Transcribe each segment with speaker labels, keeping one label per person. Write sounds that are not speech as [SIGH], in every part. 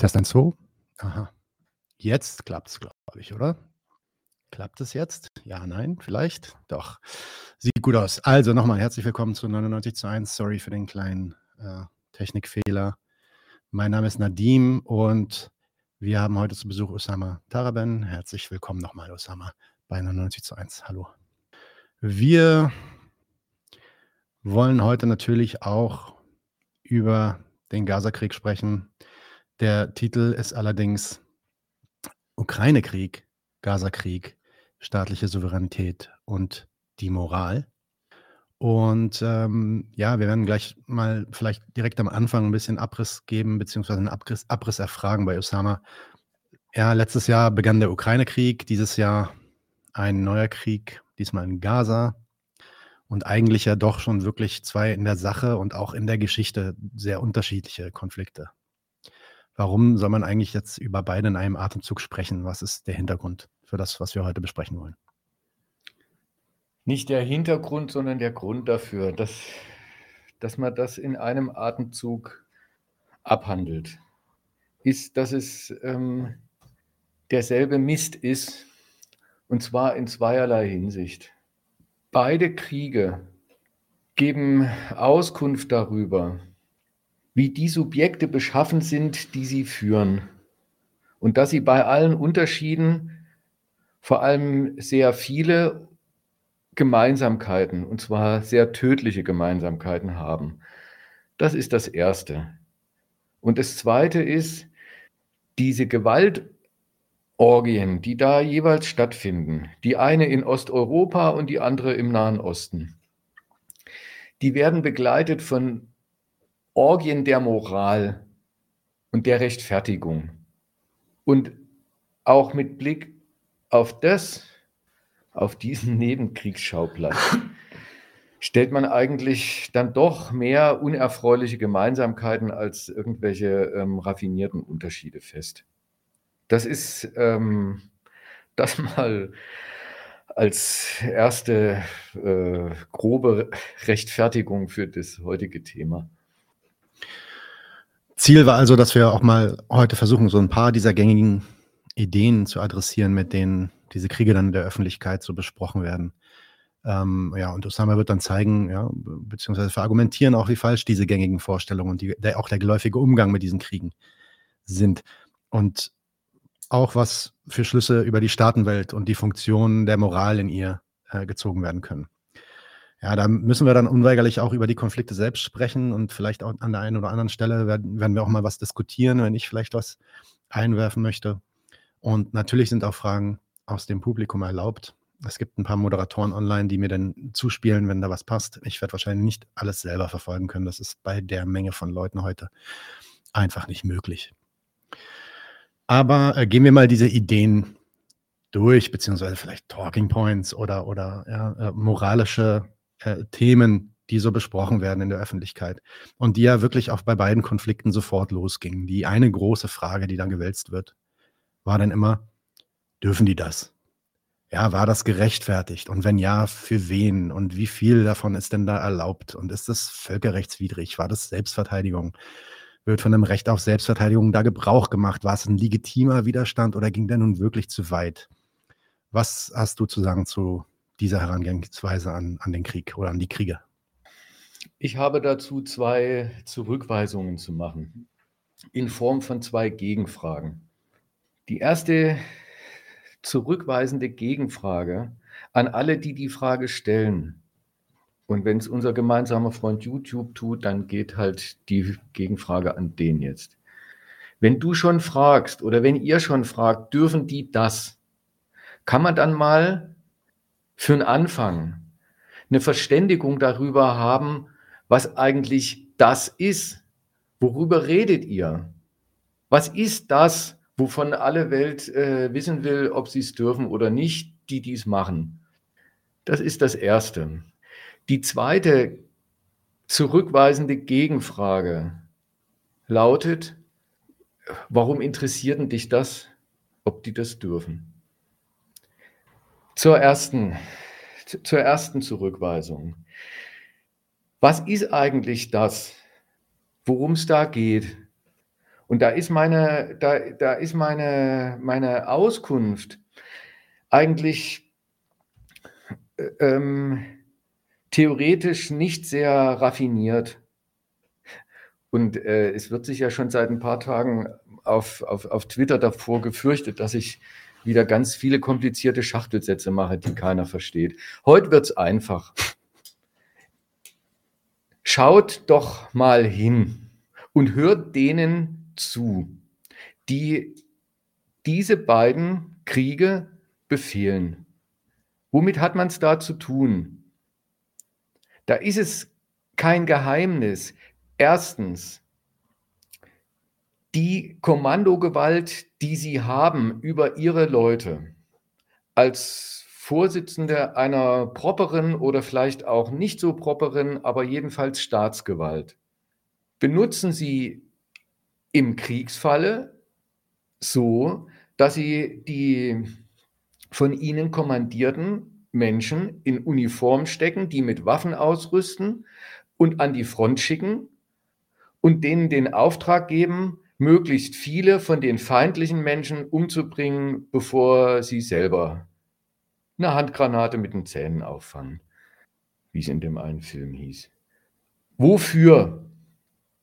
Speaker 1: Test 1, 2. Aha. Jetzt klappt es, glaube ich, oder? Klappt es jetzt? Ja, nein, vielleicht? Doch. Sieht gut aus. Also nochmal herzlich willkommen zu 99 zu 1. Sorry für den kleinen äh, Technikfehler. Mein Name ist Nadim und wir haben heute zu Besuch Osama Taraben. Herzlich willkommen nochmal, Osama, bei 99 zu 1. Hallo. Wir wollen heute natürlich auch über den Gazakrieg sprechen. Der Titel ist allerdings Ukraine-Krieg, Gaza-Krieg, staatliche Souveränität und die Moral. Und ähm, ja, wir werden gleich mal vielleicht direkt am Anfang ein bisschen Abriss geben, beziehungsweise einen Abriss, Abriss erfragen bei Osama. Ja, letztes Jahr begann der Ukraine-Krieg, dieses Jahr ein neuer Krieg, diesmal in Gaza. Und eigentlich ja doch schon wirklich zwei in der Sache und auch in der Geschichte sehr unterschiedliche Konflikte. Warum soll man eigentlich jetzt über beide in einem Atemzug sprechen? Was ist der Hintergrund für das, was wir heute besprechen wollen?
Speaker 2: Nicht der Hintergrund, sondern der Grund dafür, dass, dass man das in einem Atemzug abhandelt, ist, dass es ähm, derselbe Mist ist, und zwar in zweierlei Hinsicht. Beide Kriege geben Auskunft darüber, wie die Subjekte beschaffen sind, die sie führen. Und dass sie bei allen Unterschieden vor allem sehr viele Gemeinsamkeiten, und zwar sehr tödliche Gemeinsamkeiten haben. Das ist das Erste. Und das Zweite ist, diese Gewaltorgien, die da jeweils stattfinden, die eine in Osteuropa und die andere im Nahen Osten, die werden begleitet von Orgien der Moral und der Rechtfertigung. Und auch mit Blick auf das, auf diesen Nebenkriegsschauplatz, [LAUGHS] stellt man eigentlich dann doch mehr unerfreuliche Gemeinsamkeiten als irgendwelche ähm, raffinierten Unterschiede fest. Das ist ähm, das mal als erste äh, grobe Rechtfertigung für das heutige Thema.
Speaker 1: Ziel war also, dass wir auch mal heute versuchen, so ein paar dieser gängigen Ideen zu adressieren, mit denen diese Kriege dann in der Öffentlichkeit so besprochen werden. Ähm, ja, und Osama wird dann zeigen, ja, beziehungsweise verargumentieren auch, wie falsch diese gängigen Vorstellungen und die, der, auch der geläufige Umgang mit diesen Kriegen sind. Und auch was für Schlüsse über die Staatenwelt und die Funktion der Moral in ihr äh, gezogen werden können. Ja, da müssen wir dann unweigerlich auch über die Konflikte selbst sprechen und vielleicht auch an der einen oder anderen Stelle werden, werden wir auch mal was diskutieren, wenn ich vielleicht was einwerfen möchte. Und natürlich sind auch Fragen aus dem Publikum erlaubt. Es gibt ein paar Moderatoren online, die mir dann zuspielen, wenn da was passt. Ich werde wahrscheinlich nicht alles selber verfolgen können. Das ist bei der Menge von Leuten heute einfach nicht möglich. Aber äh, gehen wir mal diese Ideen durch, beziehungsweise vielleicht Talking Points oder, oder ja, äh, moralische äh, Themen, die so besprochen werden in der Öffentlichkeit und die ja wirklich auch bei beiden Konflikten sofort losgingen. Die eine große Frage, die dann gewälzt wird, war dann immer, dürfen die das? Ja, war das gerechtfertigt? Und wenn ja, für wen? Und wie viel davon ist denn da erlaubt? Und ist das völkerrechtswidrig? War das Selbstverteidigung? Wird von einem Recht auf Selbstverteidigung da Gebrauch gemacht? War es ein legitimer Widerstand oder ging der nun wirklich zu weit? Was hast du zu sagen zu dieser Herangehensweise an, an den Krieg oder an die Kriege?
Speaker 2: Ich habe dazu zwei Zurückweisungen zu machen, in Form von zwei Gegenfragen. Die erste zurückweisende Gegenfrage an alle, die die Frage stellen. Und wenn es unser gemeinsamer Freund YouTube tut, dann geht halt die Gegenfrage an den jetzt. Wenn du schon fragst oder wenn ihr schon fragt, dürfen die das? Kann man dann mal für einen Anfang eine Verständigung darüber haben, was eigentlich das ist. Worüber redet ihr? Was ist das, wovon alle Welt äh, wissen will, ob sie es dürfen oder nicht, die dies machen? Das ist das Erste. Die zweite zurückweisende Gegenfrage lautet, warum interessiert dich das, ob die das dürfen? Zur ersten, zur ersten Zurückweisung. Was ist eigentlich das, worum es da geht? Und da ist meine, da, da ist meine, meine Auskunft eigentlich äh, ähm, theoretisch nicht sehr raffiniert. Und äh, es wird sich ja schon seit ein paar Tagen auf, auf, auf Twitter davor gefürchtet, dass ich wieder ganz viele komplizierte Schachtelsätze mache, die keiner versteht. Heute wird es einfach. Schaut doch mal hin und hört denen zu, die diese beiden Kriege befehlen. Womit hat man es da zu tun? Da ist es kein Geheimnis. Erstens, die Kommandogewalt, die sie haben über ihre Leute als Vorsitzende einer properen oder vielleicht auch nicht so properen, aber jedenfalls Staatsgewalt, benutzen sie im Kriegsfalle so, dass sie die von ihnen kommandierten Menschen in Uniform stecken, die mit Waffen ausrüsten und an die Front schicken und denen den Auftrag geben, möglichst viele von den feindlichen Menschen umzubringen, bevor sie selber eine Handgranate mit den Zähnen auffangen, wie es in dem einen Film hieß. Wofür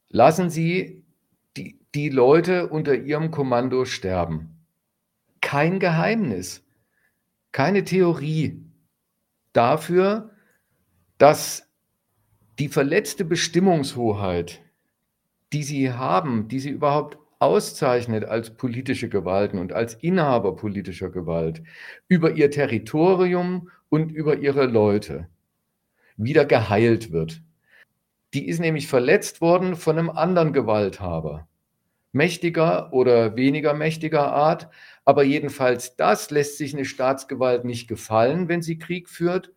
Speaker 2: lassen Sie die, die Leute unter ihrem Kommando sterben. Kein Geheimnis, keine Theorie dafür, dass die verletzte Bestimmungshoheit, die sie haben, die sie überhaupt auszeichnet als politische Gewalten und als Inhaber politischer Gewalt, über ihr Territorium und über ihre Leute wieder geheilt wird. Die ist nämlich verletzt worden von einem anderen Gewalthaber. Mächtiger oder weniger mächtiger Art. Aber jedenfalls das lässt sich eine Staatsgewalt nicht gefallen, wenn sie Krieg führt,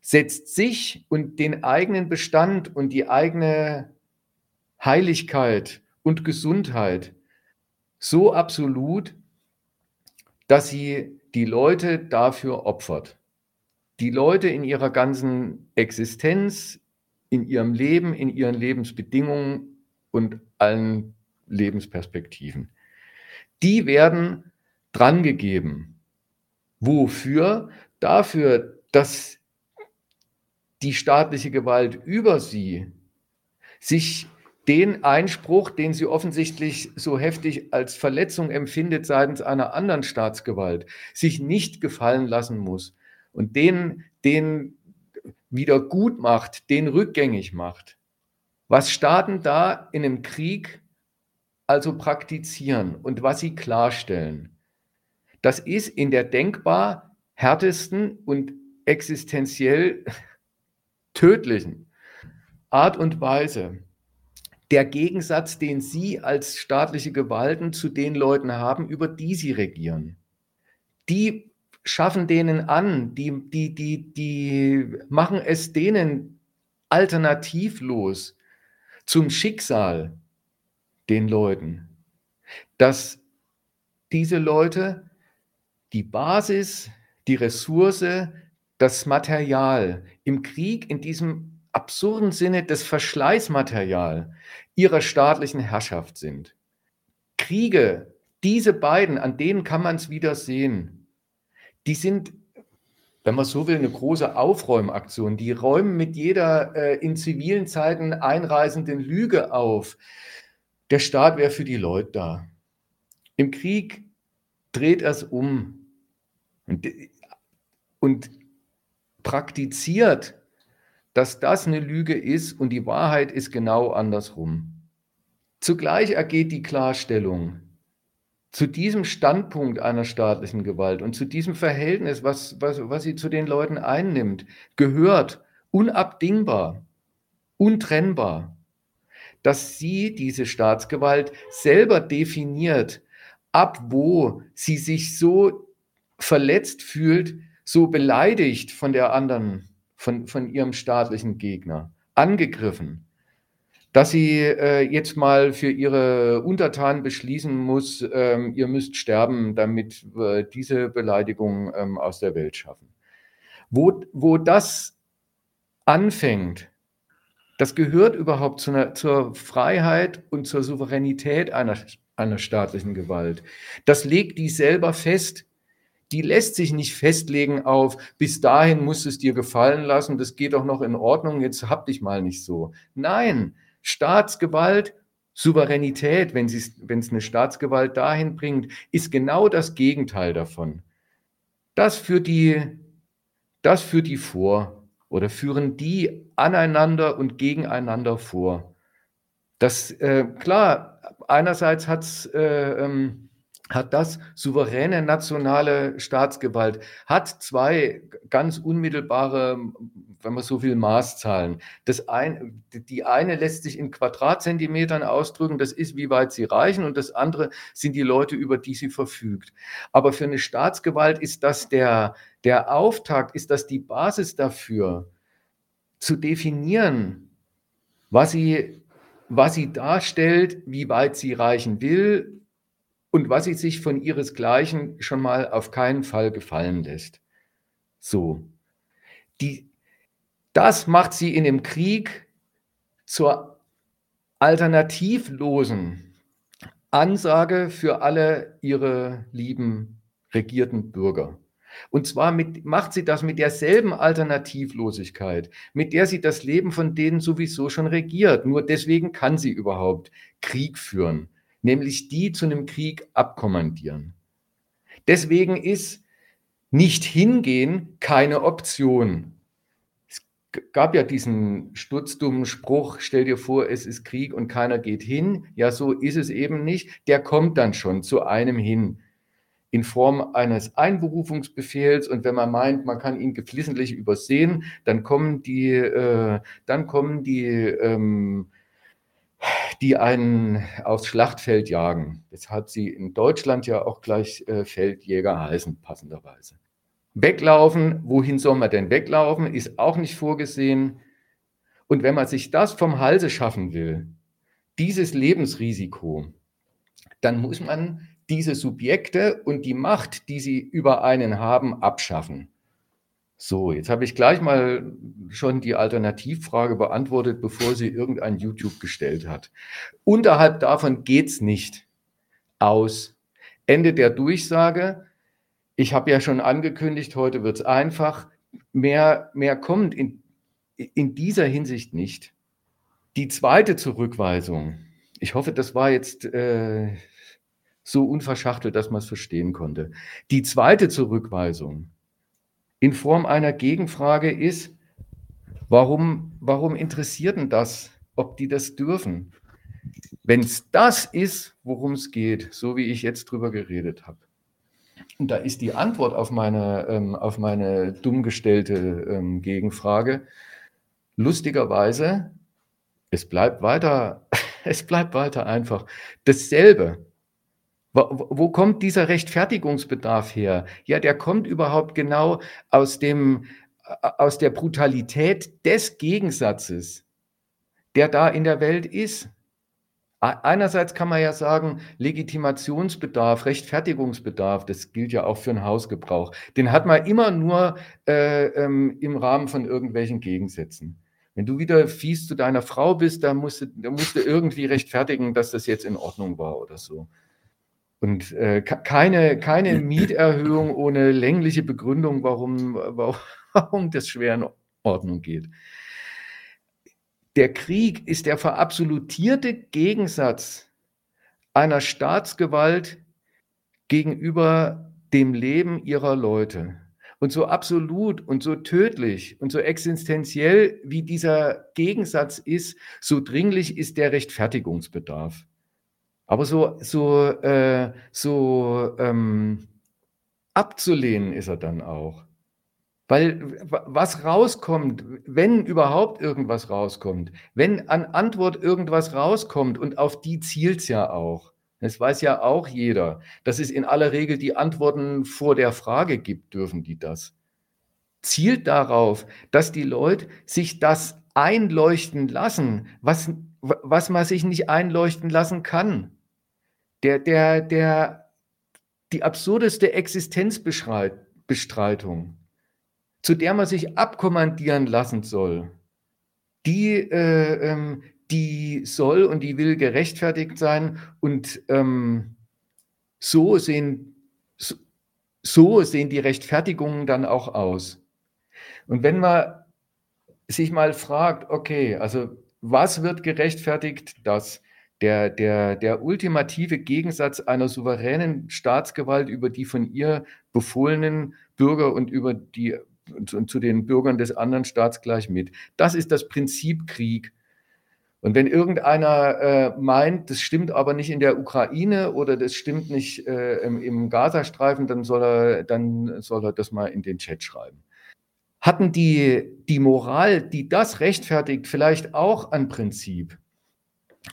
Speaker 2: setzt sich und den eigenen Bestand und die eigene Heiligkeit und Gesundheit so absolut, dass sie die Leute dafür opfert. Die Leute in ihrer ganzen Existenz, in ihrem Leben, in ihren Lebensbedingungen und allen Lebensperspektiven. Die werden drangegeben. Wofür? Dafür, dass die staatliche Gewalt über sie sich den Einspruch, den sie offensichtlich so heftig als Verletzung empfindet seitens einer anderen Staatsgewalt, sich nicht gefallen lassen muss und den, den wieder gut macht, den rückgängig macht. Was Staaten da in einem Krieg also praktizieren und was sie klarstellen, das ist in der denkbar härtesten und existenziell [LAUGHS] tödlichen Art und Weise der Gegensatz, den Sie als staatliche Gewalten zu den Leuten haben, über die Sie regieren. Die schaffen denen an, die, die, die, die machen es denen alternativlos zum Schicksal, den Leuten, dass diese Leute die Basis, die Ressource, das Material im Krieg in diesem absurden Sinne das Verschleißmaterial ihrer staatlichen Herrschaft sind. Kriege, diese beiden, an denen kann man es wieder sehen die sind, wenn man so will, eine große Aufräumaktion. Die räumen mit jeder äh, in zivilen Zeiten einreisenden Lüge auf. Der Staat wäre für die Leute da. Im Krieg dreht er es um und, und praktiziert, dass das eine Lüge ist und die Wahrheit ist genau andersrum. Zugleich ergeht die Klarstellung, zu diesem Standpunkt einer staatlichen Gewalt und zu diesem Verhältnis, was, was, was sie zu den Leuten einnimmt, gehört unabdingbar, untrennbar, dass sie diese Staatsgewalt selber definiert, ab wo sie sich so verletzt fühlt, so beleidigt von der anderen, von, von ihrem staatlichen Gegner, angegriffen, dass sie äh, jetzt mal für ihre Untertanen beschließen muss, ähm, ihr müsst sterben, damit wir diese Beleidigung ähm, aus der Welt schaffen. Wo, wo das anfängt, Das gehört überhaupt zu einer, zur Freiheit und zur Souveränität einer, einer staatlichen Gewalt. Das legt die selber fest. Die lässt sich nicht festlegen auf, bis dahin musst du es dir gefallen lassen, das geht doch noch in Ordnung, jetzt hab dich mal nicht so. Nein, Staatsgewalt, Souveränität, wenn es eine Staatsgewalt dahin bringt, ist genau das Gegenteil davon. Das führt die, das führt die vor oder führen die aneinander und gegeneinander vor. Das, äh, klar, einerseits hat's, äh, ähm, hat das souveräne nationale Staatsgewalt, hat zwei ganz unmittelbare, wenn man so will, Maßzahlen. Das ein, die eine lässt sich in Quadratzentimetern ausdrücken, das ist, wie weit sie reichen, und das andere sind die Leute, über die sie verfügt. Aber für eine Staatsgewalt ist das der, der Auftakt, ist das die Basis dafür, zu definieren, was sie, was sie darstellt, wie weit sie reichen will und was sie sich von ihresgleichen schon mal auf keinen Fall gefallen lässt. So. Die, das macht sie in dem Krieg zur alternativlosen Ansage für alle ihre lieben regierten Bürger. Und zwar mit, macht sie das mit derselben Alternativlosigkeit, mit der sie das Leben von denen sowieso schon regiert. Nur deswegen kann sie überhaupt Krieg führen, nämlich die zu einem Krieg abkommandieren. Deswegen ist nicht hingehen keine Option. Es gab ja diesen sturzdummen Spruch, stell dir vor, es ist Krieg und keiner geht hin. Ja, so ist es eben nicht. Der kommt dann schon zu einem hin in Form eines Einberufungsbefehls und wenn man meint, man kann ihn geflissentlich übersehen, dann kommen die, äh, dann kommen die, ähm, die einen aufs Schlachtfeld jagen. Weshalb sie in Deutschland ja auch gleich äh, Feldjäger heißen, passenderweise. Weglaufen, wohin soll man denn weglaufen, ist auch nicht vorgesehen. Und wenn man sich das vom Halse schaffen will, dieses Lebensrisiko, dann muss man diese Subjekte und die Macht, die sie über einen haben, abschaffen. So, jetzt habe ich gleich mal schon die Alternativfrage beantwortet, bevor sie irgendein YouTube gestellt hat. Unterhalb davon geht es nicht aus. Ende der Durchsage. Ich habe ja schon angekündigt, heute wird es einfach. Mehr, mehr kommt in, in dieser Hinsicht nicht. Die zweite Zurückweisung. Ich hoffe, das war jetzt äh, so unverschachtelt, dass man es verstehen konnte. Die zweite Zurückweisung in Form einer Gegenfrage ist, warum, warum interessiert denn das, ob die das dürfen? Wenn es das ist, worum es geht, so wie ich jetzt drüber geredet habe. Und da ist die Antwort auf meine, ähm, auf meine dumm gestellte ähm, Gegenfrage lustigerweise, es bleibt weiter, [LAUGHS] es bleibt weiter einfach dasselbe. Wo, kommt dieser Rechtfertigungsbedarf her? Ja, der kommt überhaupt genau aus dem, aus der Brutalität des Gegensatzes, der da in der Welt ist. Einerseits kann man ja sagen, Legitimationsbedarf, Rechtfertigungsbedarf, das gilt ja auch für einen Hausgebrauch, den hat man immer nur äh, ähm, im Rahmen von irgendwelchen Gegensätzen. Wenn du wieder fies zu deiner Frau bist, dann musst du, dann musst du irgendwie rechtfertigen, dass das jetzt in Ordnung war oder so. Und äh, keine, keine Mieterhöhung ohne längliche Begründung, warum, [LAUGHS] warum das schwer in Ordnung geht. Der Krieg ist der verabsolutierte Gegensatz einer Staatsgewalt gegenüber dem Leben ihrer Leute. Und so absolut und so tödlich und so existenziell wie dieser Gegensatz ist, so dringlich ist der Rechtfertigungsbedarf. Aber so, so, äh, so ähm, abzulehnen ist er dann auch. Weil was rauskommt, wenn überhaupt irgendwas rauskommt, wenn an Antwort irgendwas rauskommt und auf die zielt es ja auch, das weiß ja auch jeder, dass es in aller Regel die Antworten vor der Frage gibt, dürfen die das. Zielt darauf, dass die Leute sich das einleuchten lassen, was, was man sich nicht einleuchten lassen kann der, der, der, die absurdeste Existenzbestreitung, zu der man sich abkommandieren lassen soll, die, äh, ähm, die soll und die will gerechtfertigt sein und ähm, so sehen, so, so sehen die Rechtfertigungen dann auch aus. Und wenn man sich mal fragt, okay, also was wird gerechtfertigt, dass der, der, der ultimative Gegensatz einer souveränen Staatsgewalt über die von ihr befohlenen Bürger und über die und zu den Bürgern des anderen Staats gleich mit. Das ist das Prinzip Krieg. Und wenn irgendeiner äh, meint, das stimmt aber nicht in der Ukraine oder das stimmt nicht äh, im, im Gazastreifen, dann soll, er, dann soll er das mal in den Chat schreiben. Hatten die, die Moral, die das rechtfertigt, vielleicht auch ein Prinzip?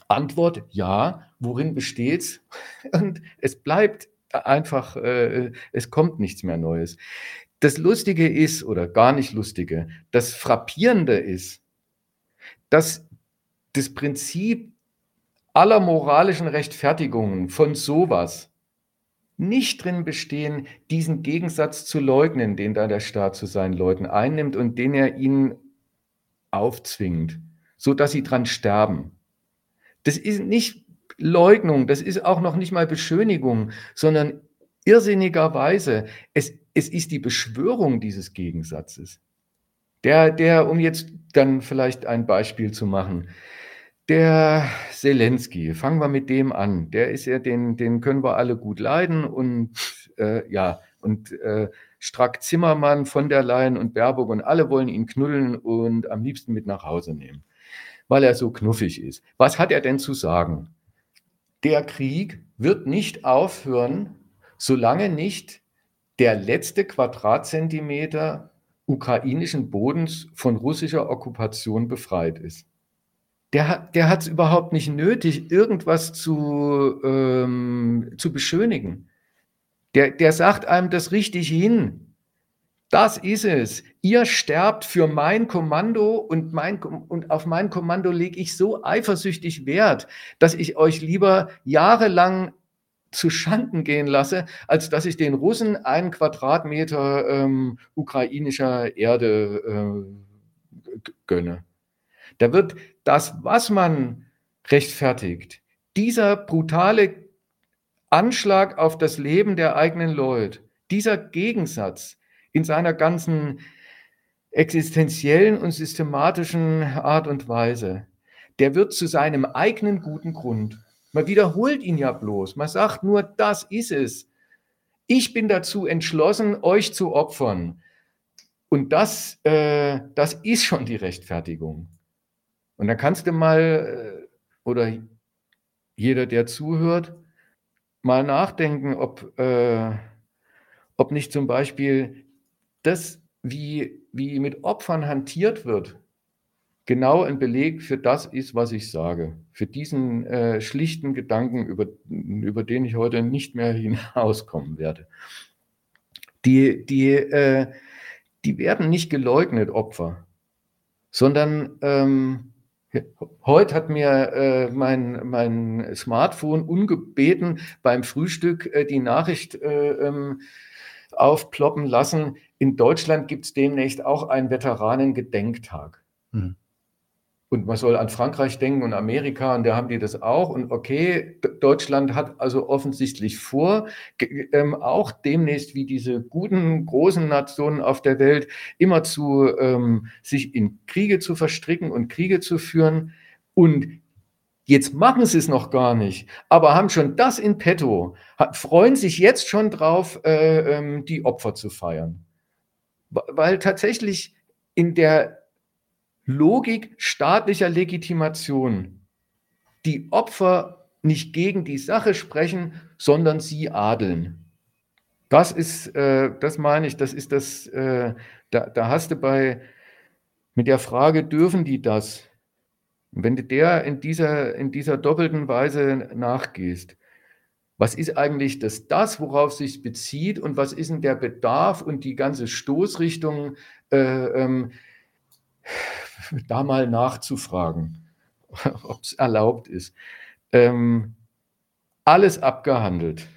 Speaker 2: Antwort, ja. Worin besteht's? [LAUGHS] Und es bleibt einfach, äh, es kommt nichts mehr Neues. Das Lustige ist, oder gar nicht Lustige, das Frappierende ist, dass das Prinzip aller moralischen Rechtfertigungen von sowas nicht drin bestehen, diesen Gegensatz zu leugnen, den da der Staat zu seinen Leuten einnimmt und den er ihnen aufzwingt, so dass sie dran sterben. Das ist nicht Leugnung, das ist auch noch nicht mal Beschönigung, sondern irrsinnigerweise, es, es ist die Beschwörung dieses Gegensatzes. Der, der, um jetzt dann vielleicht ein Beispiel zu machen, der Zelensky, fangen wir mit dem an. Der ist ja, den, den können wir alle gut leiden und äh, ja, und äh, Strack Zimmermann, von der Leyen und Baerbock und alle wollen ihn knuddeln und am liebsten mit nach Hause nehmen, weil er so knuffig ist. Was hat er denn zu sagen? Der Krieg wird nicht aufhören, solange nicht der letzte Quadratzentimeter ukrainischen Bodens von russischer Okkupation befreit ist. Der hat der es überhaupt nicht nötig, irgendwas zu, ähm, zu beschönigen. Der, der sagt einem das richtig hin. Das ist es. Ihr sterbt für mein Kommando und, mein, und auf mein Kommando lege ich so eifersüchtig Wert, dass ich euch lieber jahrelang zu Schanden gehen lasse, als dass ich den Russen einen Quadratmeter ähm, ukrainischer Erde äh, gönne. Da wird das, was man rechtfertigt, dieser brutale Anschlag auf das Leben der eigenen Leute, dieser Gegensatz in seiner ganzen existenziellen und systematischen Art und Weise, der wird zu seinem eigenen guten Grund. Man wiederholt ihn ja bloß. Man sagt nur, das ist es. Ich bin dazu entschlossen, euch zu opfern. Und das, äh, das ist schon die Rechtfertigung. Und dann kannst du mal, äh, oder jeder, der zuhört, mal nachdenken, ob, äh, ob nicht zum Beispiel das, wie, wie mit Opfern hantiert wird, genau ein Beleg für das ist, was ich sage. Für diesen äh, schlichten Gedanken, über, über den ich heute nicht mehr [LAUGHS] hinauskommen werde. Die, die, äh, die werden nicht geleugnet, Opfer, sondern ähm, heute hat mir äh, mein, mein Smartphone ungebeten beim Frühstück äh, die Nachricht äh, ähm, aufploppen lassen. In Deutschland gibt es demnächst auch einen Veteranengedenktag. Mhm. Und man soll an Frankreich denken und Amerika, und da haben die das auch. Und okay, Deutschland hat also offensichtlich vor, ähm, auch demnächst wie diese guten, großen Nationen auf der Welt, immer zu ähm, sich in Kriege zu verstricken und Kriege zu führen. Und jetzt machen sie es noch gar nicht, aber haben schon das in petto, freuen sich jetzt schon drauf, äh, ähm, die Opfer zu feiern. Weil tatsächlich in der Logik staatlicher Legitimation die Opfer nicht gegen die Sache sprechen, sondern sie adeln. Das ist, äh, das meine ich, das ist das, äh, da, da hast du bei, mit der Frage, dürfen die das? wenn du der in dieser, in dieser doppelten Weise nachgehst, was ist eigentlich das, das, worauf sich bezieht und was ist denn der Bedarf und die ganze Stoßrichtung, äh, ähm, [SIGHS] da mal nachzufragen, [LAUGHS] ob es erlaubt ist. Ähm, alles abgehandelt.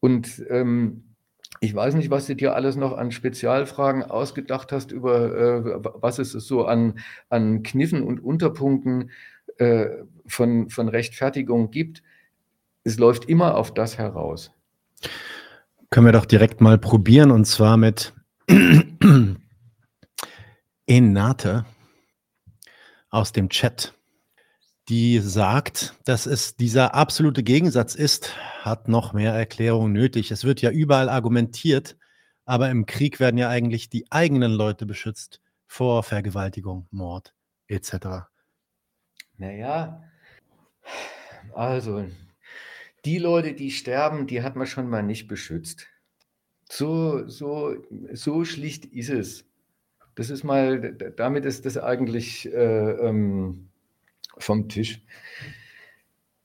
Speaker 2: Und ähm, Ich weiß nicht, was du dir alles noch an Spezialfragen ausgedacht hast, über äh, was es so an, an Kniffen und Unterpunkten äh, von, von Rechtfertigung gibt. Es läuft immer auf das heraus.
Speaker 1: Können wir doch direkt mal probieren und zwar mit [CLEARS THROAT] Enate aus dem Chat, die sagt, dass es dieser absolute Gegensatz ist, hat noch mehr Erklärung nötig. Es wird ja überall argumentiert, aber im Krieg werden ja eigentlich die eigenen Leute beschützt vor Vergewaltigung, Mord etc.
Speaker 2: Naja, also die Leute, die sterben, die hat man schon mal nicht beschützt. So, so, so schlicht ist es. Das ist mal, damit ist das eigentlich äh, ähm, vom Tisch.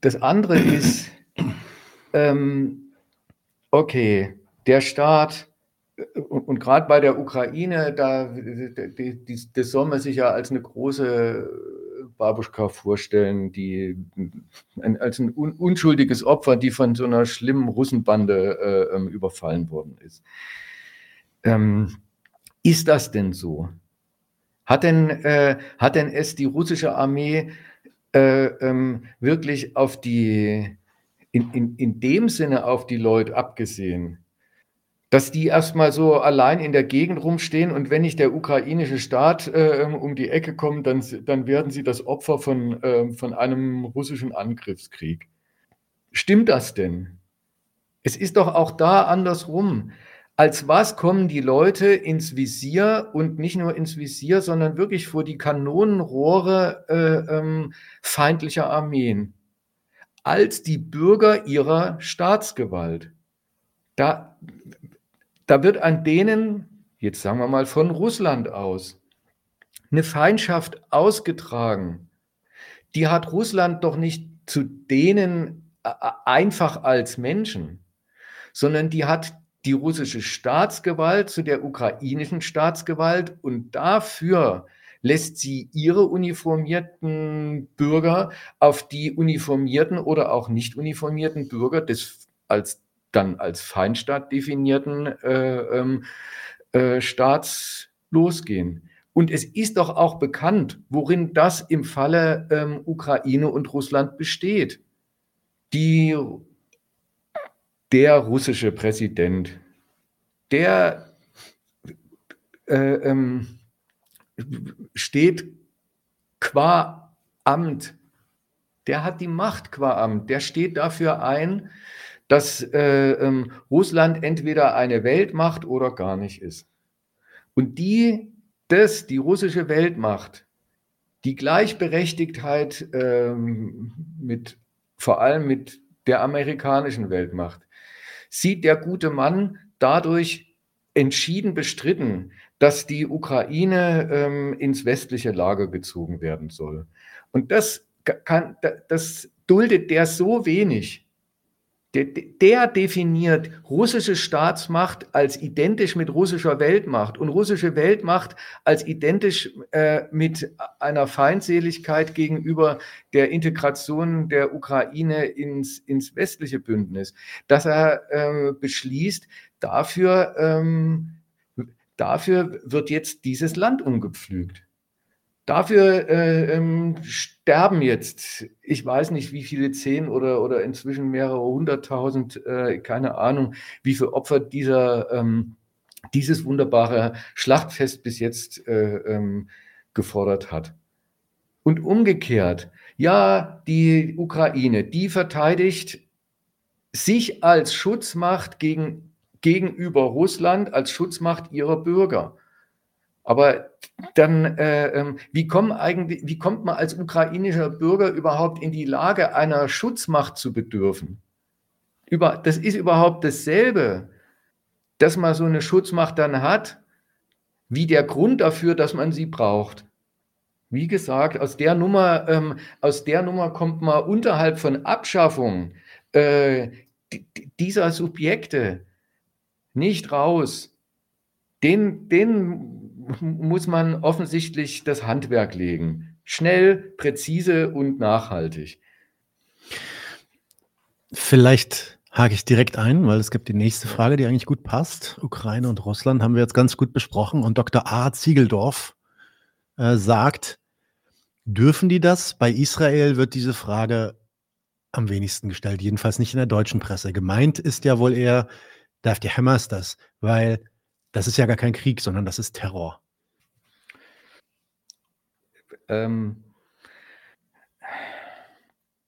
Speaker 2: Das andere ist, ähm, okay, der Staat, äh, und, und gerade bei der Ukraine, da, die, die, das soll man sich ja als eine große Babuschka vorstellen, die ein, als ein un, unschuldiges Opfer, die von so einer schlimmen Russenbande äh, ähm, überfallen worden ist. Ähm, ist das denn so? Hat denn, äh, hat denn es die russische Armee äh, ähm, wirklich auf die, in, in, in dem Sinne auf die Leute abgesehen, dass die erstmal so allein in der Gegend rumstehen und wenn nicht der ukrainische Staat äh, um die Ecke kommt, dann, dann werden sie das Opfer von, äh, von einem russischen Angriffskrieg. Stimmt das denn? Es ist doch auch da andersrum als was kommen die Leute ins Visier und nicht nur ins Visier, sondern wirklich vor die Kanonenrohre äh, ähm, feindlicher Armeen? Als die Bürger ihrer Staatsgewalt. Da, da wird an denen, jetzt sagen wir mal von Russland aus, eine Feindschaft ausgetragen. Die hat Russland doch nicht zu denen äh, einfach als Menschen, sondern die hat die russische Staatsgewalt zu der ukrainischen Staatsgewalt und dafür lässt sie ihre uniformierten Bürger auf die uniformierten oder auch nicht uniformierten Bürger des als dann als Feindstaat definierten äh, ähm, äh, Staats losgehen. Und es ist doch auch bekannt, worin das im Falle ähm, Ukraine und Russland besteht. Die der russische Präsident, der äh, ähm, steht qua Amt, der hat die Macht qua Amt, der steht dafür ein, dass äh, ähm, Russland entweder eine Weltmacht oder gar nicht ist. Und die, das, die russische Weltmacht, die Gleichberechtigtheit ähm, mit, vor allem mit der amerikanischen Weltmacht, sieht der gute Mann dadurch entschieden bestritten, dass die Ukraine ähm, ins westliche Lager gezogen werden soll. Und das, kann, das duldet der so wenig, der, der, definiert russische Staatsmacht als identisch mit russischer Weltmacht und russische Weltmacht als identisch äh, mit einer Feindseligkeit gegenüber der Integration der Ukraine ins, ins westliche Bündnis, dass er äh, beschließt, dafür, ähm, dafür wird jetzt dieses Land umgepflügt. Dafür äh, ähm, sterben jetzt, ich weiß nicht, wie viele zehn oder, oder inzwischen mehrere hunderttausend, äh, keine Ahnung, wie viele Opfer dieser, ähm, dieses wunderbare Schlachtfest bis jetzt äh, ähm, gefordert hat. Und umgekehrt, ja, die Ukraine, die verteidigt sich als Schutzmacht gegen, gegenüber Russland, als Schutzmacht ihrer Bürger. Aber dann, äh, ähm, wie, kommen eigentlich, wie kommt man als ukrainischer Bürger überhaupt in die Lage, einer Schutzmacht zu bedürfen? Über, das ist überhaupt dasselbe, dass man so eine Schutzmacht dann hat, wie der Grund dafür, dass man sie braucht. Wie gesagt, aus der Nummer, ähm, aus der Nummer kommt man unterhalb von Abschaffung äh, dieser Subjekte nicht raus. Den, den muss man offensichtlich das Handwerk legen. Schnell, präzise und nachhaltig.
Speaker 1: Vielleicht hake ich direkt ein, weil es gibt die nächste Frage, die eigentlich gut passt. Ukraine und Russland haben wir jetzt ganz gut besprochen. Und Dr. A. Ziegeldorf äh, sagt, dürfen die das? Bei Israel wird diese Frage am wenigsten gestellt, jedenfalls nicht in der deutschen Presse. Gemeint ist ja wohl eher, darf die Hamas das? Weil das ist ja gar kein Krieg, sondern das ist Terror.
Speaker 2: Ähm,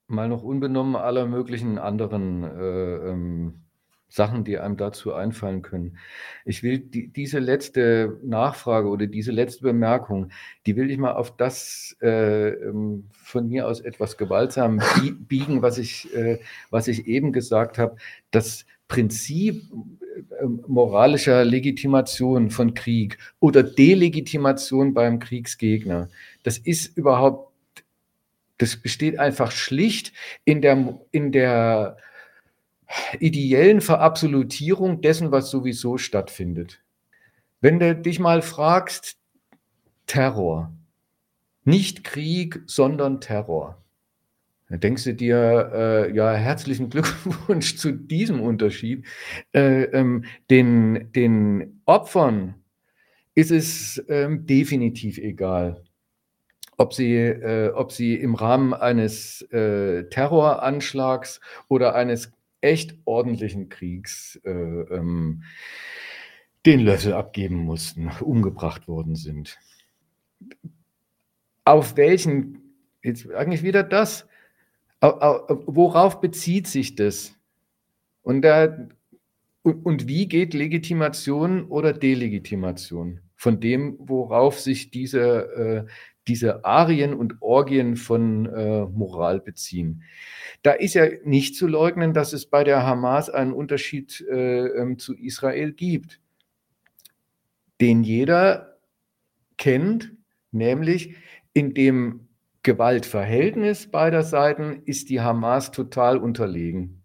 Speaker 2: mal noch unbenommen aller möglichen anderen äh, ähm, Sachen, die einem dazu einfallen können. Ich will die, diese letzte Nachfrage oder diese letzte Bemerkung, die will ich mal auf das äh, ähm, von mir aus etwas gewaltsam biegen, was ich, äh, was ich eben gesagt habe. Das Prinzip moralischer Legitimation von Krieg oder Delegitimation beim Kriegsgegner, das ist überhaupt das besteht einfach schlicht in der, in der ideellen Verabsolutierung dessen, was sowieso stattfindet. Wenn du dich mal fragst, Terror, nicht Krieg, sondern Terror. Dann denkst du dir, äh, ja, herzlichen Glückwunsch [LAUGHS] zu diesem Unterschied. Äh, ähm, den, den Opfern ist es ähm, definitiv egal, ob sie, äh, ob sie im Rahmen eines äh, Terroranschlags oder eines echt ordentlichen Kriegs äh, ähm, den Löffel abgeben mussten, umgebracht worden sind. Auf welchen, jetzt eigentlich wieder das, worauf bezieht sich das? Und, da, und, wie geht Legitimation oder Delegitimation von dem, worauf sich diese, äh, diese Arien und Orgien von äh, Moral beziehen. Da ist ja nicht zu leugnen, dass es bei der Hamas einen Unterschied äh, ähm, zu Israel gibt, den jeder kennt, nämlich in dem Gewaltverhältnis beider Seiten ist die Hamas total unterlegen.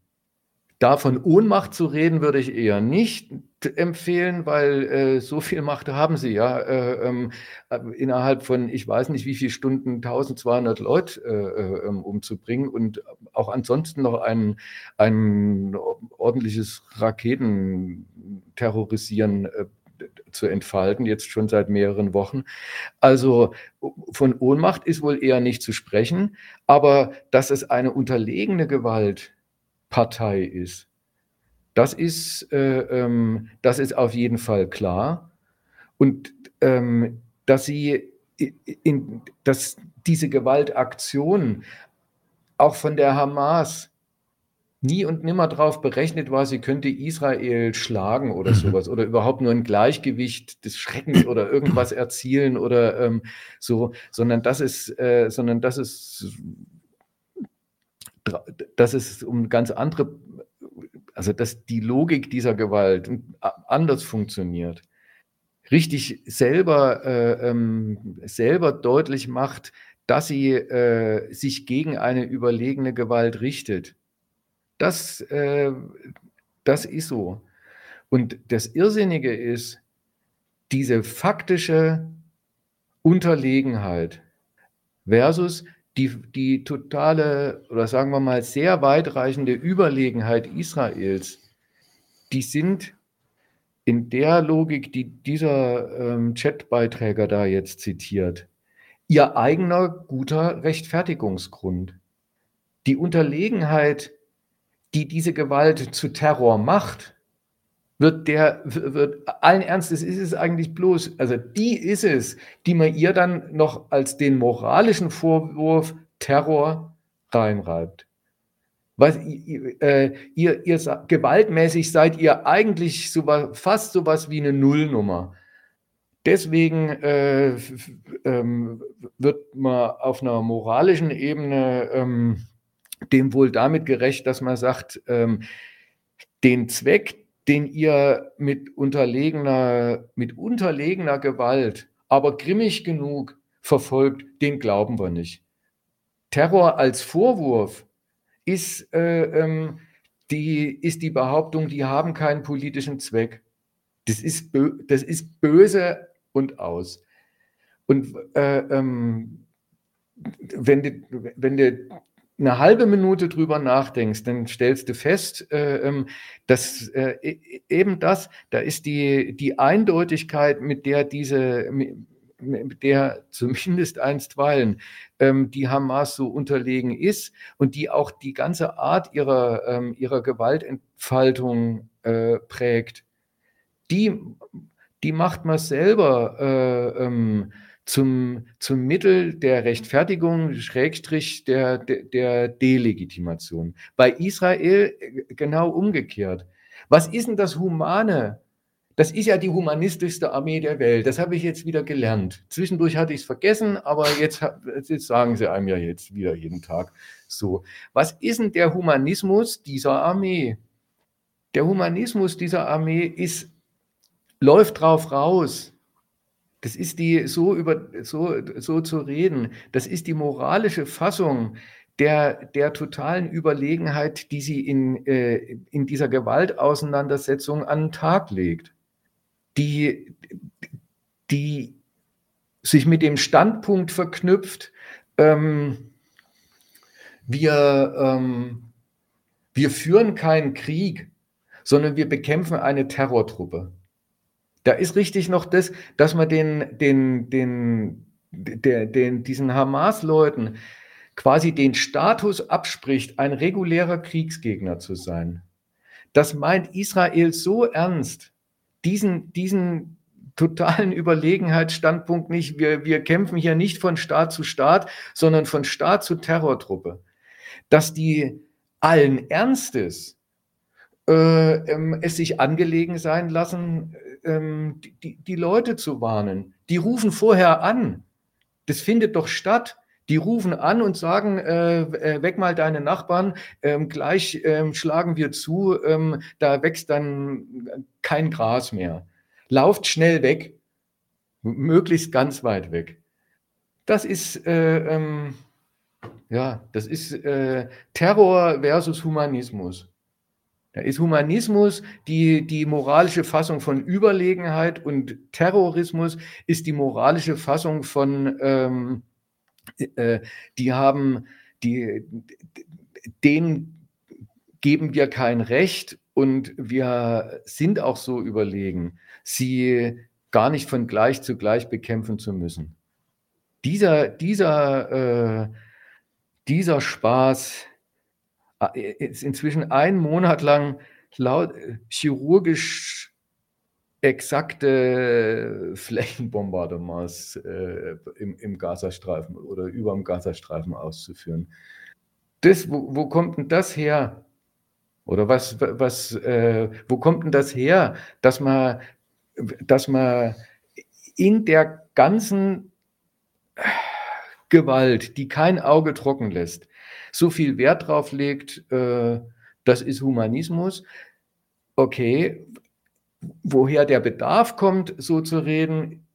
Speaker 2: Davon Ohnmacht zu reden, würde ich eher nicht empfehlen, weil äh, so viel Macht haben sie ja äh, ähm, äh, innerhalb von, ich weiß nicht wie viele Stunden, 1200 Leute äh, äh, ähm, umzubringen und auch ansonsten noch ein, ein ordentliches Raketenterrorisieren äh, zu entfalten, jetzt schon seit mehreren Wochen. Also von Ohnmacht ist wohl eher nicht zu sprechen, aber dass es eine unterlegene Gewalt Partei ist. Das ist, äh, ähm, das ist auf jeden Fall klar. Und ähm, dass sie in, dass diese Gewaltaktion auch von der Hamas nie und nimmer darauf berechnet war, sie könnte Israel schlagen oder mhm. sowas oder überhaupt nur ein Gleichgewicht des Schreckens [CLEARS THROAT] oder irgendwas erzielen oder ähm, so, sondern das ist, äh, sondern das ist dass es um ganz andere, also dass die Logik dieser Gewalt anders funktioniert, richtig selber, äh, ähm, selber deutlich macht, dass sie äh, sich gegen eine überlegene Gewalt richtet. Das, äh, das ist so. Und das Irrsinnige ist, diese faktische Unterlegenheit versus die, die totale oder sagen wir mal sehr weitreichende Überlegenheit Israels, die sind in der Logik, die dieser ähm, Chatbeiträger da jetzt zitiert, ihr eigener guter Rechtfertigungsgrund. Die Unterlegenheit, die diese Gewalt zu Terror macht, wird der, wird allen Ernstes ist es eigentlich bloß, also die ist es, die man ihr dann noch als den moralischen Vorwurf Terror reinreibt. Was, äh, ihr, ihr gewaltmäßig seid ihr eigentlich so was, fast sowas wie eine Nullnummer. Deswegen äh, ähm, wird man auf einer moralischen Ebene ähm, dem wohl damit gerecht, dass man sagt, ähm, den Zweck, den ihr mit unterlegener, mit unterlegener Gewalt, aber grimmig genug verfolgt, den glauben wir nicht. Terror als Vorwurf ist, äh, ähm, die, ist die Behauptung, die haben keinen politischen Zweck. Das ist, das ist böse und aus. Und äh, ähm, wenn, du, wenn du eine halbe Minute drüber nachdenkst, dann stellst du fest, äh, ähm, dass äh, e, eben das, da ist die, die Eindeutigkeit, mit der diese, mit der [LAUGHS] zumindest einstweilen ähm, die Hamas so unterlegen ist und die auch die ganze Art ihrer, ähm, ihrer Gewaltentfaltung äh, prägt, die, die macht man selber äh, ähm, zum, zum Mittel der Rechtfertigung, Schrägstrich der, der, der Delegitimation. Bei Israel äh, genau umgekehrt. Was ist denn das Humane? Das ist ja die humanistischste Armee der Welt. Das habe ich jetzt wieder gelernt. Zwischendurch hatte ich es vergessen, aber jetzt, jetzt sagen sie einem ja jetzt wieder jeden Tag so. Was ist denn der Humanismus dieser Armee? Der Humanismus dieser Armee ist, läuft drauf raus, das ist die, so über, so, so zu reden, das ist die moralische Fassung der, der totalen Überlegenheit, die sie in, äh, in dieser Gewaltauseinandersetzung an den Tag legt. Die, die sich mit dem Standpunkt verknüpft, ähm, wir, ähm, wir führen keinen Krieg, sondern wir bekämpfen eine Terrortruppe. Da ist richtig noch das, dass man den, den, den, der, den, diesen Hamas-Leuten quasi den Status abspricht, ein regulärer Kriegsgegner zu sein. Das meint Israel so ernst, diesen, diesen totalen Überlegenheitsstandpunkt nicht. Wir, wir kämpfen hier nicht von Staat zu Staat, sondern von Staat zu Terrortruppe. Dass die allen Ernstes es sich angelegen sein lassen, ähm, die, die Leute zu warnen. Die rufen vorher an. Das findet doch statt. Die rufen an und sagen, äh, äh weg mal deine Nachbarn, ähm, gleich ähm, schlagen wir zu, ähm, da wächst dann kein Gras mehr. Lauft schnell weg, möglichst ganz weit weg. Das ist, äh, ähm, ja, das ist äh, Terror versus Humanismus. Da ist Humanismus die, die moralische Fassung von Überlegenheit und Terrorismus ist die moralische Fassung von, ähm, äh, die haben, die, denen geben wir kein Recht und wir sind auch so überlegen, sie gar nicht von gleich zu gleich bekämpfen zu müssen. Dieser, dieser, äh, dieser Spaß, inzwischen einen Monat lang laut, chirurgisch exakte Flächenbombardements äh, im, im Gazastreifen oder über dem Gazastreifen auszuführen. Das, wo, wo kommt denn das her? Oder was, was, äh, wo kommt denn das her, dass man, dass man in der ganzen Gewalt, die kein Auge trocken lässt, so viel Wert drauf legt, äh, das ist Humanismus. Okay, woher der Bedarf kommt, so zu reden,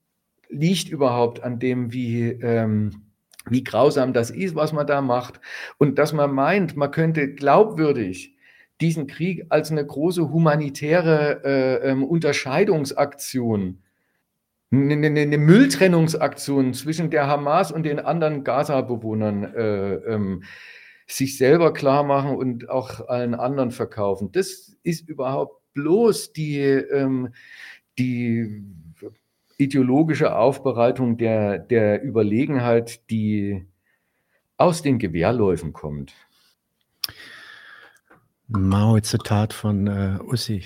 Speaker 2: liegt überhaupt an dem, wie, ähm, wie grausam das ist, was man da macht. Und dass man meint, man könnte glaubwürdig diesen Krieg als eine große humanitäre äh, ähm, Unterscheidungsaktion eine, eine, Mülltrennungsaktion zwischen der Hamas und den anderen Gaza-Bewohnern äh, ähm, sich selber klar machen und auch allen anderen verkaufen. Das ist überhaupt bloß die, ähm, die ideologische Aufbereitung der, der Überlegenheit, die aus den Gewehrläufen kommt.
Speaker 1: Mao-Zitat von äh, Ussi,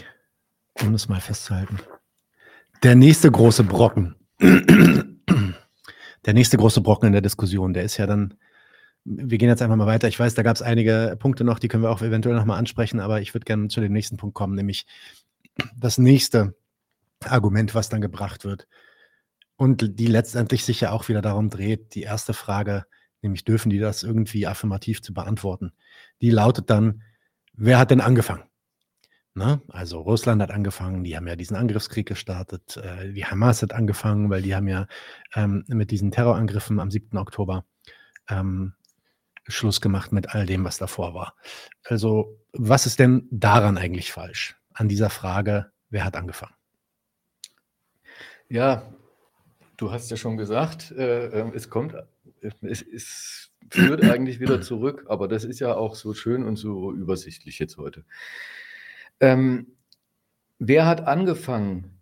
Speaker 1: um es mal festzuhalten. Der nächste große Brocken, [CLEARS THROAT] der nächste große Brocken in der Diskussion, der ist ja dann wir gehen jetzt einfach mal weiter. Ich weiß, da gab es einige Punkte noch, die können wir auch eventuell nochmal ansprechen, aber ich würde gerne zu dem nächsten Punkt kommen, nämlich das nächste Argument, was dann gebracht wird. Und die letztendlich sich ja auch wieder darum dreht, die erste Frage, nämlich dürfen die das irgendwie affirmativ zu beantworten, die lautet dann, wer hat denn angefangen? Ne? Also Russland hat angefangen, die haben ja diesen Angriffskrieg gestartet, äh, die Hamas hat angefangen, weil die haben ja ähm, mit diesen Terrorangriffen am 7. Oktober ähm, Schluss gemacht mit all dem, was davor war. Also, was ist denn daran eigentlich falsch? An dieser Frage, wer hat angefangen?
Speaker 2: Ja, du hast ja schon gesagt, äh, ähm, es kommt, es ist führt [CLEARS THROAT] eigentlich wieder zurück, aber das ist ja auch so schön und so übersichtlich jetzt heute. Ähm, wer hat angefangen?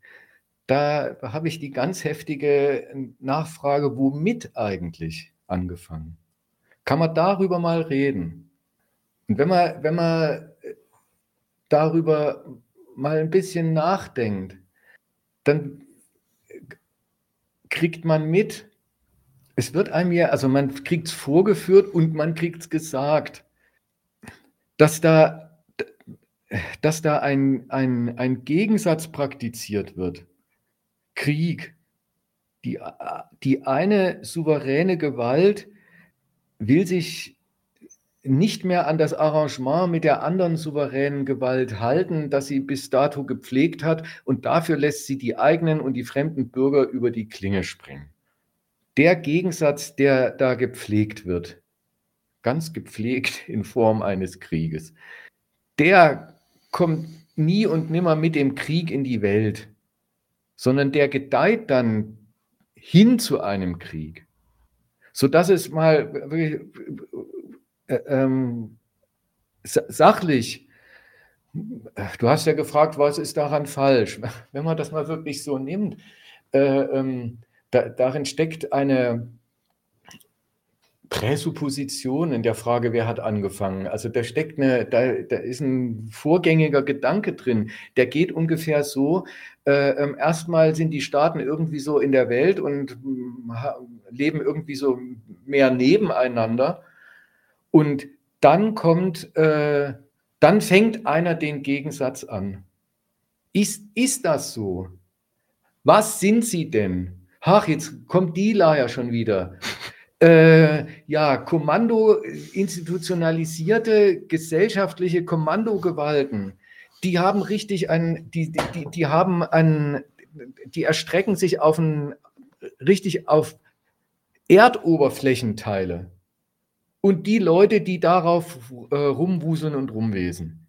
Speaker 2: Da habe ich die ganz heftige Nachfrage, womit eigentlich angefangen? Kann man darüber mal reden? Und wenn man, wenn man darüber mal ein bisschen nachdenkt, dann kriegt man mit, es wird einem ja, also man kriegt es vorgeführt und man kriegt es gesagt, dass da, dass da ein, ein, ein Gegensatz praktiziert wird. Krieg. Die, die eine souveräne Gewalt will sich nicht mehr an das Arrangement mit der anderen souveränen Gewalt halten, das sie bis dato gepflegt hat, und dafür lässt sie die eigenen und die fremden Bürger über die Klinge springen. Der Gegensatz, der da gepflegt wird, ganz gepflegt [LAUGHS] in Form eines Krieges, der kommt nie und nimmer mit dem Krieg in die Welt, sondern der gedeiht dann hin zu einem Krieg, sodass es mal äh, ähm, sachlich, du hast ja gefragt, was ist daran falsch? [LAUGHS] Wenn man das mal wirklich so nimmt, äh, ähm, da, darin steckt eine Präsupposition in der Frage, wer hat angefangen. Also da steckt eine, da, da ist ein vorgängiger Gedanke drin, der geht ungefähr so, äh, ähm, erstmal sind die Staaten irgendwie so in der Welt und äh, leben irgendwie so mehr nebeneinander und dann kommt, äh, dann fängt einer den Gegensatz an. Ist, ist das so? Was sind sie denn? Ach, jetzt kommt die ja schon wieder. [LAUGHS] Äh, ja, Kommando, institutionalisierte gesellschaftliche Kommandogewalten, die haben richtig ein, die, die, die haben ein, die erstrecken sich auf ein, richtig auf Erdoberflächenteile und die Leute, die darauf äh, rumwuseln und rumwesen.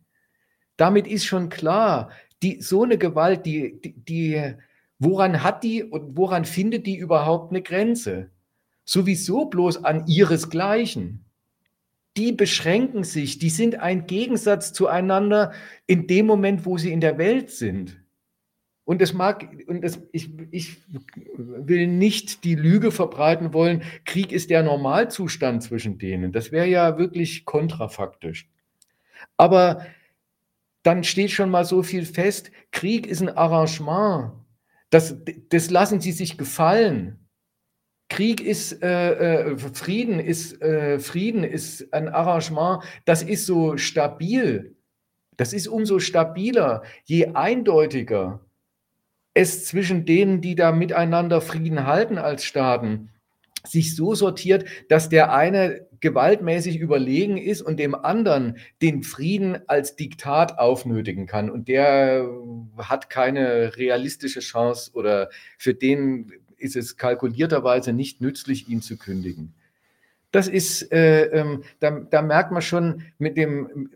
Speaker 2: Damit ist schon klar, die, so eine Gewalt, die, die, die, woran hat die und woran findet die überhaupt eine Grenze? Sowieso bloß an ihresgleichen. Die beschränken sich, die sind ein Gegensatz zueinander in dem Moment, wo sie in der Welt sind. Und es mag, und das, ich, ich will nicht die Lüge verbreiten wollen, Krieg ist der Normalzustand zwischen denen. Das wäre ja wirklich kontrafaktisch. Aber dann steht schon mal so viel fest, Krieg ist ein Arrangement. Das, das lassen sie sich gefallen. Krieg ist äh, äh, Frieden ist äh, Frieden ist ein Arrangement, das ist so stabil. Das ist umso stabiler, je eindeutiger es zwischen denen, die da miteinander Frieden halten als Staaten, sich so sortiert, dass der eine gewaltmäßig überlegen ist und dem anderen den Frieden als Diktat aufnötigen kann. Und der hat keine realistische Chance oder für den ist es kalkulierterweise nicht nützlich, ihn zu kündigen. Das ist, äh, ähm, da, da, merkt man schon mit dem,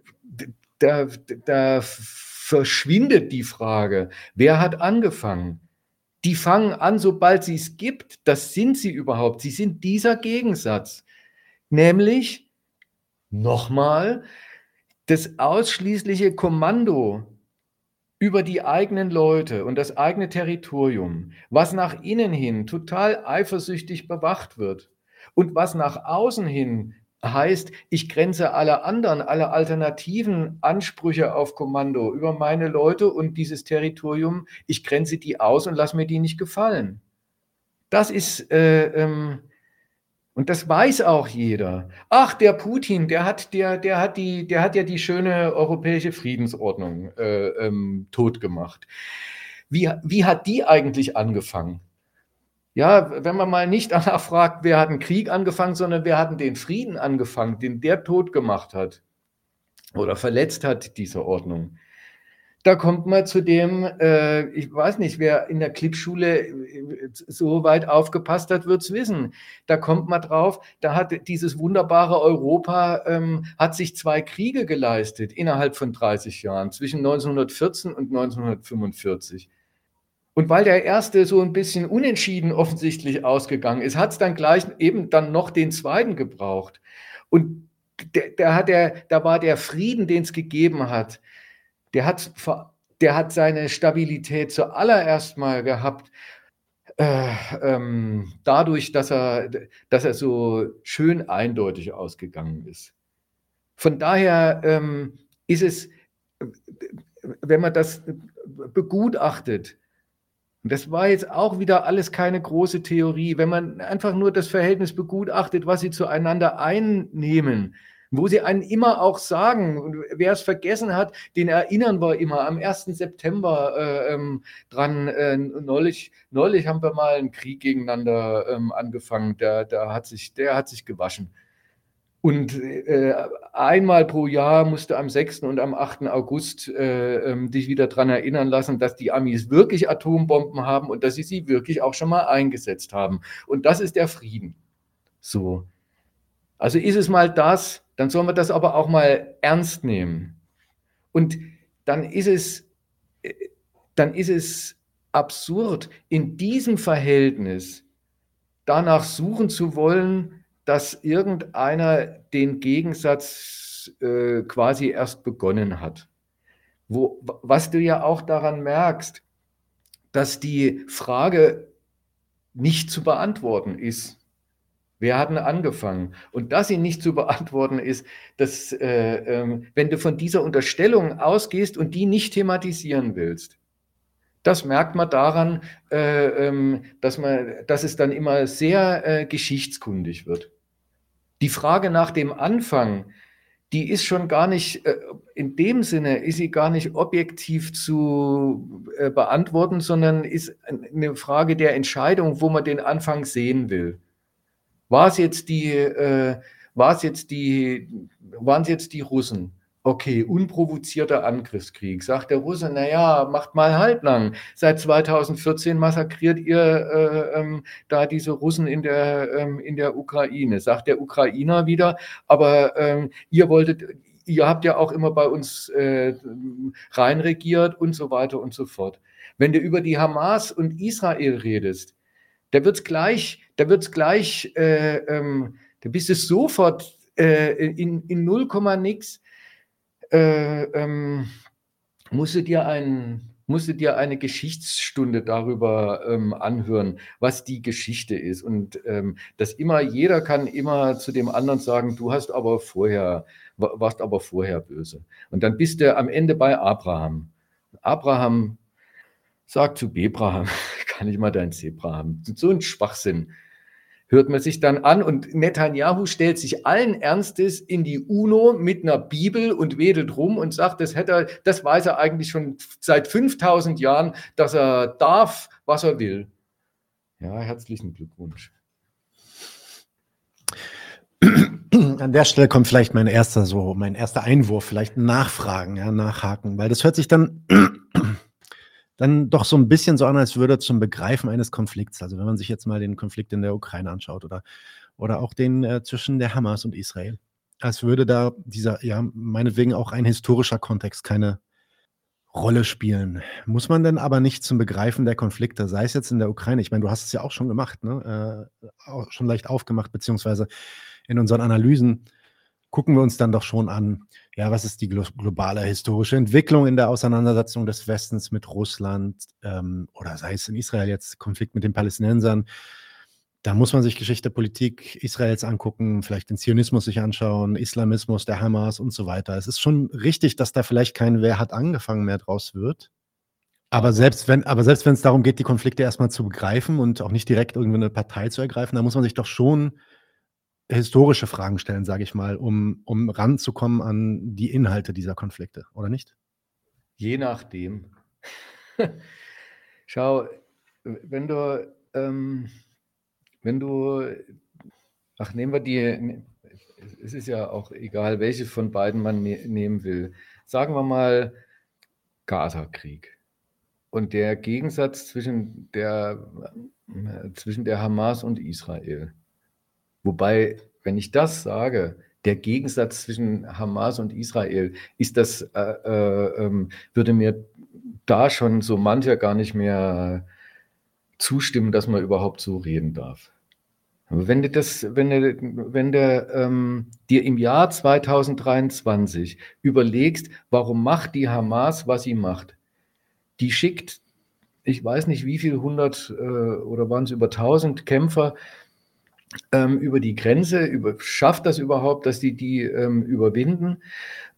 Speaker 2: da, da verschwindet die Frage, wer hat angefangen? Die fangen an, sobald sie es gibt. Das sind sie überhaupt. Sie sind dieser Gegensatz. Nämlich, nochmal, das ausschließliche Kommando über die eigenen Leute und das eigene Territorium, was nach innen hin total eifersüchtig bewacht wird und was nach außen hin heißt, ich grenze alle anderen, alle alternativen Ansprüche auf Kommando über meine Leute und dieses Territorium, ich grenze die aus und lasse mir die nicht gefallen. Das ist, äh, ähm, und das weiß auch jeder. Ach, der Putin, der hat, der, der hat, die, der hat ja die schöne europäische Friedensordnung äh, ähm, tot gemacht. Wie, wie hat die eigentlich angefangen? Ja, wenn man mal nicht [LAUGHS] danach fragt, wer hat einen Krieg angefangen, sondern wer hat den Frieden angefangen, den der tot gemacht hat oder verletzt hat, diese Ordnung. Da kommt man zu dem, äh, ich weiß nicht, wer in der Klippschule äh, so weit aufgepasst hat, wird es wissen. Da kommt man drauf, da hat dieses wunderbare Europa, ähm, hat sich zwei Kriege geleistet innerhalb von 30 Jahren, zwischen 1914 und 1945. Und weil der erste so ein bisschen unentschieden offensichtlich ausgegangen ist, hat es dann gleich eben dann noch den zweiten gebraucht. Und der, der hat der, da war der Frieden, den es gegeben hat, der hat, der hat seine Stabilität zuallererst mal gehabt, äh, ähm, dadurch, dass er, dass er so schön eindeutig ausgegangen ist. Von daher ähm, ist es, wenn man das begutachtet, und das war jetzt auch wieder alles keine große Theorie. Wenn man einfach nur das Verhältnis begutachtet, was sie zueinander einnehmen, wo sie einen immer auch sagen, wer es vergessen hat, den erinnern wir immer am 1. September äh, ähm, dran. Äh, neulich, neulich haben wir mal einen Krieg gegeneinander ähm, angefangen, der, der, hat sich, der hat sich gewaschen. Und äh, einmal pro Jahr musst du am 6. und am 8. August äh, ähm, dich wieder daran erinnern lassen, dass die Amis wirklich Atombomben haben und dass sie sie wirklich auch schon mal eingesetzt haben. Und das ist der Frieden. So. Also ist es mal das, dann sollen wir das aber auch mal ernst nehmen. Und dann ist es, äh, dann ist es absurd, in diesem Verhältnis danach suchen zu wollen, dass irgendeiner den Gegensatz äh, quasi erst begonnen hat. Wo, was du ja auch daran merkst, dass die Frage nicht zu beantworten ist. Wer hat denn angefangen? Und dass sie nicht zu beantworten ist, dass, äh, äh, wenn du von dieser Unterstellung ausgehst und die nicht thematisieren willst, das merkt man daran, äh, ähm, dass, man, dass es dann immer sehr äh, geschichtskundig wird die Frage nach dem Anfang, die ist schon gar nicht, äh, in dem Sinne ist sie gar nicht objektiv zu äh, beantworten, sondern ist eine Frage der Entscheidung, wo man den Anfang sehen will. War es jetzt die, äh, war es jetzt die, waren es jetzt die Russen? Okay, unprovozierter Angriffskrieg. Sagt der Russe, naja, macht mal halblang. Seit 2014 massakriert ihr äh, ähm, da diese Russen in der, ähm, in der Ukraine. Sagt der Ukrainer wieder, aber ähm, ihr wolltet, ihr habt ja auch immer bei uns äh, reinregiert und so weiter und so fort. Wenn du über die Hamas und Israel redest, da wird's gleich, da wird's gleich, äh, ähm, da bist du sofort äh, in, in 0, nix äh, ähm, musst dir ein, musst dir eine Geschichtsstunde darüber ähm, anhören, was die Geschichte ist. Und ähm, dass immer, jeder kann immer zu dem anderen sagen, du hast aber vorher, warst aber vorher böse. Und dann bist du am Ende bei Abraham. Abraham sagt zu Bebraham, [LAUGHS] kann ich mal dein Zebra haben? So ein Schwachsinn hört man sich dann an und Netanyahu stellt sich allen Ernstes in die UNO mit einer Bibel und wedelt rum und sagt, das hätte er, das weiß er eigentlich schon seit 5000 Jahren, dass er darf, was er will. Ja, herzlichen Glückwunsch.
Speaker 1: An der Stelle kommt vielleicht mein erster so, mein erster Einwurf, vielleicht nachfragen, ja, nachhaken, weil das hört sich dann dann doch so ein bisschen so an, als würde zum Begreifen eines Konflikts, also wenn man sich jetzt mal den Konflikt in der Ukraine anschaut oder, oder auch den äh, zwischen der Hamas und Israel, als würde da dieser, ja, meinetwegen auch ein historischer Kontext keine Rolle spielen. Muss man denn aber nicht zum Begreifen der Konflikte, sei es jetzt in der Ukraine, ich meine, du hast es ja auch schon gemacht, ne? äh, auch schon leicht aufgemacht, beziehungsweise in unseren Analysen gucken wir uns dann doch schon an, ja, was ist die globale historische Entwicklung in der Auseinandersetzung des Westens mit Russland ähm, oder sei es in Israel jetzt Konflikt mit den Palästinensern. Da muss man sich Geschichte, Politik Israels angucken, vielleicht den Zionismus sich anschauen, Islamismus der Hamas und so weiter. Es ist schon richtig, dass da vielleicht kein Wer hat angefangen mehr draus wird. Aber selbst wenn, aber selbst wenn es darum geht, die Konflikte erstmal zu begreifen und auch nicht direkt irgendwie eine Partei zu ergreifen, da muss man sich doch schon historische Fragen stellen, sage ich mal, um, um ranzukommen an die Inhalte dieser Konflikte, oder nicht?
Speaker 2: Je nachdem. [LAUGHS] Schau, wenn du, ähm, wenn du, ach, nehmen wir die, es ist ja auch egal, welche von beiden man ne nehmen will. Sagen wir mal Gaza-Krieg. Und der Gegensatz zwischen der, äh, zwischen der Hamas und Israel. Wobei, wenn ich das sage, der Gegensatz zwischen Hamas und Israel ist das, äh, äh, ähm, würde mir da schon so mancher gar nicht mehr zustimmen, dass man überhaupt so reden darf. Wenn du das, wenn du, wenn du ähm, dir im Jahr 2023 überlegst, warum macht die Hamas, was sie macht? Die schickt, ich weiß nicht wie viel hundert äh, oder waren es über tausend Kämpfer ähm, über die Grenze, über, schafft das überhaupt, dass die die ähm, überwinden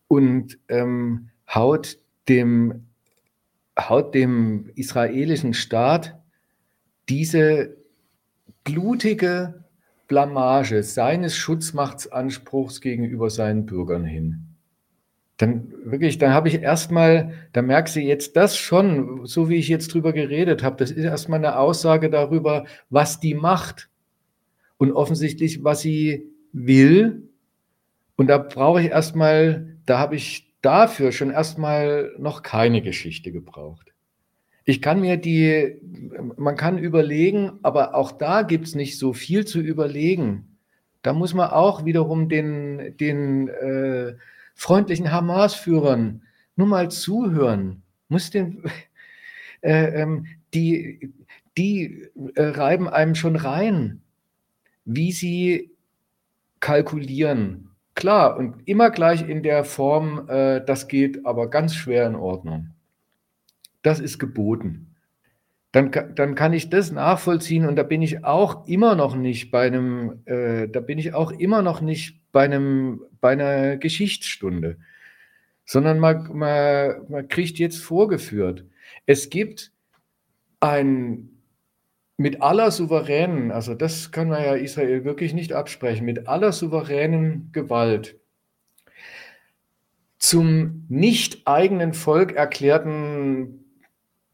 Speaker 2: und ähm, haut dem haut dem israelischen Staat diese blutige Blamage seines Schutzmachtsanspruchs gegenüber seinen Bürgern hin. Dann wirklich, dann habe ich erstmal, da merkst du jetzt das schon, so wie ich jetzt drüber geredet habe, das ist erstmal eine Aussage darüber, was die macht und offensichtlich, was sie will. Und da brauche ich erstmal, da habe ich dafür schon erstmal noch keine Geschichte gebraucht. Ich kann mir die, man kann überlegen, aber auch da gibt es nicht so viel zu überlegen. Da muss man auch wiederum den, den äh, freundlichen Hamas-Führern nur mal zuhören. Muss den, [LAUGHS] äh, ähm, die, die äh, reiben einem schon rein, wie sie kalkulieren. Klar, und immer gleich in der Form, äh, das geht aber ganz schwer in Ordnung das ist geboten. Dann, dann kann ich das nachvollziehen und da bin ich auch immer noch nicht bei einem, äh, da bin ich auch immer noch nicht bei einem, bei einer Geschichtsstunde, sondern man, man, man kriegt jetzt vorgeführt, es gibt ein mit aller souveränen, also das kann man ja Israel wirklich nicht absprechen, mit aller souveränen Gewalt zum nicht eigenen Volk erklärten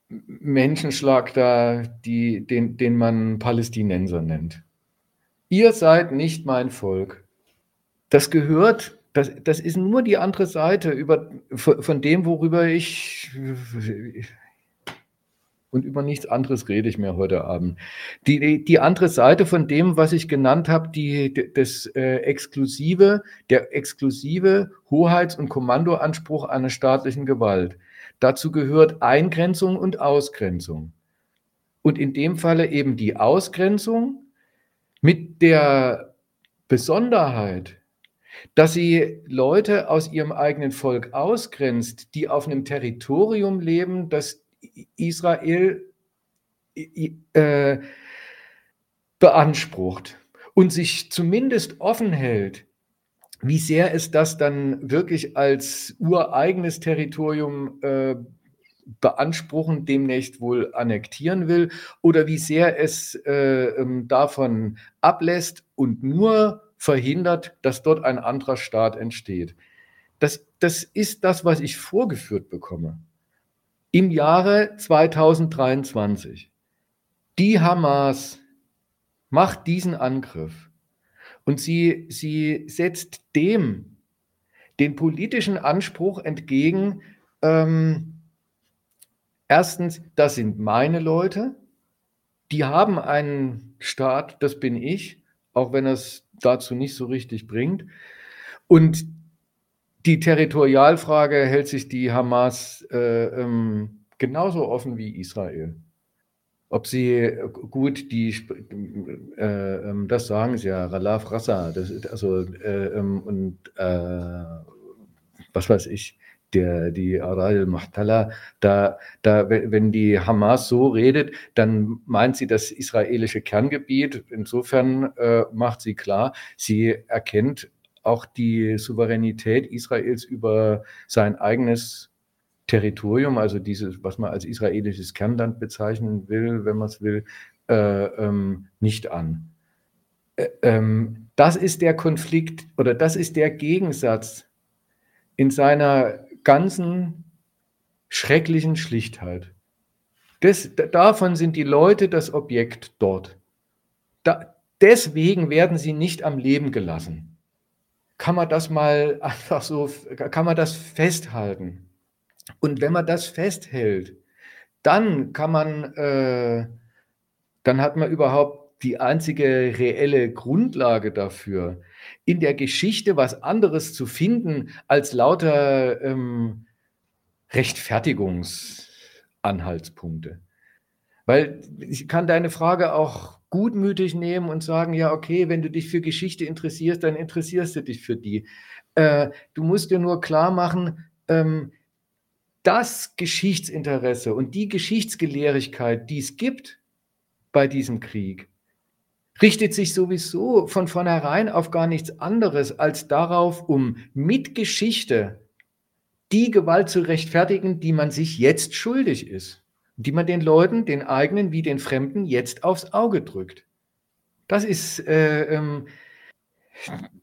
Speaker 2: Menschenschlag da, die, den, den man Palästinenser nennt. Ihr seid nicht mein Volk. Das gehört, das, das ist nur die andere Seite über, von dem, worüber ich und über nichts anderes rede ich mehr heute Abend. Die, die andere Seite von dem, was ich genannt habe, die, das äh, exklusive, der exklusive Hoheits- und Kommandoanspruch einer staatlichen Gewalt. Dazu gehört Eingrenzung und Ausgrenzung. Und in dem Falle eben die Ausgrenzung mit der Besonderheit, dass sie Leute aus ihrem eigenen Volk ausgrenzt, die auf einem Territorium leben, das Israel äh, beansprucht und sich zumindest offen hält wie sehr es das dann wirklich als ureigenes Territorium äh, beanspruchen, demnächst wohl annektieren will, oder wie sehr es äh, ähm, davon ablässt und nur verhindert, dass dort ein anderer Staat entsteht. Das, das ist das, was ich vorgeführt bekomme. Im Jahre 2023. Die Hamas macht diesen Angriff und sie, sie setzt dem den politischen Anspruch entgegen, ähm, erstens, das sind meine Leute, die haben einen Staat, das bin ich, auch wenn es dazu nicht so richtig bringt. Und die Territorialfrage hält sich die Hamas äh, ähm, genauso offen wie Israel. Ob sie gut die, äh, ähm, das sagen sie ja, Ralaf Rassa, das, also, äh, ähm, und äh, was weiß ich, der, die Aral Mahtala, da, da, wenn die Hamas so redet, dann meint sie das israelische Kerngebiet. Insofern äh, macht sie klar, sie erkennt auch die Souveränität Israels über sein eigenes Territorium, also dieses, was man als israelisches Kernland bezeichnen will, wenn man es will, äh, ähm, nicht an. Äh, ähm, das ist der Konflikt oder das ist der Gegensatz in seiner ganzen schrecklichen Schlichtheit. Das, davon sind die Leute das Objekt dort. Da, deswegen werden sie nicht am Leben gelassen. Kann man das mal [LAUGHS] einfach so, kann man das festhalten? Und wenn man das festhält, dann kann man, äh, dann hat man überhaupt die einzige reelle Grundlage dafür, in der Geschichte was anderes zu finden als lauter ähm, Rechtfertigungsargumente. Anhaltspunkte. Weil ich kann deine Frage auch gutmütig nehmen und sagen, ja, okay, wenn du dich für Geschichte interessierst, dann interessierst du dich für die. Äh, du musst dir nur klar machen, ähm, das Geschichtsinteresse und die Geschichtsgelehrigkeit, die es gibt bei diesem Krieg, richtet sich sowieso von vornherein auf gar nichts anderes als darauf, um mit Geschichte die Gewalt zu rechtfertigen, die man sich jetzt schuldig ist, die man den Leuten, den eigenen wie den Fremden, jetzt aufs Auge drückt. Das ist, äh, ähm,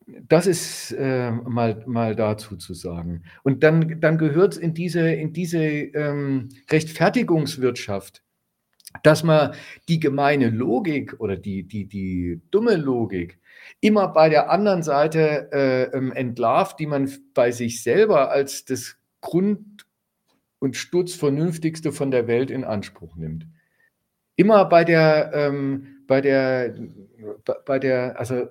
Speaker 2: das ist äh, mal, mal dazu zu sagen. Und dann, dann gehört es in diese, in diese ähm, Rechtfertigungswirtschaft, dass man die gemeine Logik oder die, die, die dumme Logik immer bei der anderen Seite äh, ähm, entlarvt, die man bei sich selber als das Grund- und Sturzvernünftigste von der Welt in Anspruch nimmt. Immer bei der, ähm, bei der, bei der, also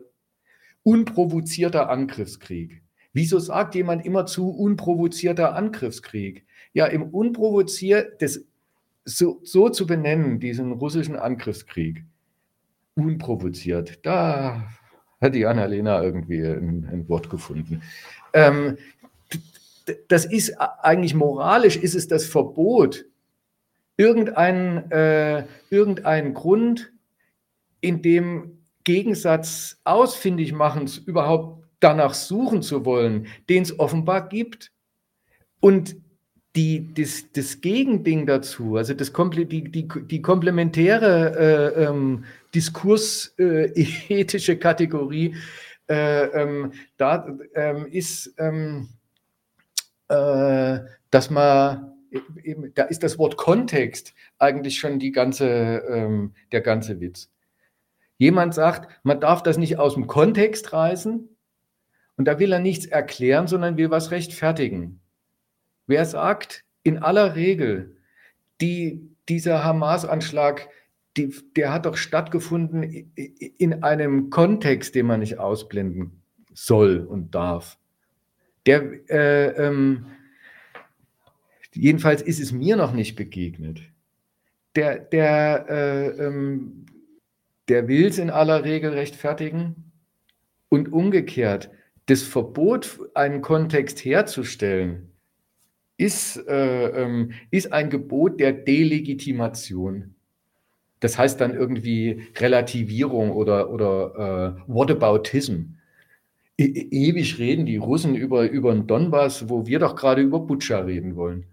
Speaker 2: unprovozierter Angriffskrieg. Wieso sagt jemand immer zu unprovozierter Angriffskrieg? Ja, im unprovoziert, das so, so zu benennen, diesen russischen Angriffskrieg, unprovoziert, da hat die Annalena irgendwie ein, ein Wort gefunden. Ähm, das ist eigentlich moralisch, ist es das Verbot, irgendeinen äh, irgendein Grund in dem Gegensatz ausfindig machens überhaupt danach suchen zu wollen, den es offenbar gibt. Und die, das, das Gegending dazu, also das, die, die, die komplementäre äh, ähm, diskursethische äh, [LAUGHS] Kategorie, äh, ähm, da ähm, ist, ähm, äh, dass man, eben, da ist das Wort Kontext eigentlich schon die ganze, ähm, der ganze Witz. Jemand sagt, man darf das nicht aus dem Kontext reißen und da will er nichts erklären, sondern will was rechtfertigen. Wer sagt, in aller Regel, die, dieser Hamas-Anschlag, die, der hat doch stattgefunden in einem Kontext, den man nicht ausblenden soll und darf. Der, äh, ähm, jedenfalls ist es mir noch nicht begegnet. Der, der, äh, ähm, der will es in aller Regel rechtfertigen und umgekehrt. Das Verbot, einen Kontext herzustellen, ist, äh, ähm, ist ein Gebot der Delegitimation. Das heißt dann irgendwie Relativierung oder, oder äh, Whataboutism. E ewig reden die Russen über, über den Donbass, wo wir doch gerade über Butscha reden wollen.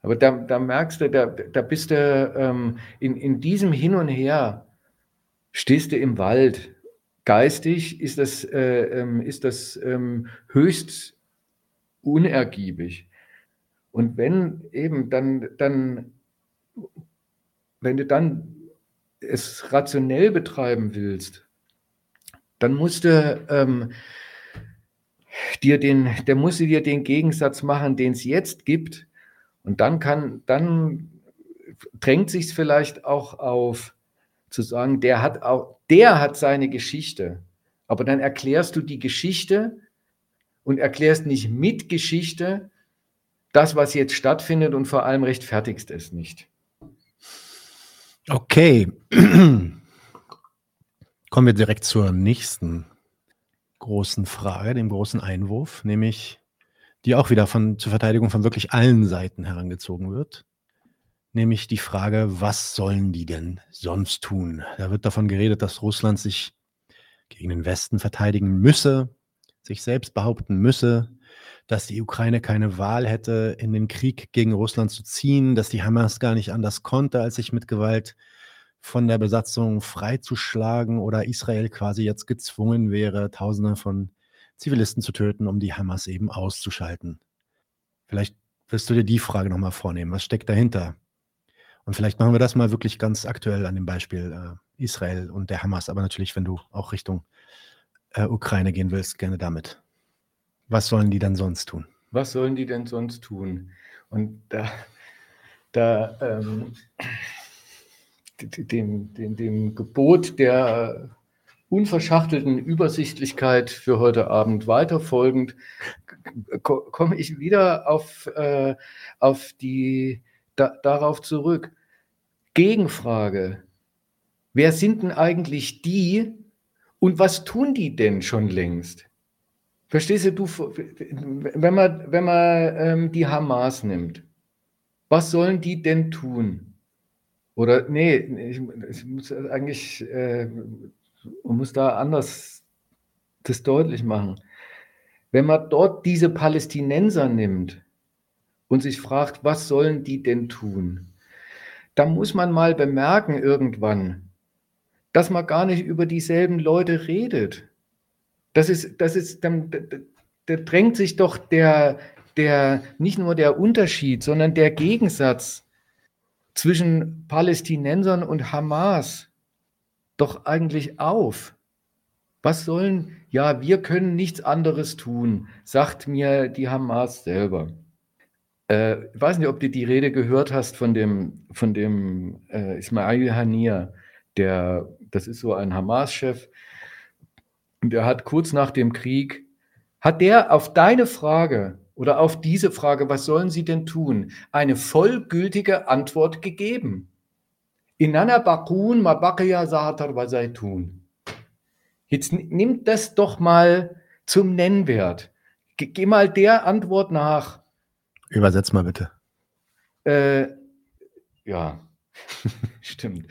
Speaker 2: Aber da, da merkst du, da, da bist du ähm, in, in diesem Hin und Her, stehst du im Wald. Geistig ist das, äh, ähm, ist das ähm, höchst unergiebig. Und wenn eben dann, dann, wenn du dann es rationell betreiben willst, dann musst du ähm, dir den, der musst du dir den Gegensatz machen, den es jetzt gibt. Und dann kann, dann drängt sich vielleicht auch auf, zu sagen, der hat auch, der hat seine Geschichte. Aber dann erklärst du die Geschichte und erklärst nicht mit Geschichte, das, was jetzt stattfindet und vor allem rechtfertigst es nicht.
Speaker 1: Okay. Kommen wir direkt zur nächsten großen Frage, dem großen Einwurf, nämlich die auch wieder von, zur Verteidigung von wirklich allen Seiten herangezogen wird. Nämlich die Frage, was sollen die denn sonst tun? Da wird davon geredet, dass Russland sich gegen den Westen verteidigen müsse, sich selbst behaupten müsse, dass die Ukraine keine Wahl hätte, in den Krieg gegen Russland zu ziehen, dass die Hamas gar nicht anders konnte, als sich mit Gewalt von der Besatzung freizuschlagen oder Israel quasi jetzt gezwungen wäre, Tausende von Zivilisten zu töten, um die Hamas eben auszuschalten. Vielleicht wirst du dir die Frage nochmal vornehmen. Was steckt dahinter? Und vielleicht machen wir das mal wirklich ganz aktuell an dem Beispiel äh, Israel und der Hamas, aber natürlich, wenn du auch Richtung äh, Ukraine gehen willst, gerne damit. Was sollen die dann sonst tun?
Speaker 2: Was sollen die denn sonst tun? Und da, da ähm, dem, dem, dem Gebot der unverschachtelten Übersichtlichkeit für heute Abend weiterfolgend, komme ich wieder auf, äh, auf die da, darauf zurück. Gegenfrage. Wer sind denn eigentlich die und was tun die denn schon längst? Verstehst du, du wenn man, wenn man ähm, die Hamas nimmt, was sollen die denn tun? Oder nee, ich, ich muss eigentlich, äh, man muss da anders das deutlich machen. Wenn man dort diese Palästinenser nimmt und sich fragt, was sollen die denn tun, dann muss man mal bemerken irgendwann, dass man gar nicht über dieselben Leute redet. Das ist, das ist, dann, da drängt sich doch der, der, nicht nur der Unterschied, sondern der Gegensatz zwischen Palästinensern und Hamas doch eigentlich auf. Was sollen, ja, wir können nichts anderes tun, sagt mir die Hamas selber. Äh, ich weiß nicht, ob du die Rede gehört hast von dem, von dem äh, Ismail Hania, der, das ist so ein Hamas-Chef, der hat kurz nach dem Krieg, hat der auf deine Frage oder auf diese Frage, was sollen sie denn tun, eine vollgültige Antwort gegeben. Inanna bakun mabakia saatar tun. Jetzt nimmt das doch mal zum Nennwert. Ge geh mal der Antwort nach.
Speaker 1: Übersetz mal bitte.
Speaker 2: Äh, ja, [LAUGHS] stimmt.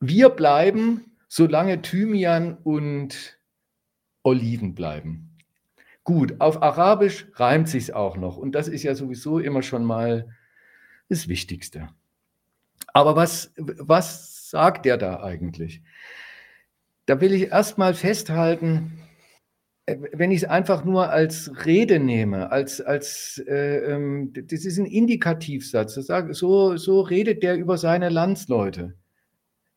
Speaker 2: Wir bleiben, solange Thymian und Oliven bleiben. Gut, auf Arabisch reimt sich auch noch und das ist ja sowieso immer schon mal das Wichtigste. Aber was, was sagt er da eigentlich? Da will ich erstmal festhalten, äh, wenn ich es einfach nur als Rede nehme, als, als äh, ähm, das ist ein Indikativsatz, so, so redet der über seine Landsleute,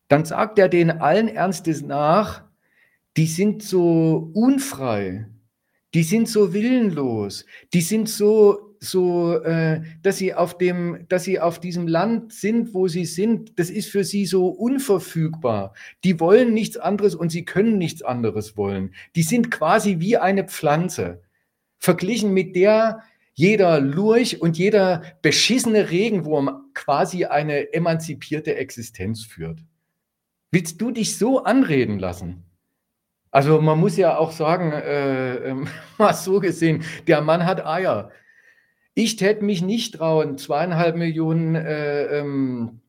Speaker 2: dann sagt er denen allen Ernstes nach, die sind so unfrei, die sind so willenlos, die sind so so, äh, dass sie auf dem, dass sie auf diesem Land sind, wo sie sind, das ist für sie so unverfügbar. Die wollen nichts anderes und sie können nichts anderes wollen. Die sind quasi wie eine Pflanze, verglichen mit der jeder Lurch und jeder beschissene Regenwurm quasi eine emanzipierte Existenz führt. Willst du dich so anreden lassen? Also man muss ja auch sagen, äh, äh, [LAUGHS] mal so gesehen, der Mann hat Eier. Ich täte mich nicht trauen, zweieinhalb Millionen äh, ähm,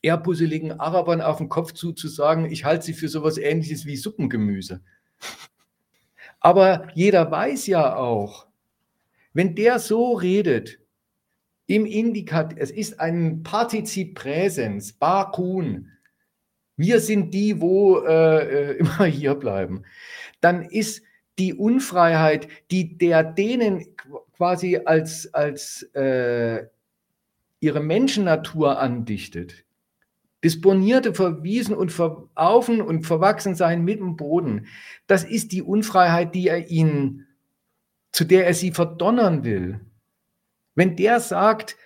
Speaker 2: ehrpuzzeligen Arabern auf den Kopf zuzusagen, ich halte sie für sowas ähnliches wie Suppengemüse. Aber jeder weiß ja auch, wenn der so redet, im Indikat, es ist ein Partizip Präsens, Bakun, wir sind die, wo äh, äh [LAUGHS] immer hier bleiben, dann ist die Unfreiheit, die der denen quasi als, als äh, ihre Menschennatur andichtet. Disponierte, verwiesen und veraufen und verwachsen sein mit dem Boden. Das ist die Unfreiheit, die er ihnen, zu der er sie verdonnern will. Wenn der sagt,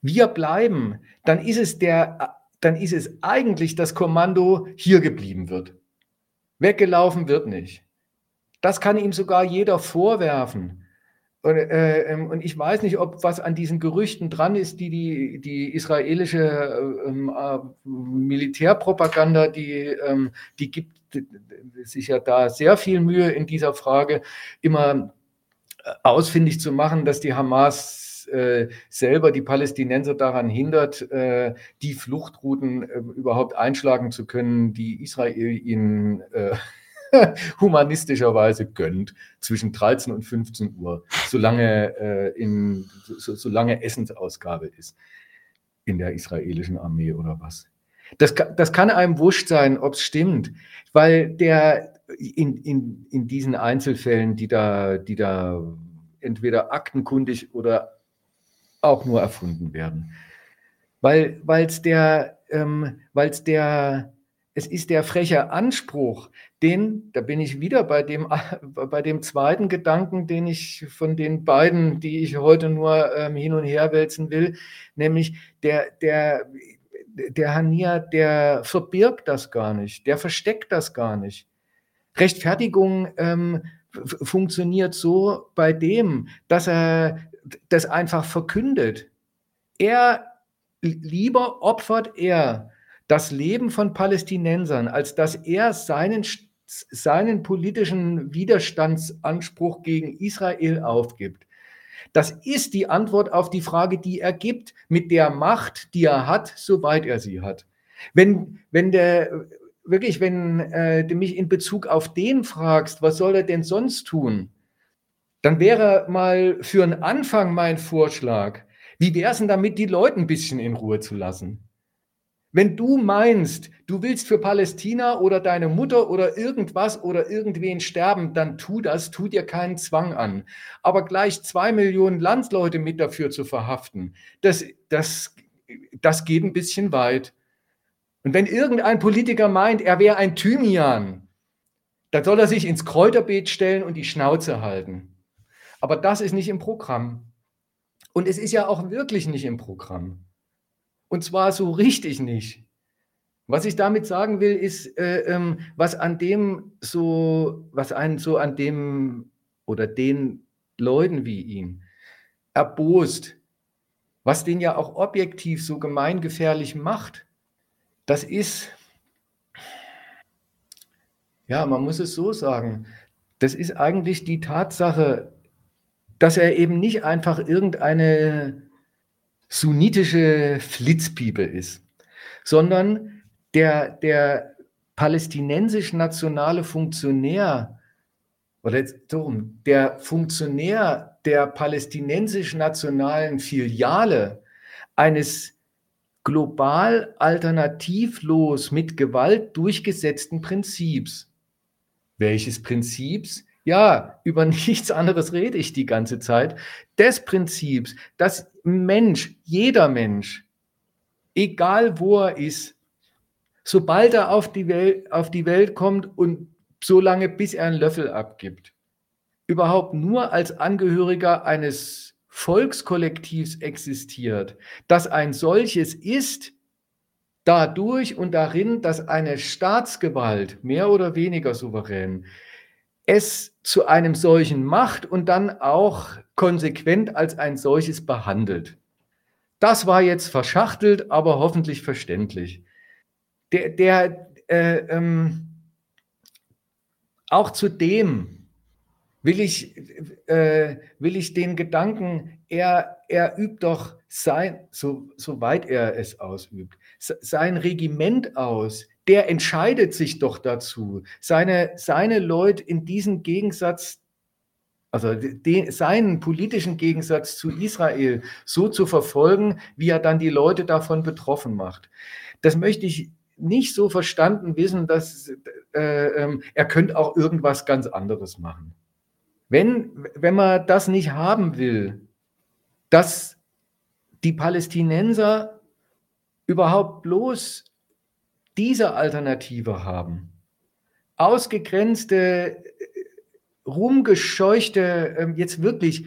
Speaker 2: wir bleiben, dann ist es der, dann ist es eigentlich das Kommando, hier geblieben wird. Weggelaufen wird nicht. Das kann ihm sogar jeder vorwerfen. Und, äh, ähm, und, ich weiß nicht, ob was an diesen Gerüchten dran ist, die die, die israelische äh, ähm, äh, Militärpropaganda, die, ähm, die gibt sich ja da sehr viel Mühe in dieser Frage, immer äh, ausfindig zu machen, dass die Hamas äh, selber die Palästinenser daran hindert, äh, die Fluchtrouten äh, überhaupt einschlagen zu können, die Israel ihnen [LAUGHS] humanistischerweise gönnt zwischen 13 und 15 Uhr, solange, äh, in, so, solange Essensausgabe ist in der israelischen Armee oder was. Das, das kann einem wurscht sein, ob es stimmt, weil der in, in, in diesen Einzelfällen, die da, die da entweder aktenkundig oder auch nur erfunden werden, weil es der, ähm, der es ist der freche Anspruch, den, da bin ich wieder bei dem, [LAUGHS] bei dem zweiten Gedanken, den ich von den beiden, die ich heute nur ähm, hin und her wälzen will, nämlich der, der, der Hania, der verbirgt das gar nicht, der versteckt das gar nicht. Rechtfertigung ähm, funktioniert so bei dem, dass er das einfach verkündet. Er lieber opfert er das Leben von Palästinensern, als dass er seinen, seinen politischen Widerstandsanspruch gegen Israel aufgibt. Das ist die Antwort auf die Frage, die er gibt, mit der Macht, die er hat, soweit er sie hat. Wenn, wenn der, wirklich, wenn äh, du mich in Bezug auf den fragst, was soll er denn sonst tun, dann wäre mal für einen Anfang mein Vorschlag, wie wäre es denn damit, die Leute ein bisschen in Ruhe zu lassen? Wenn du meinst, du willst für Palästina oder deine Mutter oder irgendwas oder irgendwen sterben, dann tu das, tu dir keinen Zwang an. Aber gleich zwei Millionen Landsleute mit dafür zu verhaften, das, das, das geht ein bisschen weit. Und wenn irgendein Politiker meint, er wäre ein Thymian, dann soll er sich ins Kräuterbeet stellen und die Schnauze halten. Aber das ist nicht im Programm. Und es ist ja auch wirklich nicht im Programm. Und zwar so richtig nicht. Was ich damit sagen will, ist, äh, ähm, was an dem so, was einen so an dem oder den Leuten wie ihm erbost, was den ja auch objektiv so gemeingefährlich macht, das ist, ja, man muss es so sagen, das ist eigentlich die Tatsache, dass er eben nicht einfach irgendeine sunnitische Flitzpiepe ist, sondern der, der palästinensisch-nationale Funktionär, oder jetzt darum, der Funktionär der palästinensisch-nationalen Filiale eines global alternativlos mit Gewalt durchgesetzten Prinzips. Welches Prinzips? Ja, über [LAUGHS] nichts anderes rede ich die ganze Zeit. Des Prinzips, dass Mensch, jeder Mensch, egal wo er ist, sobald er auf die, Welt, auf die Welt kommt und so lange, bis er einen Löffel abgibt, überhaupt nur als Angehöriger eines Volkskollektivs existiert, dass ein solches ist, dadurch und darin, dass eine Staatsgewalt, mehr oder weniger souverän, es zu einem solchen macht und dann auch konsequent als ein solches behandelt. Das war jetzt verschachtelt, aber hoffentlich verständlich. Der, der äh, ähm, auch zu dem will ich, äh, will ich den Gedanken, er, er übt doch sein, so, soweit er es ausübt, sein Regiment aus, der entscheidet sich doch dazu, seine, seine Leute in diesen Gegensatz, also den, seinen politischen Gegensatz zu Israel so zu verfolgen, wie er dann die Leute davon betroffen macht. Das möchte ich nicht so verstanden wissen, dass äh, äh, er könnte auch irgendwas ganz anderes machen. Wenn, wenn man das nicht haben will, dass die Palästinenser überhaupt bloß diese Alternative haben. Ausgegrenzte, rumgescheuchte, ähm, jetzt wirklich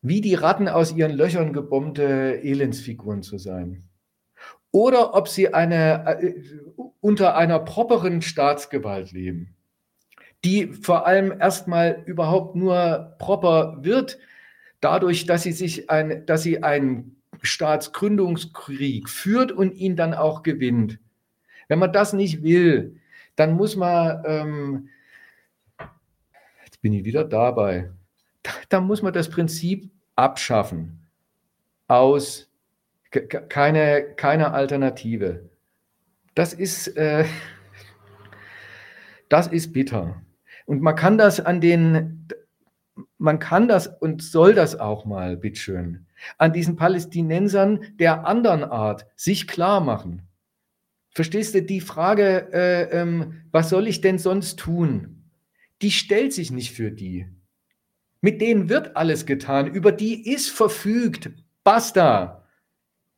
Speaker 2: wie die Ratten aus ihren Löchern gebombte Elendsfiguren zu sein. Oder ob sie eine, äh, unter einer properen Staatsgewalt leben, die vor allem erstmal überhaupt nur proper wird, dadurch, dass sie sich ein, dass sie einen Staatsgründungskrieg führt und ihn dann auch gewinnt. Wenn man das nicht will, dann muss man, ähm, jetzt bin ich wieder dabei, [LAUGHS] dann muss man das Prinzip abschaffen aus keine, keine Alternative. Das ist, äh, [LAUGHS] das ist bitter. Und man kann das an den, man kann das und soll das auch mal, bitteschön, an diesen Palästinensern der anderen Art sich klar machen. Verstehst du, die Frage, äh, ähm, was soll ich denn sonst tun, die stellt sich nicht für die. Mit denen wird alles getan, über die ist verfügt. Basta.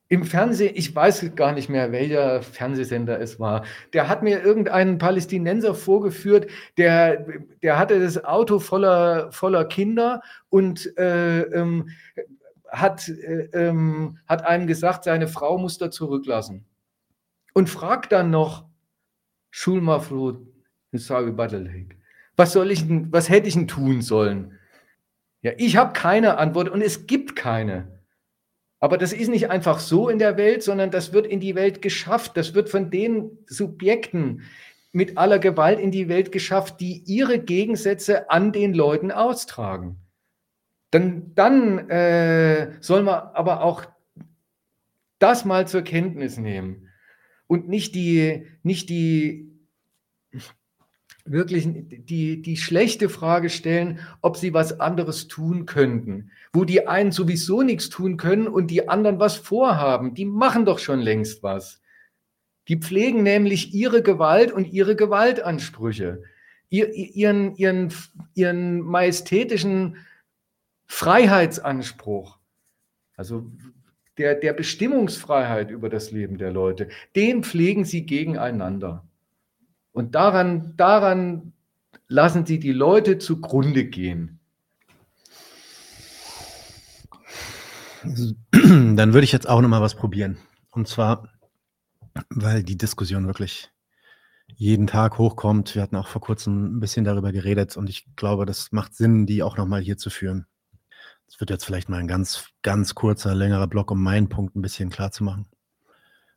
Speaker 2: Im Fernsehen, ich weiß gar nicht mehr, welcher Fernsehsender es war, der hat mir irgendeinen Palästinenser vorgeführt, der, der hatte das Auto voller, voller Kinder und äh, ähm, hat, äh, ähm, hat einem gesagt, seine Frau muss da zurücklassen und fragt dann noch Schulmafrut was soll ich denn, was hätte ich denn tun sollen? Ja, ich habe keine Antwort und es gibt keine. Aber das ist nicht einfach so in der Welt, sondern das wird in die Welt geschafft. Das wird von den Subjekten mit aller Gewalt in die Welt geschafft, die ihre Gegensätze an den Leuten austragen. Dann, dann äh, soll man aber auch das mal zur Kenntnis nehmen und nicht die, nicht die wirklich die, die schlechte Frage stellen, ob sie was anderes tun könnten. Wo die einen sowieso nichts tun können und die anderen was vorhaben. Die machen doch schon längst was. Die pflegen nämlich ihre Gewalt und ihre Gewaltansprüche, ihren, ihren, ihren majestätischen Freiheitsanspruch. Also der, der Bestimmungsfreiheit über das Leben der Leute, den pflegen sie gegeneinander. Und daran, daran lassen sie die Leute zugrunde gehen. [CLEARS THROAT]
Speaker 1: Dann würde ich jetzt auch noch mal was probieren. Und zwar, weil die Diskussion wirklich jeden Tag hochkommt. Wir hatten auch vor kurzem ein bisschen darüber geredet und ich glaube, das macht Sinn, die auch noch mal hier zu führen. Das wird jetzt vielleicht mal ein ganz, ganz kurzer, längerer Block, um meinen Punkt ein bisschen klar zu machen.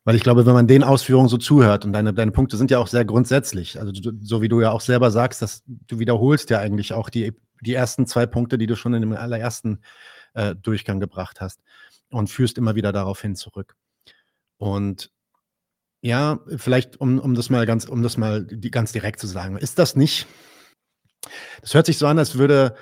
Speaker 1: Weil ich glaube, wenn man den Ausführungen so zuhört und deine, deine Punkte sind ja auch sehr grundsätzlich, also du, so wie du ja auch selber sagst, dass du wiederholst ja eigentlich auch die, die ersten zwei Punkte, die du schon in dem allerersten äh, Durchgang gebracht hast und führst immer wieder darauf hin zurück. Und ja, vielleicht um, um das mal ganz, um das mal die, ganz direkt zu sagen, ist das nicht? Das hört sich so an, als würde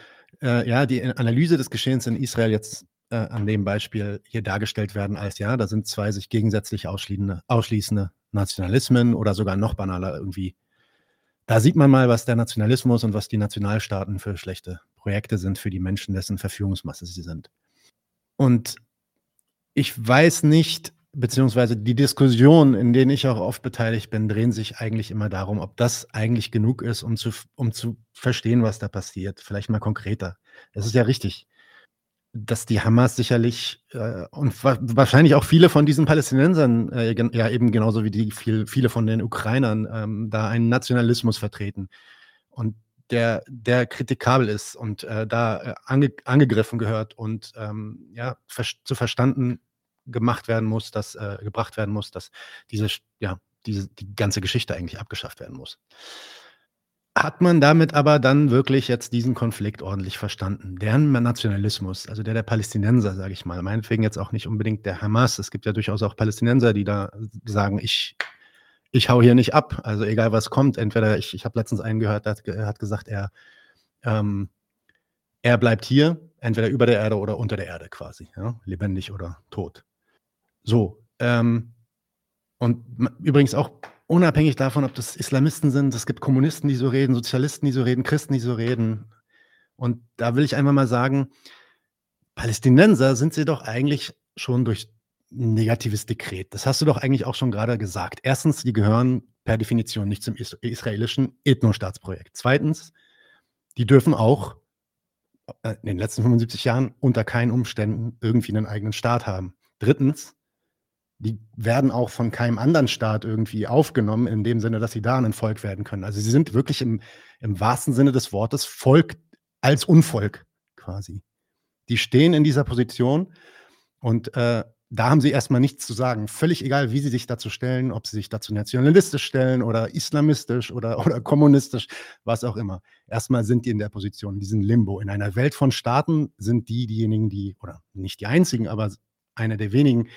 Speaker 1: äh, ja die Analyse des Geschehens in Israel jetzt äh, an dem Beispiel hier dargestellt werden als, ja, da sind zwei sich gegensätzlich ausschließende, ausschließende Nationalismen oder sogar noch banaler irgendwie. Da sieht man mal, was der Nationalismus und was die Nationalstaaten für schlechte Projekte sind für die Menschen, dessen Verfügungsmasse sie sind. Und ich weiß nicht, beziehungsweise die Diskussionen, in denen ich auch oft beteiligt bin, drehen sich eigentlich immer darum, ob das eigentlich genug ist, um zu, um zu verstehen, was da passiert. Vielleicht mal konkreter. Es ist ja richtig dass die Hamas sicherlich äh, und wa wahrscheinlich auch viele von diesen Palästinensern, äh, ja eben genauso wie die viel, viele von den Ukrainern, ähm, da einen Nationalismus vertreten und der, der kritikabel ist und äh, da äh, ange angegriffen gehört und ähm, ja ver zu verstanden gemacht werden muss, dass äh, gebracht werden muss, dass diese ja diese die ganze Geschichte eigentlich abgeschafft werden muss. Hat man damit aber dann wirklich jetzt diesen Konflikt ordentlich verstanden? Deren Nationalismus, also der der Palästinenser, sage ich mal, meinetwegen jetzt auch nicht unbedingt der Hamas. Es gibt ja durchaus auch Palästinenser, die da sagen, ich, ich hau hier nicht ab. Also egal was kommt, entweder ich, ich habe letztens einen gehört, der hat, er hat gesagt, er, ähm, er bleibt hier, entweder über der Erde oder unter der Erde quasi, ja? lebendig oder tot. So. Ähm, und übrigens auch unabhängig davon, ob das Islamisten sind, es gibt Kommunisten, die so reden, Sozialisten, die so reden, Christen, die so reden. Und da will ich einfach mal sagen, Palästinenser sind sie doch eigentlich schon durch ein negatives Dekret. Das hast du doch eigentlich auch schon gerade gesagt. Erstens, die gehören per Definition nicht zum israelischen Ethnostaatsprojekt. Zweitens, die dürfen auch äh, in den letzten 75 Jahren unter keinen Umständen irgendwie einen eigenen Staat haben. Drittens, die werden auch von keinem anderen Staat irgendwie aufgenommen, in dem Sinne, dass sie da ein Volk werden können. Also sie sind wirklich im, im wahrsten Sinne des Wortes Volk als Unvolk quasi. Die stehen in dieser Position und äh, da haben sie erstmal nichts zu sagen. Völlig egal, wie sie sich dazu stellen, ob sie sich dazu nationalistisch stellen oder islamistisch oder, [LAUGHS] oder kommunistisch, was auch immer. Erstmal sind die in der Position, in diesem Limbo. In einer Welt von Staaten sind die diejenigen, die, oder nicht die einzigen, aber einer der wenigen,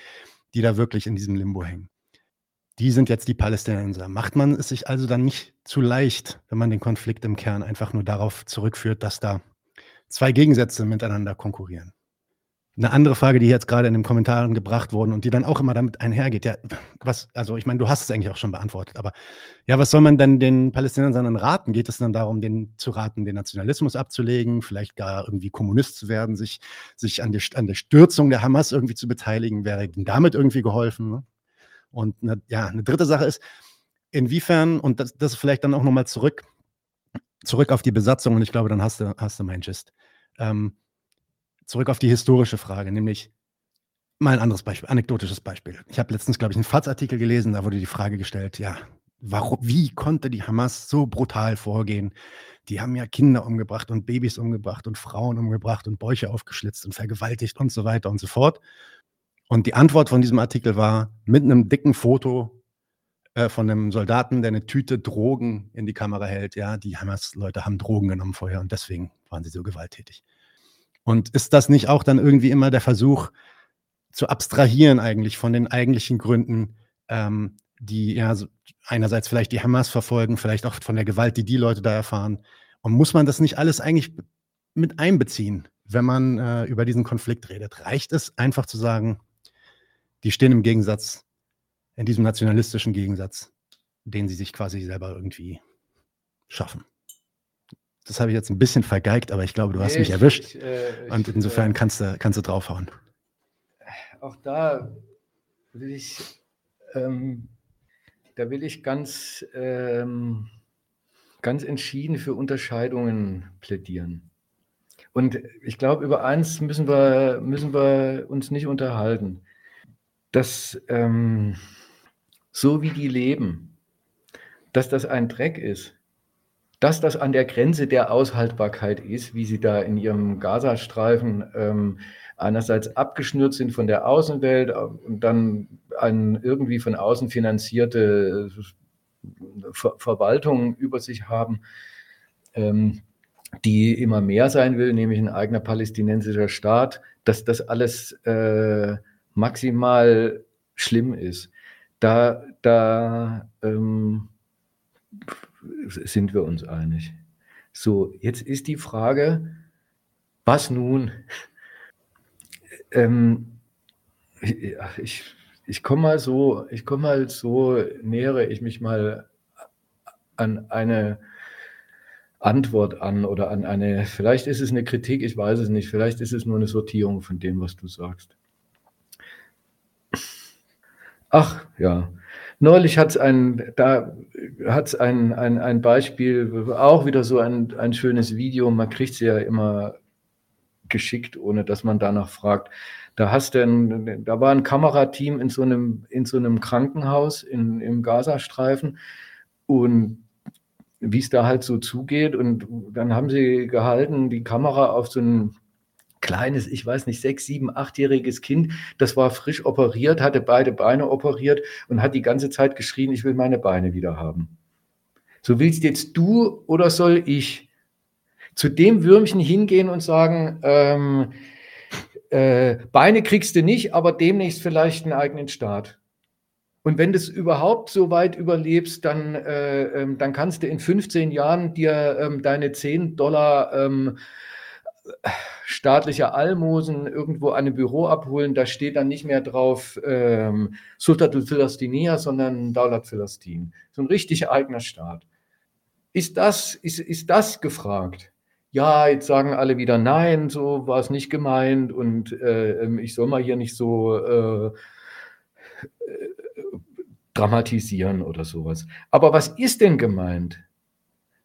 Speaker 1: die da wirklich in diesem Limbo hängen. Die sind jetzt die Palästinenser. Macht man es sich also dann nicht zu leicht, wenn man den Konflikt im Kern einfach nur darauf zurückführt, dass da zwei Gegensätze miteinander konkurrieren? Eine andere Frage, die jetzt gerade in den Kommentaren gebracht wurden und die dann auch immer damit einhergeht, ja, was, also ich meine, du hast es eigentlich auch schon beantwortet, aber ja, was soll man denn den Palästinensern dann raten? Geht es dann darum, den zu raten, den Nationalismus abzulegen, vielleicht gar irgendwie Kommunist zu werden, sich, sich an, die, an der Stürzung der Hamas irgendwie zu beteiligen? Wäre ihnen damit irgendwie geholfen? Ne? Und eine, ja, eine dritte Sache ist, inwiefern, und das, das vielleicht dann auch nochmal zurück, zurück auf die Besatzung, und ich glaube, dann hast du, hast du mein Gist. Ähm, zurück auf die historische Frage, nämlich mal ein anderes Beispiel, anekdotisches Beispiel. Ich habe letztens, glaube ich, einen FATS-Artikel gelesen, da wurde die Frage gestellt, ja, warum, wie konnte die Hamas so brutal vorgehen? Die haben ja Kinder umgebracht und Babys umgebracht und Frauen umgebracht und Bäuche aufgeschlitzt und vergewaltigt und so weiter und so fort. Und die Antwort von diesem Artikel war mit einem dicken Foto äh, von einem Soldaten, der eine Tüte Drogen in die Kamera hält. Ja, die Hamas-Leute haben Drogen genommen vorher und deswegen waren sie so gewalttätig. Und ist das nicht auch dann irgendwie immer der Versuch zu abstrahieren eigentlich von den eigentlichen Gründen, ähm, die ja einerseits vielleicht die Hamas verfolgen, vielleicht auch von der Gewalt, die die Leute da erfahren. Und muss man das nicht alles eigentlich mit einbeziehen, wenn man äh, über diesen Konflikt redet? Reicht es einfach zu sagen, die stehen im Gegensatz, in diesem nationalistischen Gegensatz, den sie sich quasi selber irgendwie schaffen? Das habe ich jetzt ein bisschen vergeigt, aber ich glaube, du nee, hast mich erwischt. Ich, äh, und insofern äh, kannst du, kannst du draufhauen.
Speaker 2: Auch da will ich ähm, da will ich ganz, ähm, ganz entschieden für Unterscheidungen plädieren. Und ich glaube, über eins müssen wir, müssen wir uns nicht unterhalten. Dass ähm, so wie die leben, dass das ein Dreck ist, dass das an der Grenze der Aushaltbarkeit ist, wie sie da in ihrem Gazastreifen ähm, einerseits abgeschnürt sind von der Außenwelt und dann eine irgendwie von außen finanzierte Ver Verwaltung über sich haben, ähm, die immer mehr sein will, nämlich ein eigener palästinensischer Staat, dass das alles äh, maximal schlimm ist. Da, da ähm, sind wir uns einig. So, jetzt ist die Frage, was nun? Ähm, ich ich komme mal so, ich komme mal so, nähere ich mich mal an eine Antwort an oder an eine, vielleicht ist es eine Kritik, ich weiß es nicht, vielleicht ist es nur eine Sortierung von dem, was du sagst. Ach ja, neulich hat es ein, da hat es ein, ein, ein Beispiel, auch wieder so ein, ein schönes Video, man kriegt es ja immer geschickt, ohne dass man danach fragt. Da hast du ein, da war ein Kamerateam in so einem, in so einem Krankenhaus in, im Gazastreifen und wie es da halt so zugeht. Und dann haben sie gehalten, die Kamera auf so ein kleines, ich weiß nicht, sechs, sieben, achtjähriges Kind, das war frisch operiert, hatte beide Beine operiert und hat die ganze Zeit geschrien, ich will meine Beine wieder haben. So willst jetzt du oder soll ich? zu dem Würmchen hingehen und sagen, ähm, äh, Beine kriegst du nicht, aber demnächst vielleicht einen eigenen Staat. Und wenn du es überhaupt so weit überlebst, dann, äh, ähm, dann kannst du in 15 Jahren dir ähm, deine 10 Dollar ähm, staatlicher Almosen irgendwo an einem Büro abholen. Da steht dann nicht mehr drauf ähm, Sultatul Philastinia, sondern Daulat Philastin. So ein richtig eigener Staat. Ist das, ist, ist das gefragt? ja, jetzt sagen alle wieder nein, so war es nicht gemeint und äh, ich soll mal hier nicht so äh, äh, dramatisieren oder sowas. Aber was ist denn gemeint?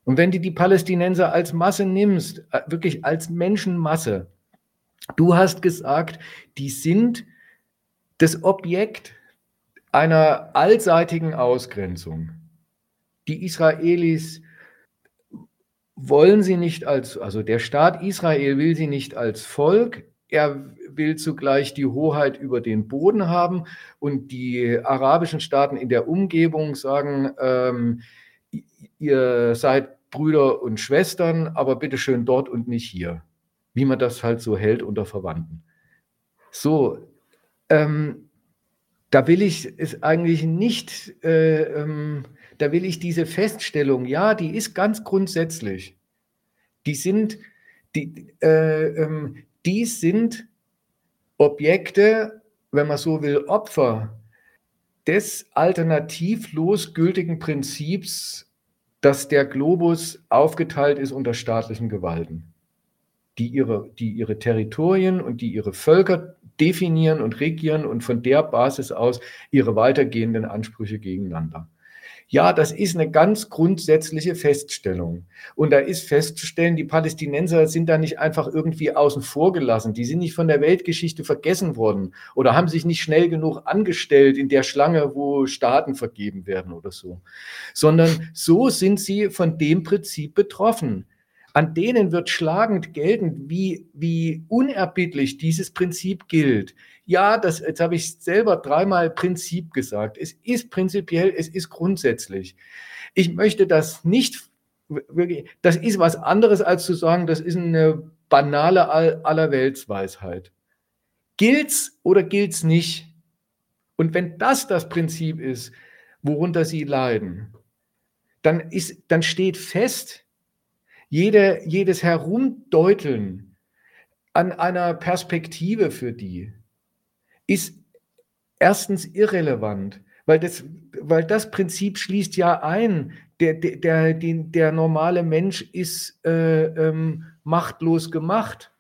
Speaker 2: Und wenn du die Palästinenser als Masse nimmst, äh, wirklich als Menschenmasse, du hast gesagt, die sind das Objekt einer allseitigen Ausgrenzung. Die Israelis wollen sie nicht als, also der Staat Israel will sie nicht als Volk, er will zugleich die Hoheit über den Boden haben und die arabischen Staaten in der Umgebung sagen, ähm, ihr seid Brüder und Schwestern, aber bitte schön dort und nicht hier, wie man das halt so hält unter Verwandten. So, ähm, da will ich es eigentlich nicht äh, ähm, da will ich diese Feststellung, ja, die ist ganz grundsätzlich. Die sind, die, äh, ähm, die sind Objekte, wenn man so will, Opfer des alternativlos gültigen Prinzips, dass der Globus aufgeteilt ist unter staatlichen Gewalten, die ihre, die ihre Territorien und die ihre Völker definieren und regieren und von der Basis aus ihre weitergehenden Ansprüche gegeneinander. Ja, das ist eine ganz grundsätzliche Feststellung. Und da ist festzustellen, die Palästinenser sind da nicht einfach irgendwie außen vor gelassen. Die sind nicht von der Weltgeschichte vergessen worden oder haben sich nicht schnell genug angestellt in der Schlange, wo Staaten vergeben werden oder so. Sondern so sind sie von dem Prinzip betroffen. an denen wird schlagend geltend, wie, wie unerbittlich dieses Prinzip gilt. Ja, das, jetzt habe ich selber dreimal Prinzip gesagt. Es ist prinzipiell, es ist grundsätzlich. Ich möchte das nicht wirklich, das ist was anderes als zu sagen, das ist eine banale Allerweltsweisheit. Gilt's oder gilt's nicht? Und wenn das das Prinzip ist, worunter sie leiden, dann, ist, dann steht fest, jede, jedes Herumdeuteln an einer Perspektive für die ist erstens irrelevant, weil das, weil das Prinzip schließt ja ein, der, der, der, der normale Mensch ist äh, ähm, machtlos gemacht.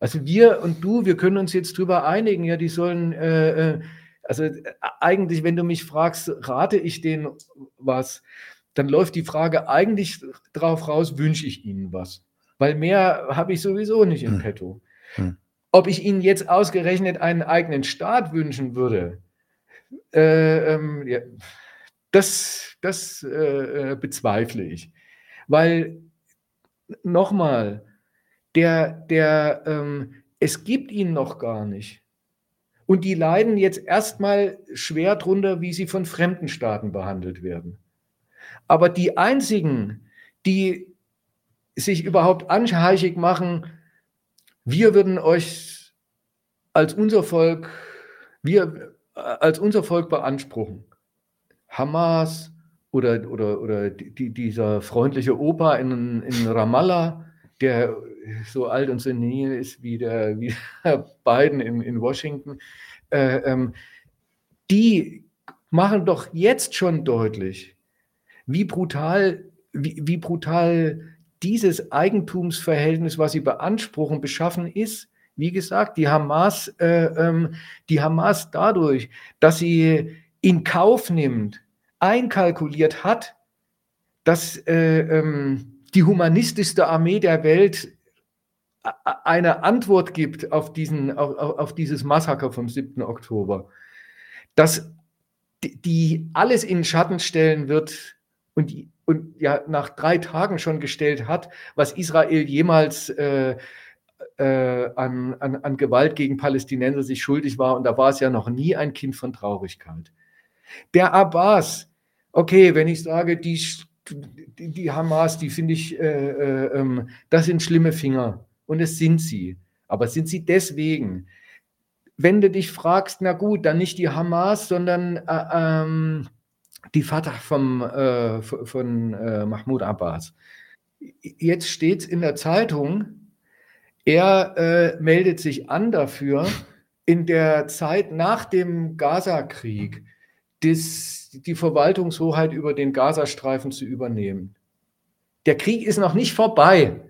Speaker 2: Also wir und du, wir können uns jetzt darüber einigen, ja, die sollen, äh, äh also äh, eigentlich, wenn du mich fragst, rate ich denen was, dann läuft die Frage eigentlich drauf raus, wünsche ich ihnen was. Weil mehr habe ich sowieso nicht im hm. Petto. Hm. Ob ich ihnen jetzt ausgerechnet einen eigenen Staat wünschen würde, äh, ähm, ja, das, das äh, äh bezweifle ich. Weil, nochmal, der, der, ähm, es gibt ihn noch gar nicht. Und die leiden jetzt erstmal schwer drunter, wie sie von fremden Staaten behandelt werden. Aber die einzigen, die sich überhaupt anheischig machen, wir würden euch als unser Volk, wir äh, als unser Volk beanspruchen. Hamas oder, oder, oder die, dieser freundliche Opa in, in Ramallah, der so alt und so nähe ist wie der, wie der [LAUGHS] Biden in, in Washington, äh, ähm, die machen doch jetzt schon deutlich, wie brutal, wie, wie brutal dieses Eigentumsverhältnis, was sie beanspruchen, beschaffen ist. Wie gesagt, die Hamas, äh, ähm, die Hamas dadurch, dass sie in Kauf nimmt, einkalkuliert hat, dass äh, ähm, die humanistischste Armee der Welt eine Antwort gibt auf, diesen, auf, auf dieses Massaker vom 7. Oktober, dass die, die alles in Schatten stellen wird und, und ja nach drei Tagen schon gestellt hat, was Israel jemals äh, äh, an, an, an Gewalt gegen Palästinenser sich schuldig war. Und da war es ja noch nie ein Kind von Traurigkeit. Der Abbas, okay, wenn ich sage, die, die, die Hamas, die finde ich, äh, äh, ähm, das sind schlimme Finger. Und es sind sie. Aber sind sie deswegen? Wenn du dich fragst, na gut, dann nicht die Hamas, sondern äh, ähm, die Vater vom, äh, von äh, Mahmoud Abbas. Jetzt steht in der Zeitung, er äh, meldet sich an dafür, in der Zeit nach dem Gaza-Krieg die Verwaltungshoheit über den Gazastreifen zu übernehmen. Der Krieg ist noch nicht vorbei.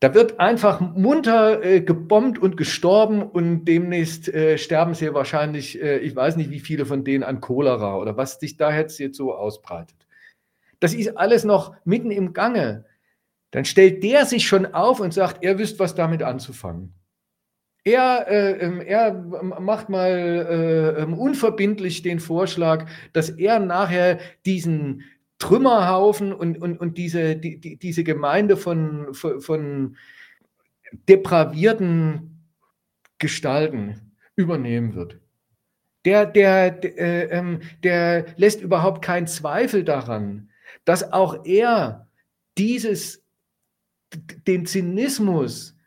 Speaker 2: Da wird einfach munter äh, gebombt und gestorben und demnächst äh, sterben sie wahrscheinlich, äh, ich weiß nicht, wie viele von denen an Cholera oder was sich da jetzt, jetzt so ausbreitet. Das ist alles noch mitten im Gange. Dann stellt der sich schon auf und sagt, er wüsste, was damit anzufangen. Er, äh, ähm, er macht mal äh, ähm, unverbindlich den Vorschlag, dass er nachher diesen Trümmerhaufen und, und, und diese, die, die, diese Gemeinde von, von, von depravierten Gestalten übernehmen wird. Der, der, der, äh, ähm, der lässt überhaupt keinen Zweifel daran, dass auch er dieses, den Zynismus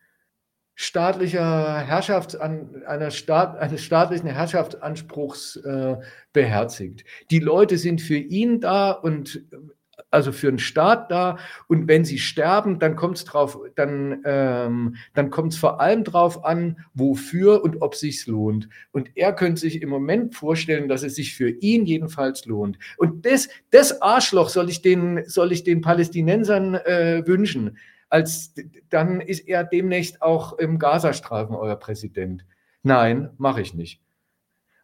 Speaker 2: staatlicher Herrschaftsan einer Staat, eines staatlichen Herrschaftsanspruchs äh, beherzigt. Die Leute sind für ihn da und also für den Staat da und wenn sie sterben, dann kommt es drauf, dann, ähm, dann kommt es vor allem darauf an, wofür und ob sich's lohnt. Und er könnte sich im Moment vorstellen, dass es sich für ihn jedenfalls lohnt. Und das, das Arschloch soll ich den, soll ich den Palästinensern äh, wünschen als dann ist er demnächst auch im Gazastreifen euer Präsident. Nein, mache ich nicht.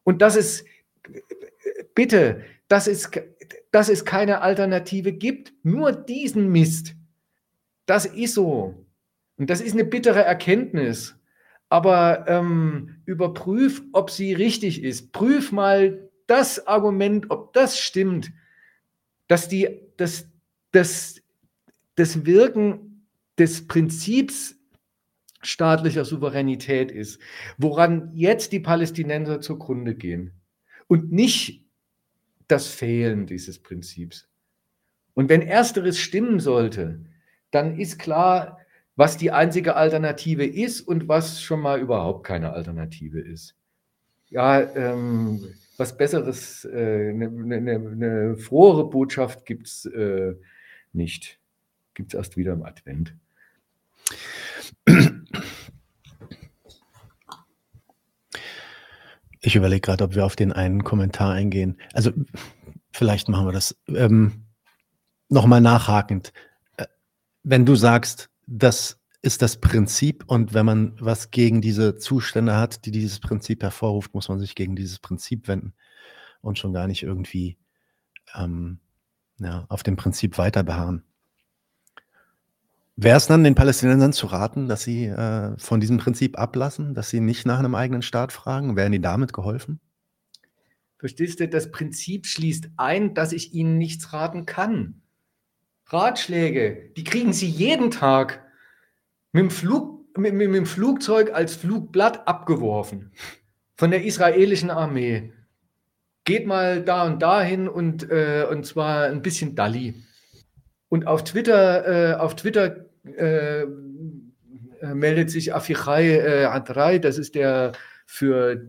Speaker 2: Und das ist, bitte, dass es, dass es keine Alternative gibt, nur diesen Mist. Das ist so. Und das ist eine bittere Erkenntnis. Aber ähm, überprüf, ob sie richtig ist. Prüf mal das Argument, ob das stimmt, dass die, das, das, das Wirken des Prinzips staatlicher Souveränität ist, woran jetzt die Palästinenser zugrunde gehen und nicht das Fehlen dieses Prinzips. Und wenn ersteres stimmen sollte, dann ist klar, was die einzige Alternative ist und was schon mal überhaupt keine Alternative ist. Ja, ähm, was Besseres, eine äh, ne, ne, ne, ne frohere Botschaft gibt es äh, nicht. Gibt es erst wieder im Advent.
Speaker 1: Ich überlege gerade, ob wir auf den einen Kommentar eingehen. Also vielleicht machen wir das. Ähm, Nochmal nachhakend. Äh, wenn du sagst, das ist das Prinzip und wenn man was gegen diese Zustände hat, die dieses Prinzip hervorruft, muss man sich gegen dieses Prinzip wenden und schon gar nicht irgendwie ähm, ja, auf dem Prinzip weiter beharren. Wäre es dann den Palästinensern zu raten, dass sie äh, von diesem Prinzip ablassen, dass sie nicht nach einem eigenen Staat fragen? Wären die damit geholfen?
Speaker 2: Verstehst du, das Prinzip schließt ein, dass ich ihnen nichts raten kann. Ratschläge, die kriegen sie jeden Tag mit dem, Flug, mit, mit, mit dem Flugzeug als Flugblatt abgeworfen von der israelischen Armee. Geht mal da und dahin und, äh, und zwar ein bisschen Dalli. Und auf Twitter, äh, auf Twitter äh, äh, meldet sich Afichai äh, Adrai, das ist der für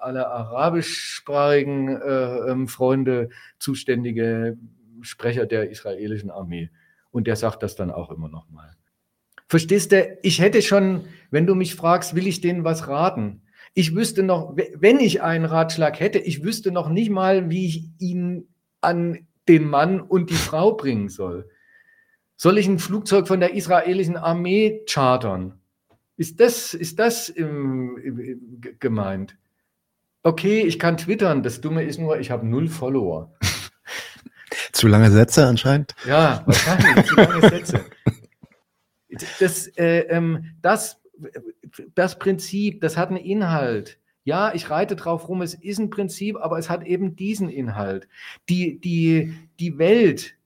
Speaker 2: alle arabischsprachigen äh, ähm, Freunde zuständige Sprecher der israelischen Armee. Und der sagt das dann auch immer noch mal. Verstehst du, ich hätte schon, wenn du mich fragst, will ich denen was raten? Ich wüsste noch, wenn ich einen Ratschlag hätte, ich wüsste noch nicht mal, wie ich ihn an den Mann und die Frau bringen soll. Soll ich ein Flugzeug von der israelischen Armee chartern? Ist das, ist das im, im, gemeint? Okay, ich kann twittern. Das Dumme ist nur, ich habe null Follower. [LAUGHS]
Speaker 1: Zu lange Sätze anscheinend?
Speaker 2: Ja, wahrscheinlich. zu lange Sätze. Das, äh, ähm, das, das Prinzip, das hat einen Inhalt. Ja, ich reite drauf rum, es ist ein Prinzip, aber es hat eben diesen Inhalt. Die, die, die Welt,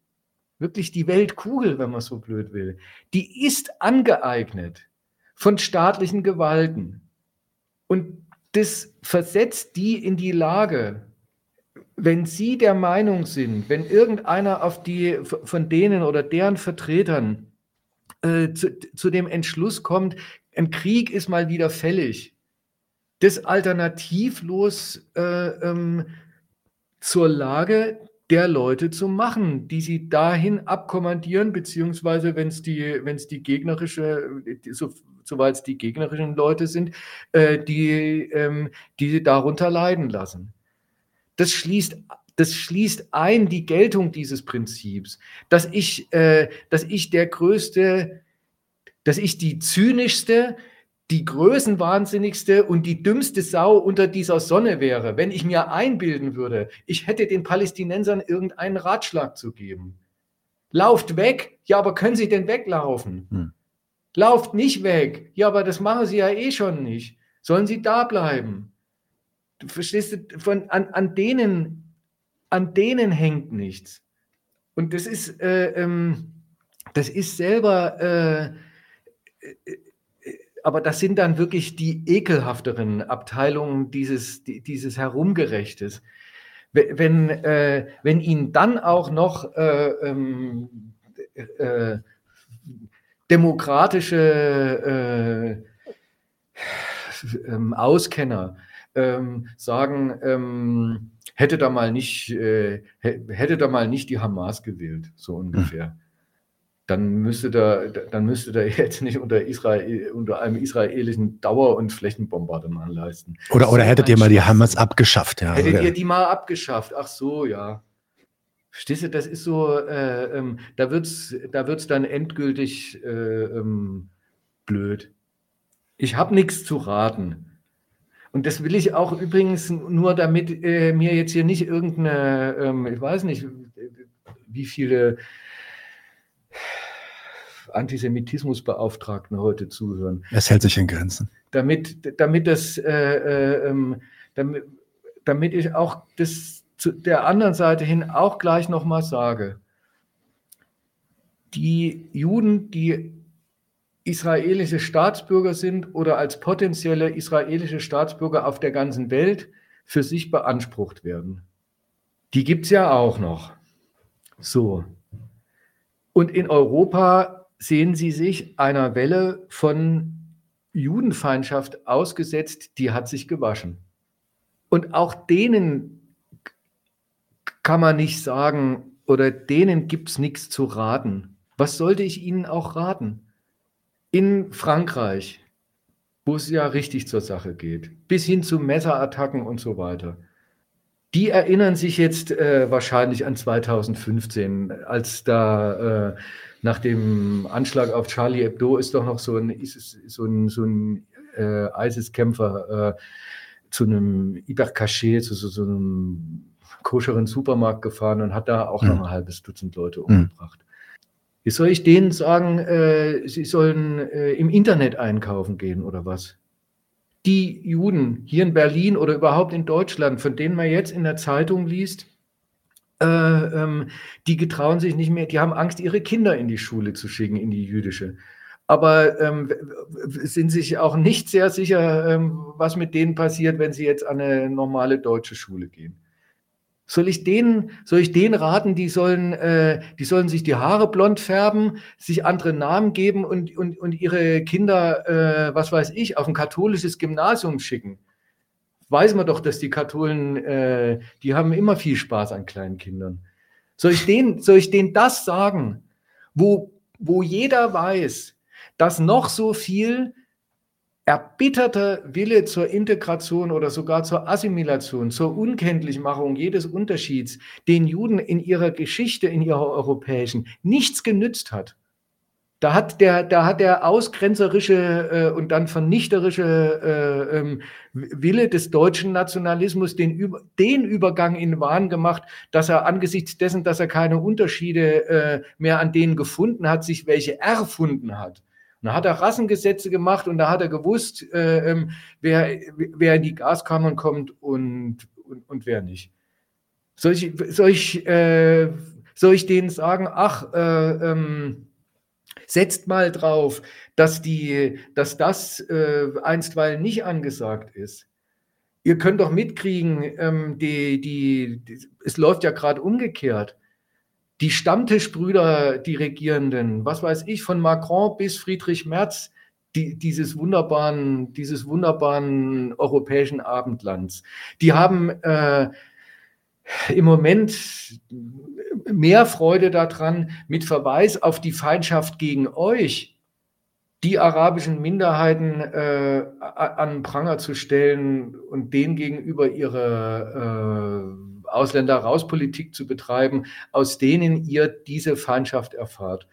Speaker 2: wirklich die Weltkugel, wenn man so blöd will, die ist angeeignet von staatlichen Gewalten. Und das versetzt die in die Lage, wenn Sie der Meinung sind, wenn irgendeiner auf die, von denen oder deren Vertretern äh, zu, zu dem Entschluss kommt, ein Krieg ist mal wieder fällig, das alternativlos äh, ähm, zur Lage der Leute zu machen, die sie dahin abkommandieren, beziehungsweise wenn es die, wenn es die gegnerische, so, soweit es die gegnerischen Leute sind, äh, die, ähm, die sie darunter leiden lassen. Das schließt, das schließt ein die Geltung dieses Prinzips, dass ich, äh, dass ich der größte, dass ich die zynischste, die größenwahnsinnigste und die dümmste Sau unter dieser Sonne wäre, wenn ich mir einbilden würde, ich hätte den Palästinensern irgendeinen Ratschlag zu geben. Lauft weg, ja, aber können Sie denn weglaufen? Hm. Lauft nicht weg, ja, aber das machen Sie ja eh schon nicht. Sollen Sie da bleiben? Du verstehst, von, an, an, denen, an denen hängt nichts. Und das ist, äh, ähm, das ist selber, äh, äh aber das sind dann wirklich die ekelhafteren Abteilungen dieses, dieses Herumgerechtes. Wenn, äh, wenn ihnen dann auch noch äh, ähm, äh, demokratische äh, ähm, Auskenner ähm, sagen, hätte da mal nicht, äh, hätte da mal nicht die Hamas gewählt, so ungefähr. Dann müsste da, dann müsste da jetzt nicht unter, Israel, unter einem israelischen Dauer- und Flächenbombardement leisten.
Speaker 1: Oder, oder hättet ihr mal die Hamas abgeschafft, ja.
Speaker 2: Hättet
Speaker 1: oder?
Speaker 2: ihr die mal abgeschafft? Ach so, ja. Verstehst du, das ist so, äh, ähm, da wird es da wird's dann endgültig äh, ähm, blöd. Ich habe nichts zu raten. Und das will ich auch übrigens nur, damit äh, mir jetzt hier nicht irgendeine, ähm, ich weiß nicht, wie viele Antisemitismusbeauftragten heute zuhören.
Speaker 1: Es hält sich in Grenzen.
Speaker 2: Damit, damit, das, äh, äh, ähm, damit, damit ich auch das zu der anderen Seite hin auch gleich nochmal sage. Die Juden, die israelische Staatsbürger sind oder als potenzielle israelische Staatsbürger auf der ganzen Welt für sich beansprucht werden. Die gibt es ja auch noch. So. Und in Europa sehen Sie sich einer Welle von Judenfeindschaft ausgesetzt, die hat sich gewaschen. Und auch denen kann man nicht sagen, oder denen gibt es nichts zu raten. Was sollte ich Ihnen auch raten? In Frankreich, wo es ja richtig zur Sache geht, bis hin zu Messerattacken und so weiter. Die erinnern sich jetzt äh, wahrscheinlich an 2015, als da äh, nach dem Anschlag auf Charlie Hebdo ist doch noch so ein, so ein, so ein äh, ISIS-Kämpfer äh, zu einem Ibercaché, zu so, so, einem koscheren Supermarkt gefahren und hat da auch mhm. noch ein halbes Dutzend Leute mhm. umgebracht. Wie soll ich denen sagen, äh, sie sollen äh, im Internet einkaufen gehen oder was? Die Juden hier in Berlin oder überhaupt in Deutschland, von denen man jetzt in der Zeitung liest, ähm, die getrauen sich nicht mehr, die haben Angst, ihre Kinder in die Schule zu schicken, in die jüdische. Aber ähm, sind sich auch nicht sehr sicher, ähm, was mit denen passiert, wenn sie jetzt an eine normale deutsche Schule gehen. Soll ich denen, soll ich denen raten, die sollen, äh, die sollen sich die Haare blond färben, sich andere Namen geben und, und, und ihre Kinder, äh, was weiß ich, auf ein katholisches Gymnasium schicken? Weiß man doch, dass die Katholen, äh, die haben immer viel Spaß an kleinen Kindern. Soll ich denen, soll ich denen das sagen, wo, wo jeder weiß, dass noch so viel erbitterter Wille zur Integration oder sogar zur Assimilation, zur Unkenntlichmachung jedes Unterschieds den Juden in ihrer Geschichte, in ihrer europäischen, nichts genützt hat. Da hat der, da hat der ausgrenzerische äh, und dann vernichterische äh, ähm, Wille des deutschen Nationalismus den, den Übergang in Wahn gemacht, dass er angesichts dessen, dass er keine Unterschiede äh, mehr an denen gefunden hat, sich welche erfunden hat. Und da hat er Rassengesetze gemacht und da hat er gewusst, äh, ähm, wer, wer in die Gaskammern kommt und, und, und wer nicht. Soll ich, soll ich, äh, soll ich denen sagen, ach, äh, ähm, setzt mal drauf, dass, die, dass das äh, einstweilen nicht angesagt ist. Ihr könnt doch mitkriegen, ähm, die, die, die, es läuft ja gerade umgekehrt die Stammtischbrüder, die Regierenden, was weiß ich, von Macron bis Friedrich Merz, die, dieses wunderbaren, dieses wunderbaren europäischen Abendlands, die haben äh, im Moment mehr Freude daran, mit Verweis auf die Feindschaft gegen euch die arabischen Minderheiten äh, an Pranger zu stellen und denen gegenüber ihre äh, Ausländer-Raus-Politik zu betreiben, aus denen ihr diese Feindschaft erfahrt.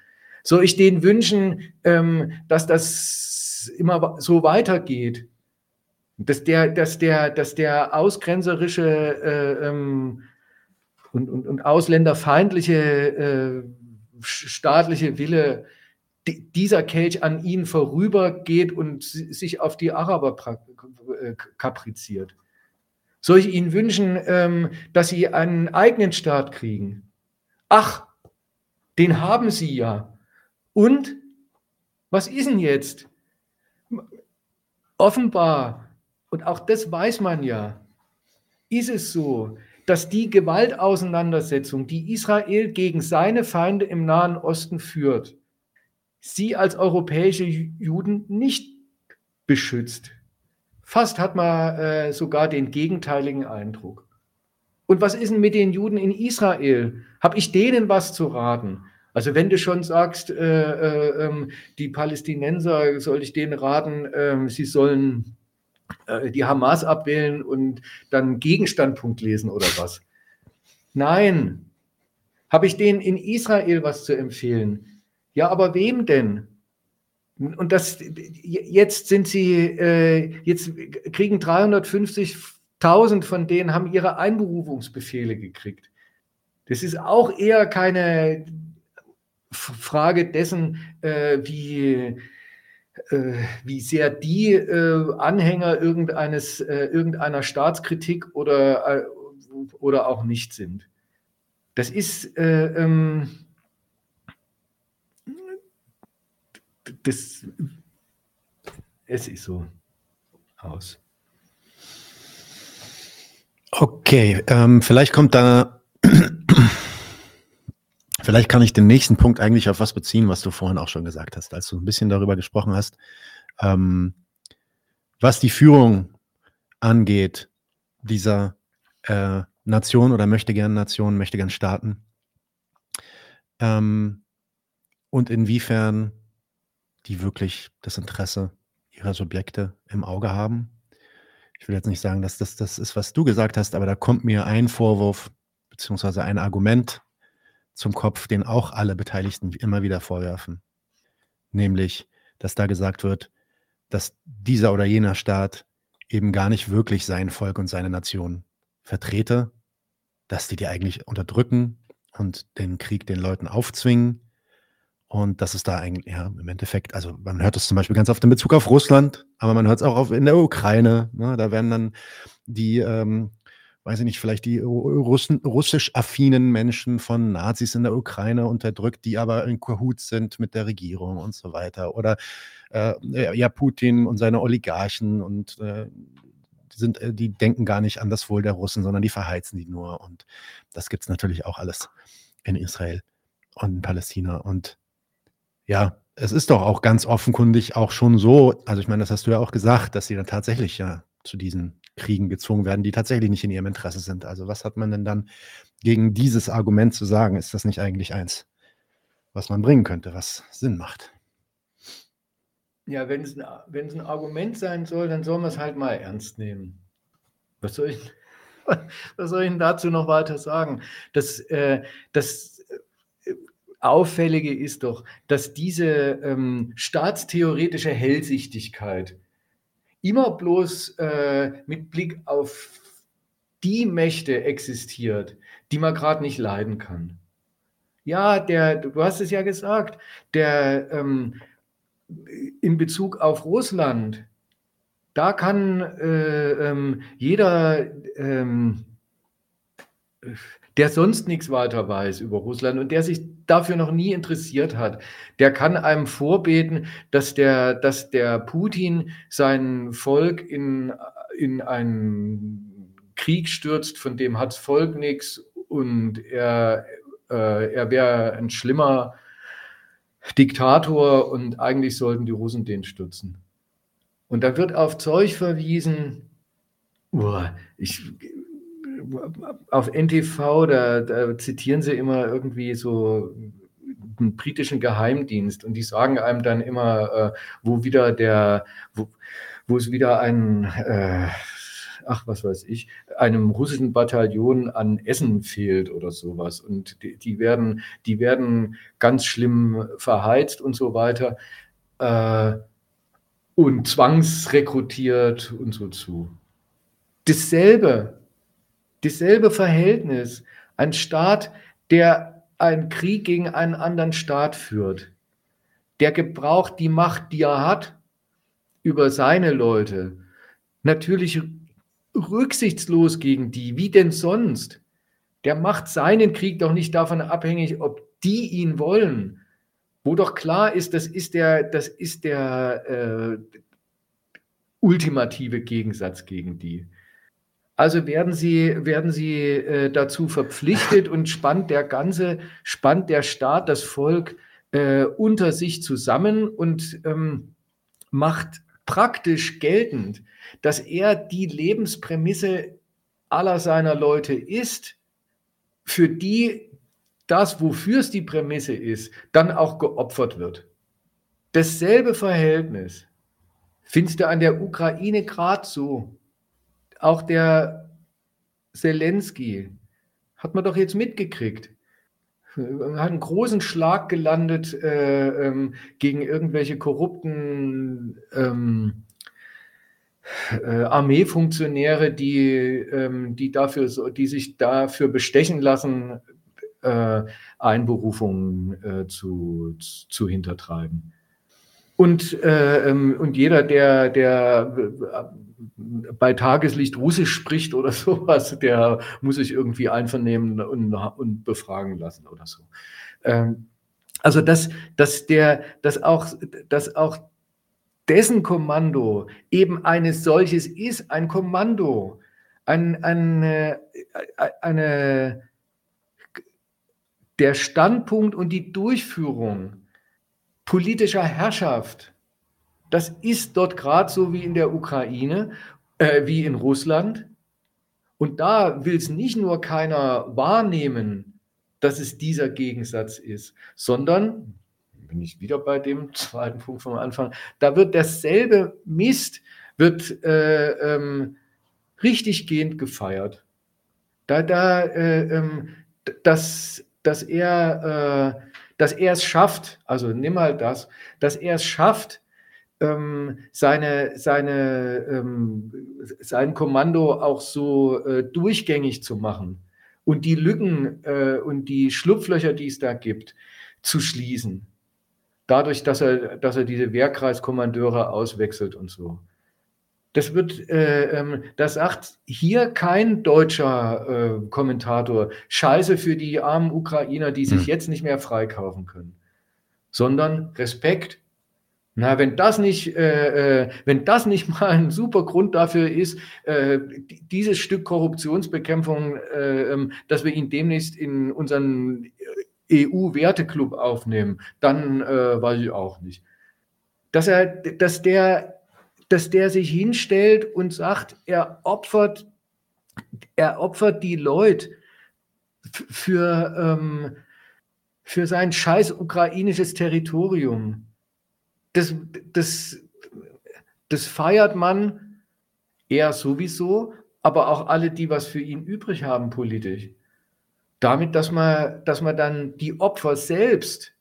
Speaker 2: Soll ich denen wünschen, ähm, dass das immer so weitergeht? Dass der, dass der, dass der ausgrenzerische äh, ähm, und, und, und ausländerfeindliche äh, staatliche Wille dieser Kelch an ihnen vorübergeht und sich auf die Araber äh, kapriziert. Soll ich Ihnen wünschen, ähm, dass Sie einen eigenen Staat kriegen? Ach, den haben Sie ja. Und was ist denn jetzt? Offenbar, und auch das weiß man ja, ist es so, dass die Gewaltauseinandersetzung, die Israel gegen seine Feinde im Nahen Osten führt, sie als europäische Juden nicht beschützt. Fast hat man äh, sogar den gegenteiligen Eindruck. Und was ist denn mit den Juden in Israel? Habe ich denen was zu raten? Also wenn du schon sagst, äh, äh, ähm, die Palästinenser, soll ich denen raten, ähm, sie sollen äh, die Hamas abwählen und dann Gegenstandpunkt lesen oder was? Nein. Habe ich denen in Israel was zu empfehlen? Ja, aber wem denn? Und das, jetzt sind sie, äh, jetzt kriegen 350.000 von denen haben ihre Einberufungsbefehle gekriegt. Das ist auch eher keine Frage dessen, äh, wie, wie sehr die äh, Anhänger irgendeines, äh, irgendeiner Staatskritik oder, äh, oder auch nicht sind. Das ist, ähm, das, es ist so aus.
Speaker 1: Okay, ähm, vielleicht kommt da, vielleicht kann ich den nächsten Punkt eigentlich auf was beziehen, was du vorhin auch schon gesagt hast, als du ein bisschen darüber gesprochen hast, ähm, was die Führung angeht dieser äh, Nation oder möchte gern Nation, möchte gern Staaten ähm, und inwiefern die wirklich das Interesse ihrer Subjekte im Auge haben. Ich will jetzt nicht sagen, dass das das ist, was du gesagt hast, aber da kommt mir ein Vorwurf beziehungsweise ein Argument zum Kopf, den auch alle Beteiligten immer wieder vorwerfen. Nämlich, dass da gesagt wird, dass dieser oder jener Staat eben gar nicht wirklich sein Volk und seine Nation vertrete, dass die die eigentlich unterdrücken und den Krieg den Leuten aufzwingen und das ist da eigentlich, ja, im Endeffekt, also man hört es zum Beispiel ganz oft in Bezug auf Russland, aber man hört es auch auf, in der Ukraine. Ne? Da werden dann die, ähm, weiß ich nicht, vielleicht die Russen, russisch affinen Menschen von Nazis in der Ukraine unterdrückt, die aber in Kahut sind mit der Regierung und so weiter. Oder äh, ja, Putin und seine Oligarchen und äh, sind, äh, die denken gar nicht an das Wohl der Russen, sondern die verheizen die nur. Und das gibt es natürlich auch alles in Israel und in Palästina. Und ja, es ist doch auch ganz offenkundig auch schon so, also ich meine, das hast du ja auch gesagt, dass sie dann tatsächlich ja zu diesen Kriegen gezwungen werden, die tatsächlich nicht in ihrem Interesse sind. Also was hat man denn dann gegen dieses Argument zu sagen? Ist das nicht eigentlich eins, was man bringen könnte, was Sinn macht?
Speaker 2: Ja, wenn es ein, wenn es ein Argument sein soll, dann soll man es halt mal ernst nehmen. Was soll ich, [LAUGHS] was soll ich denn dazu noch weiter sagen? Das, äh, das Auffällige ist doch, dass diese ähm, staatstheoretische Hellsichtigkeit immer bloß äh, mit Blick auf die Mächte existiert, die man gerade nicht leiden kann. Ja, der, du hast es ja gesagt, der ähm, in Bezug auf Russland, da kann äh, ähm, jeder ähm, der sonst nichts weiter weiß über Russland und der sich dafür noch nie interessiert hat, der kann einem vorbeten, dass der, dass der Putin sein Volk in, in einen Krieg stürzt, von dem hat das Volk nichts und er, äh, er wäre ein schlimmer Diktator und eigentlich sollten die Russen den stürzen. Und da wird auf Zeug verwiesen, oh, ich, auf NTV, da, da, zitieren sie immer irgendwie so einen britischen Geheimdienst und die sagen einem dann immer, äh, wo wieder der, wo, es wieder ein, äh, ach was weiß ich, einem russischen Bataillon an Essen fehlt oder sowas. Und die, die werden, die werden ganz schlimm verheizt und so weiter. Äh, und zwangsrekrutiert und so zu. Dasselbe dasselbe Verhältnis. Ein Staat, der einen Krieg gegen einen anderen Staat führt, der gebraucht die Macht, die er hat, über seine Leute. Natürlich rücksichtslos gegen die, wie denn sonst? Der macht seinen Krieg doch nicht davon abhängig, ob die ihn wollen. Wo doch klar ist, das ist der, das ist der äh, ultimative Gegensatz gegen die. Also werden sie, werden sie äh, dazu verpflichtet und spannt der ganze, spannt der Staat das Volk äh, unter sich zusammen und ähm, macht praktisch geltend, dass er die Lebensprämisse aller seiner Leute ist, für die das, wofür es die Prämisse ist, dann auch geopfert wird. Dasselbe Verhältnis findest du an der Ukraine gerade so auch der Zelensky hat man doch jetzt mitgekriegt. Hat einen großen Schlag gelandet äh, ähm, gegen irgendwelche korrupten ähm, äh, Armeefunktionäre, die, ähm, die, dafür, die sich dafür bestechen lassen, äh, Einberufungen äh, zu, zu hintertreiben. Und, äh, ähm, und jeder, der, der bei Tageslicht Russisch spricht oder [LAUGHS] sowas, der muss sich irgendwie einvernehmen und, und befragen lassen oder so. Ähm, Also dass, dass, der, dass, auch, dass auch dessen Kommando eben eines solches ist, ein Kommando, ein, eine, eine, der Standpunkt und die Durchführung politischer Herrschaft, das ist dort gerade so wie in der Ukraine, äh, wie in Russland. Und da will es nicht nur keiner wahrnehmen, dass es dieser Gegensatz ist, sondern, bin ich wieder bei dem zweiten Punkt vom Anfang, da wird dasselbe Mist, wird äh, ähm, richtiggehend gefeiert. Da, da, äh, ähm, dass, dass er, äh, dass er es schafft, also nimm mal das, dass er es schafft, ähm, seine, seine, ähm, sein Kommando auch so äh, durchgängig zu machen und die Lücken äh, und die Schlupflöcher, die es da gibt, zu schließen. Dadurch, dass er, dass er diese Wehrkreiskommandeure auswechselt und so. Das wird, äh, ähm, das sagt hier kein deutscher äh, Kommentator, Scheiße für die armen Ukrainer, die sich hm. jetzt nicht mehr freikaufen können, sondern Respekt na, wenn das nicht, äh, äh, wenn das nicht [LAUGHS] mal ein super Grund dafür ist, äh, dieses Stück Korruptionsbekämpfung, äh, ähm, dass wir ihn demnächst in unseren EU-Werteclub aufnehmen, dann äh, weiß ich auch nicht. Dass er, dass der, dass der sich hinstellt und sagt, er opfert, er opfert die Leute für, ähm, für sein scheiß ukrainisches Territorium das, das, das feiert man eher sowieso, aber auch alle, die was für ihn übrig haben politisch. Damit, dass man, dass man dann die Opfer selbst,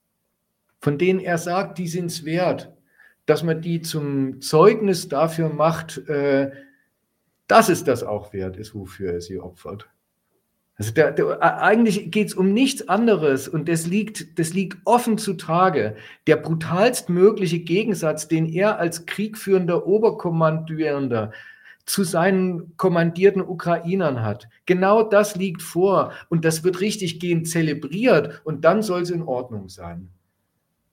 Speaker 2: von denen er sagt, die sind es wert, dass man die zum Zeugnis dafür macht, äh, dass es das auch wert ist, wofür er sie opfert. Also der, der, eigentlich geht es um nichts anderes und das liegt, das liegt offen zutage. Der brutalstmögliche Gegensatz, den er als kriegführender Oberkommandierender zu seinen kommandierten Ukrainern hat. Genau das liegt vor und das wird richtig gehend zelebriert und dann soll es in Ordnung sein.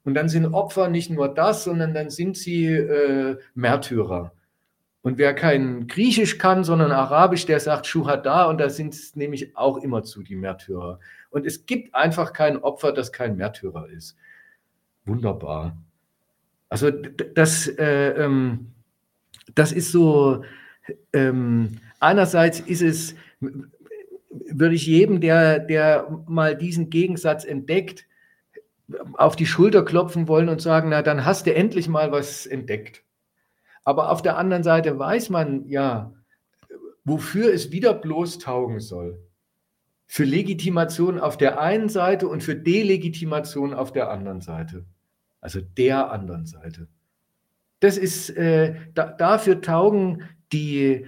Speaker 2: Und dann sind Opfer nicht nur das, sondern dann sind sie äh, Märtyrer. Und wer kein Griechisch kann, sondern Arabisch, der sagt Shuhada und da sind es nämlich auch immer zu, die Märtyrer. Und es gibt einfach kein Opfer, das kein Märtyrer ist. Wunderbar. Also das, äh, ähm, das ist so, ähm, einerseits ist es, würde ich jedem, der, der mal diesen Gegensatz entdeckt, auf die Schulter klopfen wollen und sagen, na dann hast du endlich mal was entdeckt. Aber auf der anderen Seite weiß man ja, wofür es wieder bloß taugen soll. Für Legitimation auf der einen Seite und für Delegitimation auf der anderen Seite. Also der anderen Seite. Das ist, äh, da, dafür taugen die,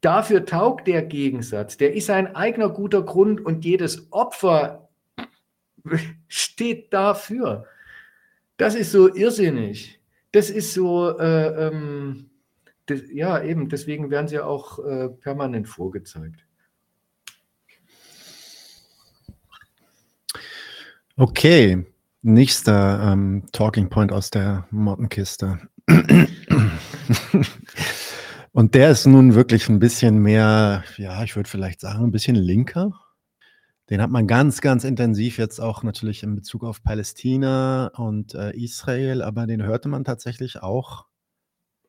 Speaker 2: dafür taugt der Gegensatz. Der ist ein eigener guter Grund und jedes Opfer [LAUGHS] steht dafür. Das ist so irrsinnig das ist so, äh, ähm, das, ja, eben, deswegen werden sie auch äh, permanent vorgezeigt.
Speaker 1: Okay, nächster ähm, Talking Point aus der Mottenkiste. Und der ist nun wirklich ein bisschen mehr, ja, ich würde vielleicht sagen, ein bisschen linker. Den hat man ganz, ganz intensiv jetzt auch natürlich in Bezug auf Palästina und äh, Israel, aber den hörte man tatsächlich auch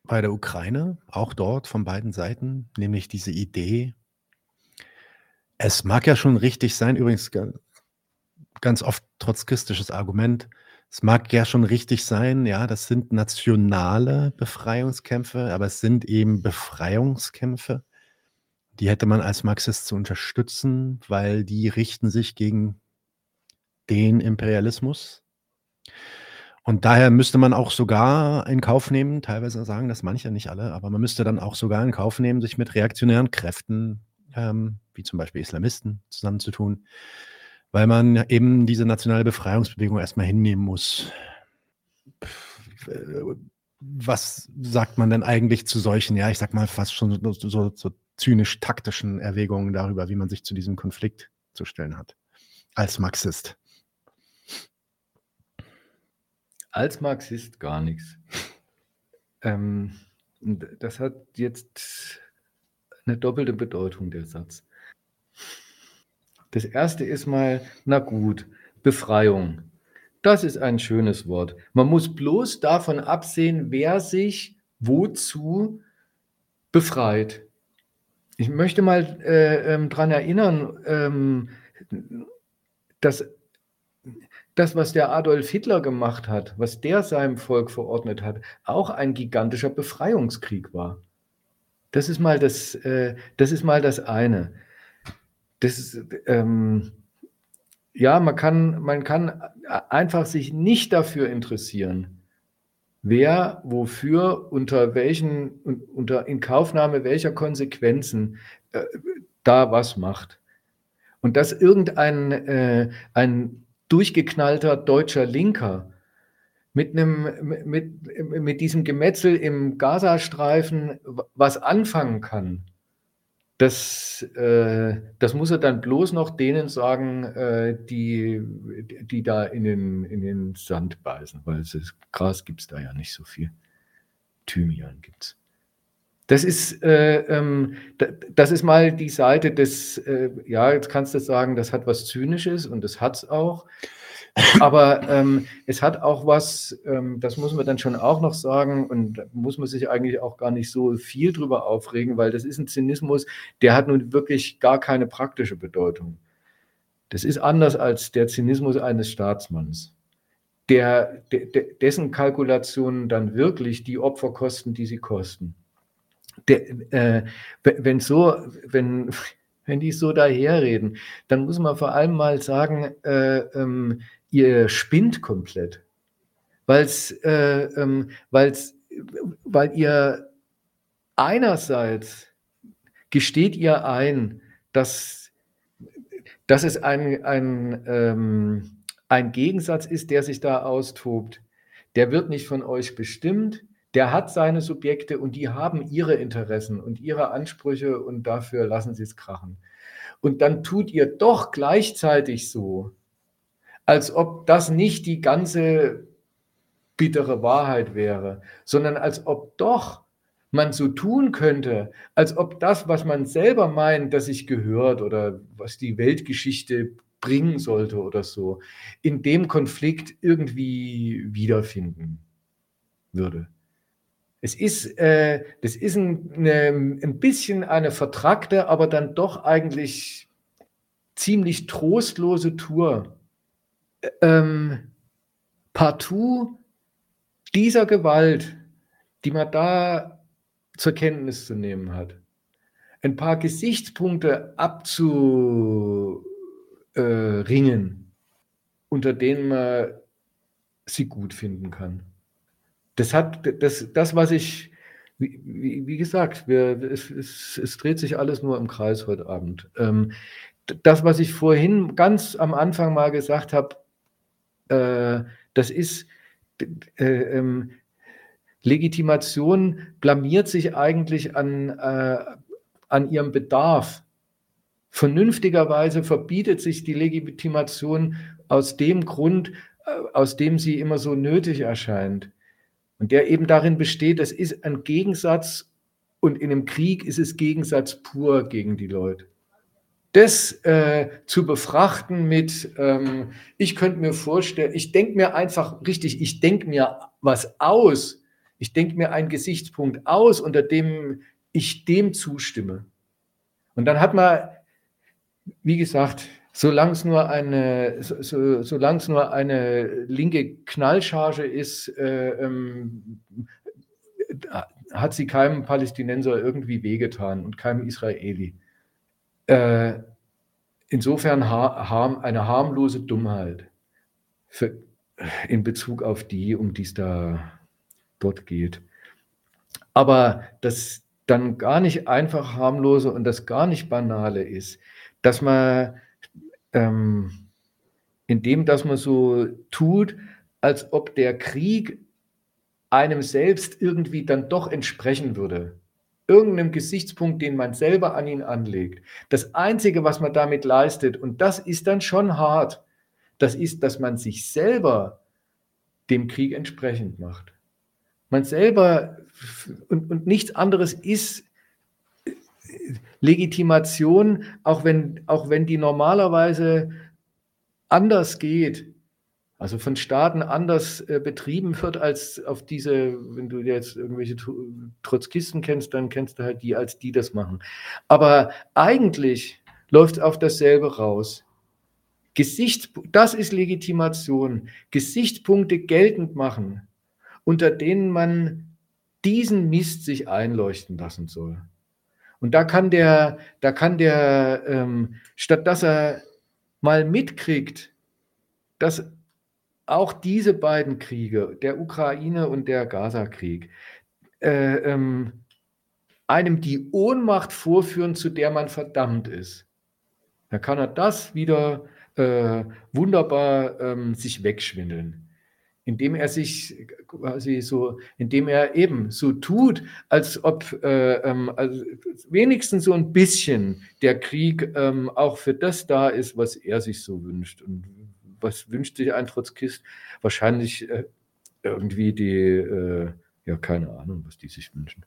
Speaker 1: bei der Ukraine, auch dort von beiden Seiten, nämlich diese Idee. Es mag ja schon richtig sein, übrigens ganz oft trotzkistisches Argument. Es mag ja schon richtig sein, ja, das sind nationale Befreiungskämpfe, aber es sind eben Befreiungskämpfe die hätte man als Marxist zu unterstützen, weil die richten sich gegen den Imperialismus. Und daher müsste man auch sogar in Kauf nehmen, teilweise sagen das manche, nicht alle, aber man müsste dann auch sogar in Kauf nehmen, sich mit reaktionären Kräften, ähm, wie zum Beispiel Islamisten, zusammenzutun, weil man eben diese nationale Befreiungsbewegung erstmal hinnehmen muss. Was sagt man denn eigentlich zu solchen, ja, ich sag mal fast schon so, so, so zynisch-taktischen Erwägungen darüber, wie man sich zu diesem Konflikt zu stellen hat, als Marxist.
Speaker 2: Als Marxist gar nichts. Ähm, das hat jetzt eine doppelte Bedeutung, der Satz. Das erste ist mal, na gut, Befreiung. Das ist ein schönes Wort. Man muss bloß davon absehen, wer sich wozu befreit. Ich möchte mal äh, ähm, daran erinnern, ähm, dass das, was der Adolf Hitler gemacht hat, was der seinem Volk verordnet hat, auch ein gigantischer Befreiungskrieg war. Das ist mal das, äh, das, ist mal das eine. Das ähm, ja, man kann, man kann einfach sich nicht dafür interessieren, wer wofür, unter welchen, unter Inkaufnahme welcher Konsequenzen äh, da was macht. Und dass irgendein äh, ein durchgeknallter deutscher Linker mit, einem, mit, mit diesem Gemetzel im Gazastreifen was anfangen kann, das, äh, das muss er dann bloß noch denen sagen, äh, die, die da in den, in den Sand beißen, weil es Gras gibt es da ja nicht so viel. Thymian gibt es. Das ist, äh, ähm, das ist mal die Seite des, äh, ja, jetzt kannst du sagen, das hat was Zynisches und das hat es auch. Aber ähm, es hat auch was, ähm, das muss man dann schon auch noch sagen, und da muss man sich eigentlich auch gar nicht so viel drüber aufregen, weil das ist ein Zynismus, der hat nun wirklich gar keine praktische Bedeutung. Das ist anders als der Zynismus eines Staatsmanns, der, de, dessen Kalkulationen dann wirklich die Opfer kosten, die sie kosten. Der, äh, wenn so, wenn, wenn die so daherreden, dann muss man vor allem mal sagen, äh, ähm, ihr spinnt komplett, weil's, äh, ähm, weil's, weil ihr einerseits gesteht ihr ein, dass, dass es ein, ein, ähm, ein Gegensatz ist, der sich da austobt. Der wird nicht von euch bestimmt, der hat seine Subjekte und die haben ihre Interessen und ihre Ansprüche und dafür lassen sie es krachen. Und dann tut ihr doch gleichzeitig so, als ob das nicht die ganze bittere Wahrheit wäre, sondern als ob doch man so tun könnte, als ob das, was man selber meint, dass sich gehört oder was die Weltgeschichte bringen sollte oder so, in dem Konflikt irgendwie wiederfinden würde. Es ist, äh, das ist ein, eine, ein bisschen eine vertrackte, aber dann doch eigentlich ziemlich trostlose Tour ähm, partout dieser Gewalt, die man da zur Kenntnis zu nehmen hat, ein paar Gesichtspunkte abzuringen, unter denen man sie gut finden kann. Das hat das, das was ich, wie, wie gesagt, wir, es, es, es, dreht sich alles nur im Kreis heute Abend. Ähm, das, was ich vorhin ganz am Anfang mal gesagt habe, äh, das ist äh, ähm, Legitimation blamiert sich eigentlich an, äh, an ihrem Bedarf. Vernünftigerweise verbietet sich die Legitimation aus dem Grund, äh, aus dem sie immer so nötig erscheint. Und der eben darin besteht, das ist ein Gegensatz und in einem Krieg ist es Gegensatz pur gegen die Leute das äh, zu befrachten mit, ähm, ich könnte mir vorstellen, ich denke mir einfach richtig, ich denke mir was aus, ich denke mir einen Gesichtspunkt aus, unter dem ich dem zustimme. Und dann hat man, wie gesagt, solange es nur eine, so, solange es nur eine linke Knallcharge ist, äh, ähm, hat sie keinem Palästinenser irgendwie wehgetan und keinem Israeli. Äh, insofern ha eine harmlose Dummheit für, in Bezug auf die, um die es da dort geht. Aber das dann gar nicht einfach harmlose und das gar nicht banale ist, dass man ähm, indem dass man so tut, als ob der Krieg einem selbst irgendwie dann doch entsprechen würde irgendeinem Gesichtspunkt, den man selber an ihn anlegt. Das Einzige, was man damit leistet, und das ist dann schon hart, das ist, dass man sich selber dem Krieg entsprechend macht. Man selber und, und nichts anderes ist Legitimation, auch wenn, auch wenn die normalerweise anders geht, also von Staaten anders äh, betrieben wird als auf diese, wenn du jetzt irgendwelche Trotzkisten kennst, dann kennst du halt die, als die das machen. Aber eigentlich läuft auf dasselbe raus. Gesicht, das ist Legitimation. Gesichtspunkte geltend machen, unter denen man diesen Mist sich einleuchten lassen soll. Und da kann der, da kann der, ähm, statt dass er mal mitkriegt, dass auch diese beiden Kriege, der Ukraine und der Gaza-Krieg, äh, ähm, einem die Ohnmacht vorführen, zu der man verdammt ist. Da kann er das wieder äh, wunderbar ähm, sich wegschwindeln, indem er sich quasi so, indem er eben so tut, als ob äh, ähm, also wenigstens so ein bisschen der Krieg ähm, auch für das da ist, was er sich so wünscht und was wünscht sich ein Trotzkist? Wahrscheinlich äh, irgendwie die, äh, ja, keine Ahnung, was die sich wünschen.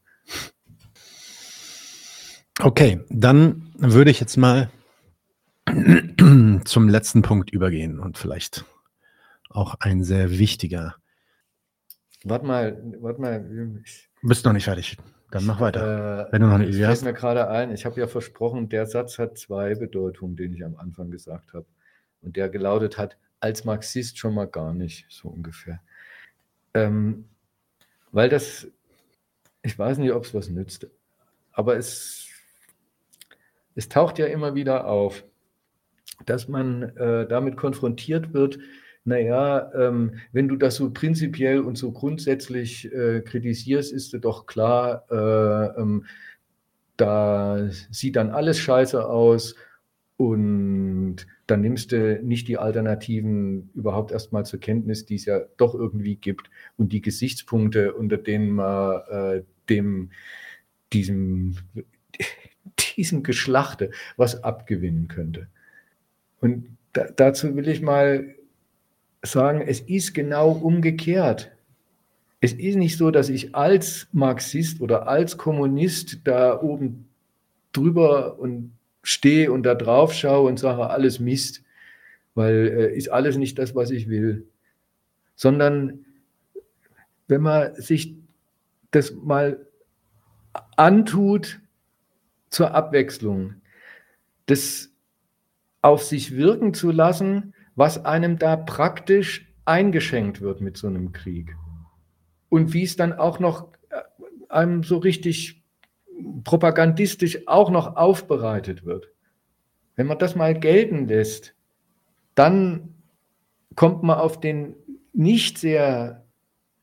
Speaker 1: Okay, dann würde ich jetzt mal zum letzten Punkt übergehen und vielleicht auch ein sehr wichtiger.
Speaker 2: Warte mal, warte mal.
Speaker 1: Ich, Bist noch nicht fertig. Dann mach weiter.
Speaker 2: Äh, Wenn du noch eine Idee hast. mir gerade ein, ich habe ja versprochen, der Satz hat zwei Bedeutungen, den ich am Anfang gesagt habe. Und der gelautet hat, als Marxist schon mal gar nicht, so ungefähr. Ähm, weil das, ich weiß nicht, ob es was nützt, aber es, es taucht ja immer wieder auf, dass man äh, damit konfrontiert wird, naja, ähm, wenn du das so prinzipiell und so grundsätzlich äh, kritisierst, ist dir doch klar, äh, ähm, da sieht dann alles scheiße aus und dann nimmst du nicht die Alternativen überhaupt erstmal zur Kenntnis, die es ja doch irgendwie gibt und die Gesichtspunkte, unter denen man äh, dem, diesem, [LAUGHS] diesem Geschlachte was abgewinnen könnte. Und da, dazu will ich mal sagen, es ist genau umgekehrt. Es ist nicht so, dass ich als Marxist oder als Kommunist da oben drüber und stehe und da drauf schaue und sage, alles Mist, weil äh, ist alles nicht das, was ich will. Sondern wenn man sich das mal antut zur Abwechslung, das auf sich wirken zu lassen, was einem da praktisch eingeschenkt wird mit so einem Krieg. Und wie es dann auch noch äh, einem so richtig propagandistisch auch noch aufbereitet wird. Wenn man das mal gelten lässt, dann kommt man auf den nicht sehr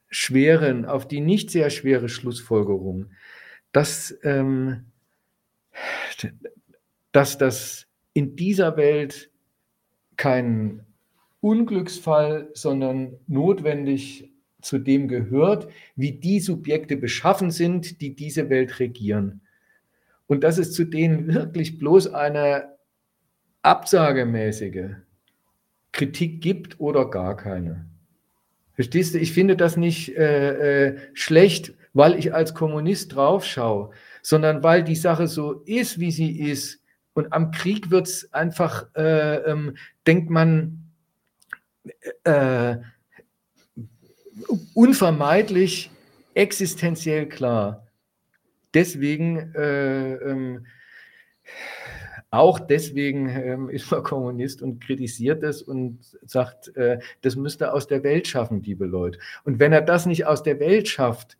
Speaker 2: schweren, auf die nicht sehr schwere Schlussfolgerung, dass, ähm, dass das in dieser Welt kein Unglücksfall, sondern notwendig zu dem gehört, wie die Subjekte beschaffen sind, die diese Welt regieren. Und dass es zu denen wirklich bloß eine absagemäßige Kritik gibt oder gar keine. Verstehst du? Ich finde das nicht äh, äh, schlecht, weil ich als Kommunist draufschaue, sondern weil die Sache so ist, wie sie ist. Und am Krieg wird es einfach, äh, ähm, denkt man, äh, unvermeidlich existenziell klar. Deswegen, äh, ähm, auch deswegen ähm, ist man Kommunist und kritisiert es und sagt, äh, das müsste aus der Welt schaffen, liebe Leute. Und wenn er das nicht aus der Welt schafft,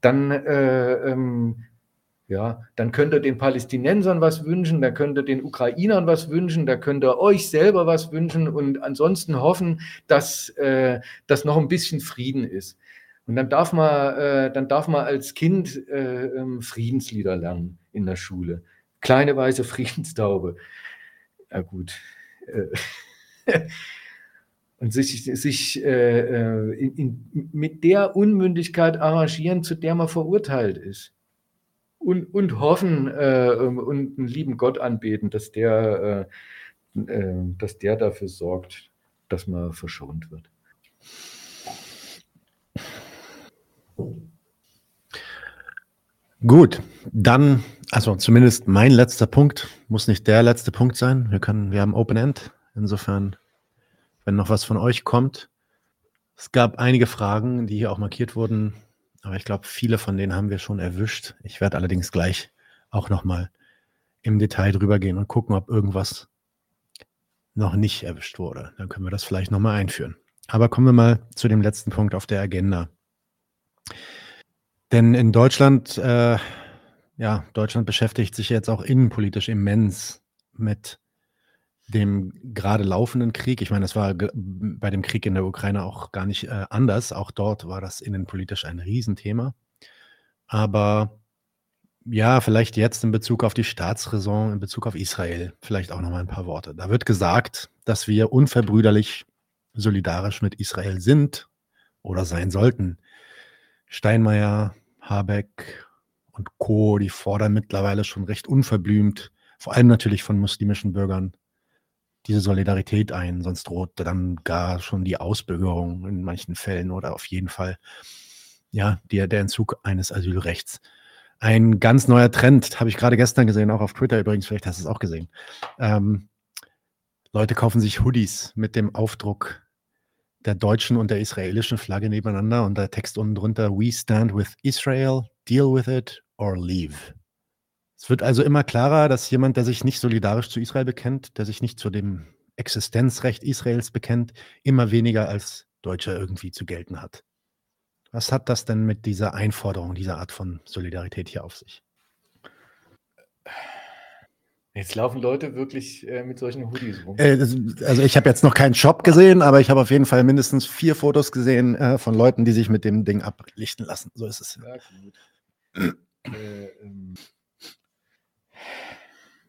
Speaker 2: dann äh, ähm, ja, dann könnt ihr den Palästinensern was wünschen, da könnt ihr den Ukrainern was wünschen, da könnt ihr euch selber was wünschen und ansonsten hoffen, dass, äh, dass noch ein bisschen Frieden ist. Und dann darf man, äh, dann darf man als Kind äh, ähm, Friedenslieder lernen in der Schule. Kleine weiße Friedenstaube. Ja gut. Äh, [LAUGHS] und sich, sich äh, äh, in, in, mit der Unmündigkeit arrangieren, zu der man verurteilt ist und, und hoffen äh, ähm, und einen lieben Gott anbeten, dass der, äh, äh, dass der dafür sorgt, dass man verschont wird.
Speaker 1: Gut, dann, also zumindest mein letzter Punkt, muss nicht der letzte Punkt sein. Wir können, wir haben Open End. Insofern, wenn noch was von euch kommt. Es gab einige Fragen, die hier auch markiert wurden, aber ich glaube, viele von denen haben wir schon erwischt. Ich werde allerdings gleich auch nochmal im Detail drüber gehen und gucken, ob irgendwas noch nicht erwischt wurde. Dann können wir das vielleicht nochmal einführen. Aber kommen wir mal zu dem letzten Punkt auf der Agenda. Denn in Deutschland, äh, ja, Deutschland beschäftigt sich jetzt auch innenpolitisch immens mit dem gerade laufenden Krieg. Ich meine, das war bei dem Krieg in der Ukraine auch gar nicht äh, anders. Auch dort war das innenpolitisch ein Riesenthema. Aber ja, vielleicht jetzt in Bezug auf die Staatsräson, in Bezug auf Israel, vielleicht auch noch mal ein paar Worte. Da wird gesagt, dass wir unverbrüderlich solidarisch mit Israel sind oder sein sollten. Steinmeier, Habeck und Co., die fordern mittlerweile schon recht unverblümt, vor allem natürlich von muslimischen Bürgern, diese Solidarität ein, sonst droht dann gar schon die Ausbürgerung in manchen Fällen oder auf jeden Fall ja, der, der Entzug eines Asylrechts. Ein ganz neuer Trend, habe ich gerade gestern gesehen, auch auf Twitter übrigens, vielleicht hast du es auch gesehen. Ähm, Leute kaufen sich Hoodies mit dem Aufdruck der deutschen und der israelischen Flagge nebeneinander und der Text unten drunter, We stand with Israel, deal with it or leave. Es wird also immer klarer, dass jemand, der sich nicht solidarisch zu Israel bekennt, der sich nicht zu dem Existenzrecht Israels bekennt, immer weniger als Deutscher irgendwie zu gelten hat. Was hat das denn mit dieser Einforderung, dieser Art von Solidarität hier auf sich?
Speaker 2: Jetzt laufen Leute wirklich äh, mit solchen Hoodies rum.
Speaker 1: Äh, also ich habe jetzt noch keinen Shop gesehen, aber ich habe auf jeden Fall mindestens vier Fotos gesehen äh, von Leuten, die sich mit dem Ding ablichten lassen. So ist es. Ja, gut. [CLEARS THROAT] äh, ähm,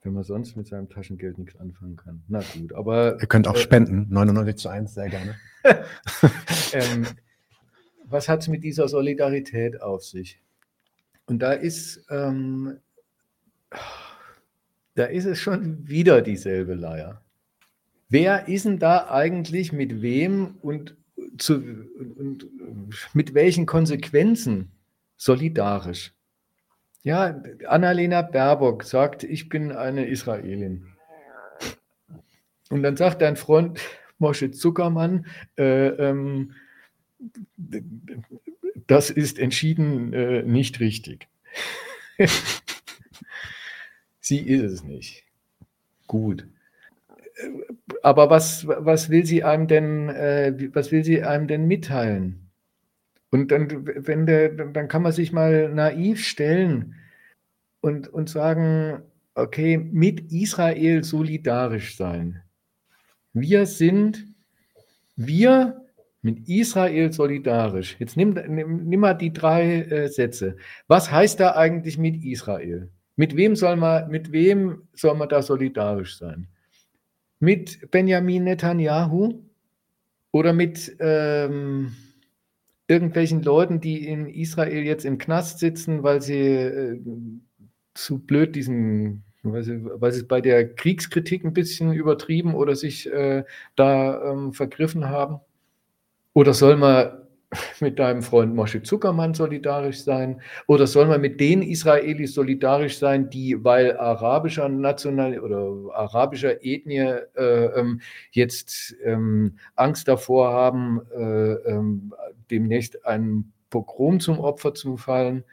Speaker 2: wenn man sonst mit seinem Taschengeld nichts anfangen kann. Na gut, aber.
Speaker 1: Ihr könnt auch äh, spenden, 99 zu 1, sehr gerne. [LAUGHS]
Speaker 2: ähm, was hat es mit dieser Solidarität auf sich? Und da ist ähm, da ist es schon wieder dieselbe Leier. Wer ist denn da eigentlich mit wem und, zu, und mit welchen Konsequenzen solidarisch? Ja, Annalena Baerbock sagt, ich bin eine Israelin. Und dann sagt dein Freund Moshe Zuckermann, äh, ähm, das ist entschieden äh, nicht richtig. [LAUGHS] Sie ist es nicht. Gut. Aber was, was will sie einem denn, äh, was will sie einem denn mitteilen? Und dann, wenn der, dann kann man sich mal naiv stellen und, und sagen, okay, mit Israel solidarisch sein. Wir sind, wir mit Israel solidarisch. Jetzt nimm, nimm, nimm mal die drei äh, Sätze. Was heißt da eigentlich mit Israel? Mit wem soll man, mit wem soll man da solidarisch sein? Mit Benjamin Netanyahu oder mit ähm, irgendwelchen Leuten, die in Israel jetzt im Knast sitzen, weil sie äh, zu blöd diesen, weil sie, weil sie bei der Kriegskritik ein bisschen übertrieben oder sich äh, da ähm, vergriffen haben? Oder soll man mit deinem Freund Moshe Zuckermann solidarisch sein? Oder soll man mit den Israelis solidarisch sein, die, weil arabischer National oder arabischer Ethnie äh, ähm, jetzt ähm, Angst davor haben, äh, ähm, demnächst einem Pogrom zum Opfer zu fallen?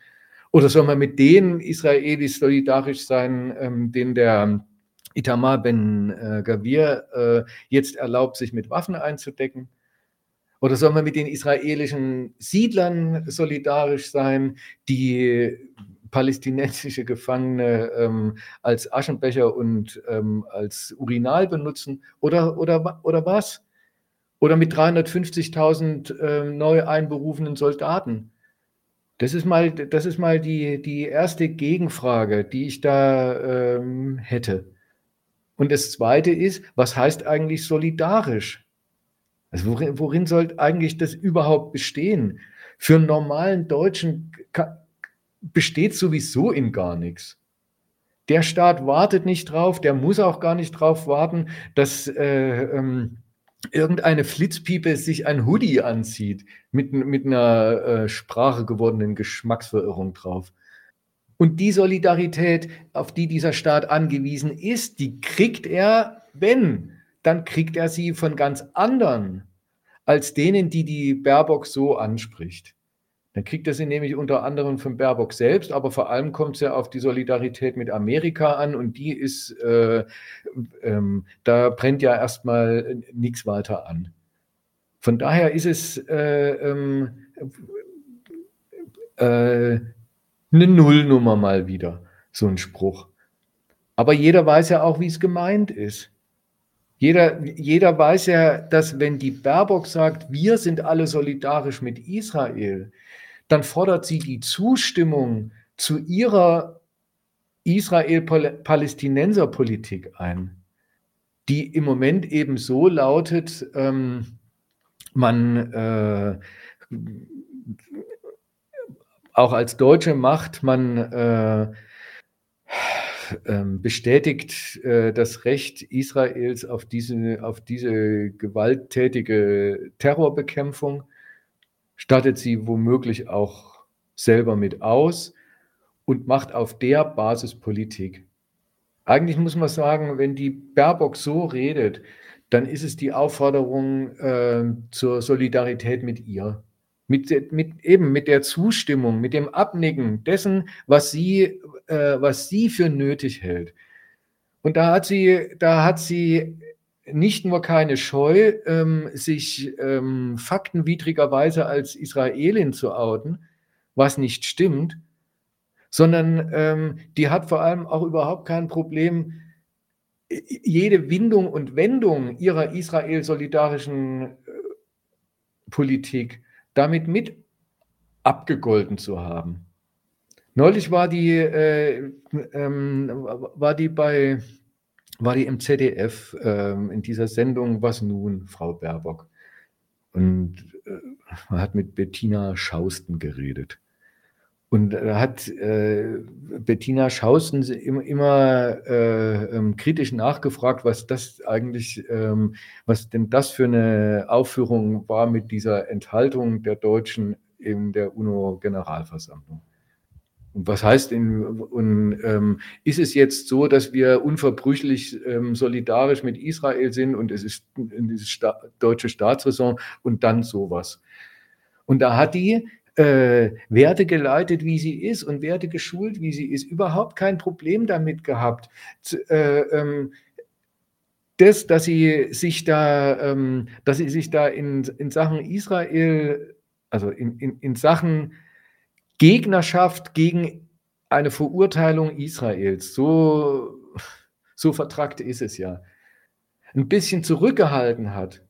Speaker 2: Oder soll man mit den Israelis solidarisch sein, ähm, denen der Itamar Ben äh, Gavir äh, jetzt erlaubt, sich mit Waffen einzudecken? Oder soll man mit den israelischen Siedlern solidarisch sein, die palästinensische Gefangene ähm, als Aschenbecher und ähm, als Urinal benutzen? Oder, oder, oder was? Oder mit 350.000 äh, neu einberufenen Soldaten? Das ist mal, das ist mal die, die erste Gegenfrage, die ich da ähm, hätte. Und das Zweite ist, was heißt eigentlich solidarisch? Also worin, worin soll eigentlich das überhaupt bestehen? Für einen normalen Deutschen besteht sowieso in gar nichts. Der Staat wartet nicht drauf, der muss auch gar nicht drauf warten, dass äh, ähm, irgendeine Flitzpiepe sich ein Hoodie anzieht mit, mit einer äh, Sprache gewordenen Geschmacksverirrung drauf. Und die Solidarität, auf die dieser Staat angewiesen ist, die kriegt er, wenn, dann kriegt er sie von ganz anderen als denen, die die Baerbock so anspricht. Dann kriegt er sie nämlich unter anderem von Baerbock selbst, aber vor allem kommt es ja auf die Solidarität mit Amerika an und die ist, äh, ähm, da brennt ja erstmal nichts weiter an. Von daher ist es äh, ähm, äh, eine Nullnummer mal wieder, so ein Spruch. Aber jeder weiß ja auch, wie es gemeint ist. Jeder, jeder weiß ja, dass wenn die Baerbock sagt, wir sind alle solidarisch mit Israel, dann fordert sie die Zustimmung zu ihrer Israel-Palästinenser-Politik ein, die im Moment eben so lautet, ähm, man äh, auch als deutsche Macht, man äh, bestätigt äh, das Recht Israels auf diese, auf diese gewalttätige Terrorbekämpfung, stattet sie womöglich auch selber mit aus und macht auf der Basis Politik. Eigentlich muss man sagen, wenn die Baerbock so redet, dann ist es die Aufforderung äh, zur Solidarität mit ihr. Mit, mit, eben mit der Zustimmung, mit dem Abnicken dessen, was sie, äh, was sie für nötig hält. Und da hat sie, da hat sie nicht nur keine Scheu, ähm, sich ähm, faktenwidrigerweise als Israelin zu outen, was nicht stimmt, sondern ähm, die hat vor allem auch überhaupt kein Problem, jede Windung und Wendung ihrer israel-solidarischen äh, Politik damit mit abgegolten zu haben. Neulich war die, äh, ähm, war die bei, war die im ZDF äh, in dieser Sendung Was nun, Frau Baerbock? Und äh, man hat mit Bettina Schausten geredet. Und da hat äh, Bettina Schausten immer, immer äh, ähm, kritisch nachgefragt, was das eigentlich, ähm, was denn das für eine Aufführung war mit dieser Enthaltung der Deutschen in der UNO-Generalversammlung. Und was heißt, in, und, ähm, ist es jetzt so, dass wir unverbrüchlich ähm, solidarisch mit Israel sind und es ist diese Sta deutsche Staatsräson und dann sowas? Und da hat die äh, Werte geleitet, wie sie ist und Werte geschult, wie sie ist, überhaupt kein Problem damit gehabt. Äh, ähm, das, dass sie sich da, ähm, dass sie sich da in, in Sachen Israel, also in, in, in Sachen Gegnerschaft gegen eine Verurteilung Israels, so, so vertrackt ist es ja, ein bisschen zurückgehalten hat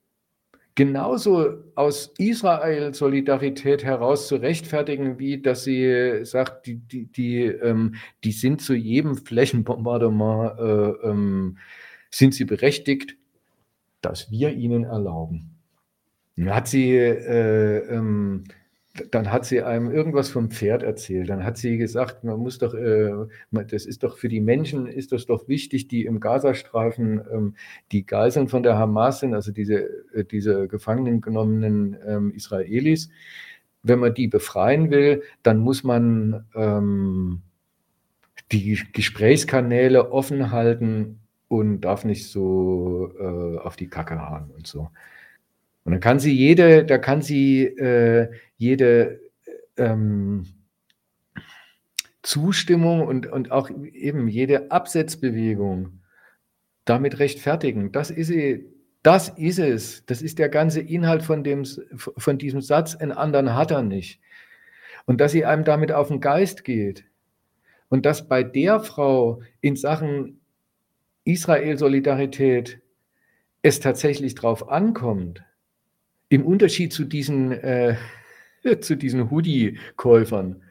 Speaker 2: genauso aus Israel Solidarität heraus zu rechtfertigen, wie dass sie sagt, die, die, die, ähm, die sind zu jedem Flächenbombardement, äh, ähm, sind sie berechtigt, dass wir ihnen erlauben. Hat sie äh, ähm, dann hat sie einem irgendwas vom Pferd erzählt. Dann hat sie gesagt, man muss doch, äh, das ist doch für die Menschen, ist das doch wichtig, die im Gazastreifen ähm, die Geiseln von der Hamas sind, also diese, äh, diese gefangen genommenen ähm, Israelis. Wenn man die befreien will, dann muss man ähm, die Gesprächskanäle offen halten und darf nicht so äh, auf die Kacke hauen und so. Und dann kann sie jede, da kann sie äh, jede ähm, Zustimmung und, und auch eben jede Absetzbewegung damit rechtfertigen. Das ist sie, das ist es. Das ist der ganze Inhalt von, dem, von diesem Satz. Einen anderen hat er nicht. Und dass sie einem damit auf den Geist geht. Und dass bei der Frau in Sachen Israel-Solidarität es tatsächlich drauf ankommt, im Unterschied zu diesen, äh, [LAUGHS] zu diesen Hoodie-Käufern,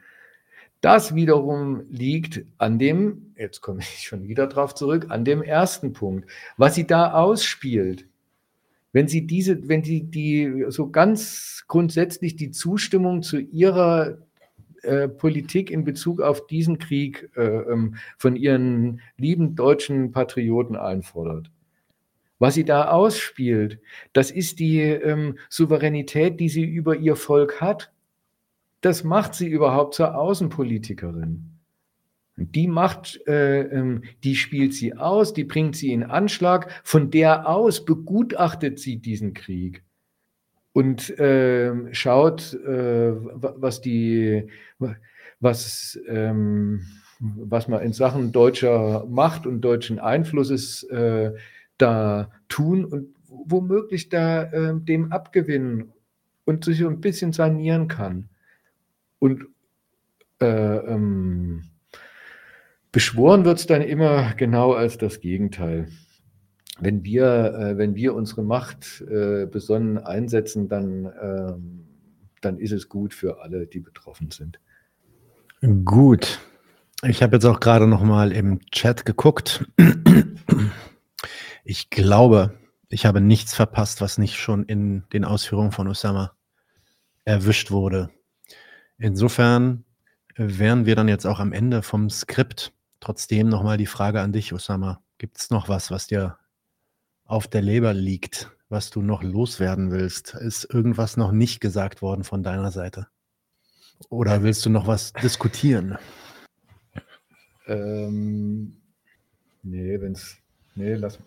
Speaker 2: das wiederum liegt an dem, jetzt komme ich schon wieder drauf zurück, an dem ersten Punkt, was sie da ausspielt. Wenn sie diese, wenn sie die so ganz grundsätzlich die Zustimmung zu ihrer äh, Politik in Bezug auf diesen Krieg äh, ähm, von ihren lieben deutschen Patrioten einfordert. Was sie da ausspielt, das ist die ähm, Souveränität, die sie über ihr Volk hat. Das macht sie überhaupt zur Außenpolitikerin. Die macht, äh, ähm, die spielt sie aus, die bringt sie in Anschlag. Von der aus begutachtet sie diesen Krieg und äh, schaut, äh, was die, was, ähm, was man in Sachen deutscher Macht und deutschen Einflusses äh, da tun und womöglich da äh, dem abgewinnen und sich ein bisschen sanieren kann. Und äh, ähm, beschworen wird es dann immer genau als das Gegenteil. Wenn wir, äh, wenn wir unsere Macht äh, besonnen einsetzen, dann, ähm, dann ist es gut für alle, die betroffen sind.
Speaker 1: Gut. Ich habe jetzt auch gerade noch mal im Chat geguckt. Ich glaube, ich habe nichts verpasst, was nicht schon in den Ausführungen von Osama erwischt wurde. Insofern wären wir dann jetzt auch am Ende vom Skript. Trotzdem nochmal die Frage an dich, Osama. Gibt es noch was, was dir auf der Leber liegt, was du noch loswerden willst? Ist irgendwas noch nicht gesagt worden von deiner Seite? Oder willst du noch was diskutieren?
Speaker 2: Ähm, nee, wenn es. Nee, lass,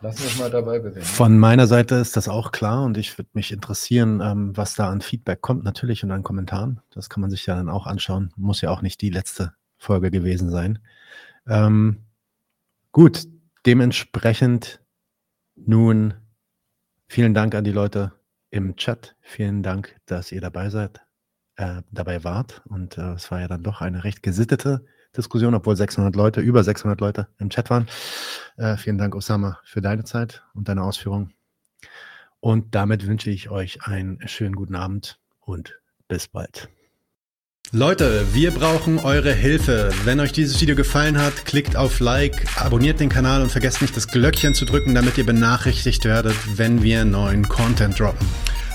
Speaker 2: lass uns mal dabei bewegen.
Speaker 1: Von meiner Seite ist das auch klar und ich würde mich interessieren, ähm, was da an Feedback kommt, natürlich und an Kommentaren. Das kann man sich ja dann auch anschauen. Muss ja auch nicht die letzte Folge gewesen sein. Ähm, gut, dementsprechend nun vielen Dank an die Leute im Chat. Vielen Dank, dass ihr dabei seid, äh, dabei wart. Und äh, es war ja dann doch eine recht gesittete Diskussion, obwohl 600 Leute, über 600 Leute im Chat waren. Äh, vielen Dank, Osama, für deine Zeit und deine Ausführungen. Und damit wünsche ich euch einen schönen guten Abend und bis bald. Leute, wir brauchen eure Hilfe. Wenn euch dieses Video gefallen hat, klickt auf Like, abonniert den Kanal und vergesst nicht das Glöckchen zu drücken, damit ihr benachrichtigt werdet, wenn wir neuen Content droppen.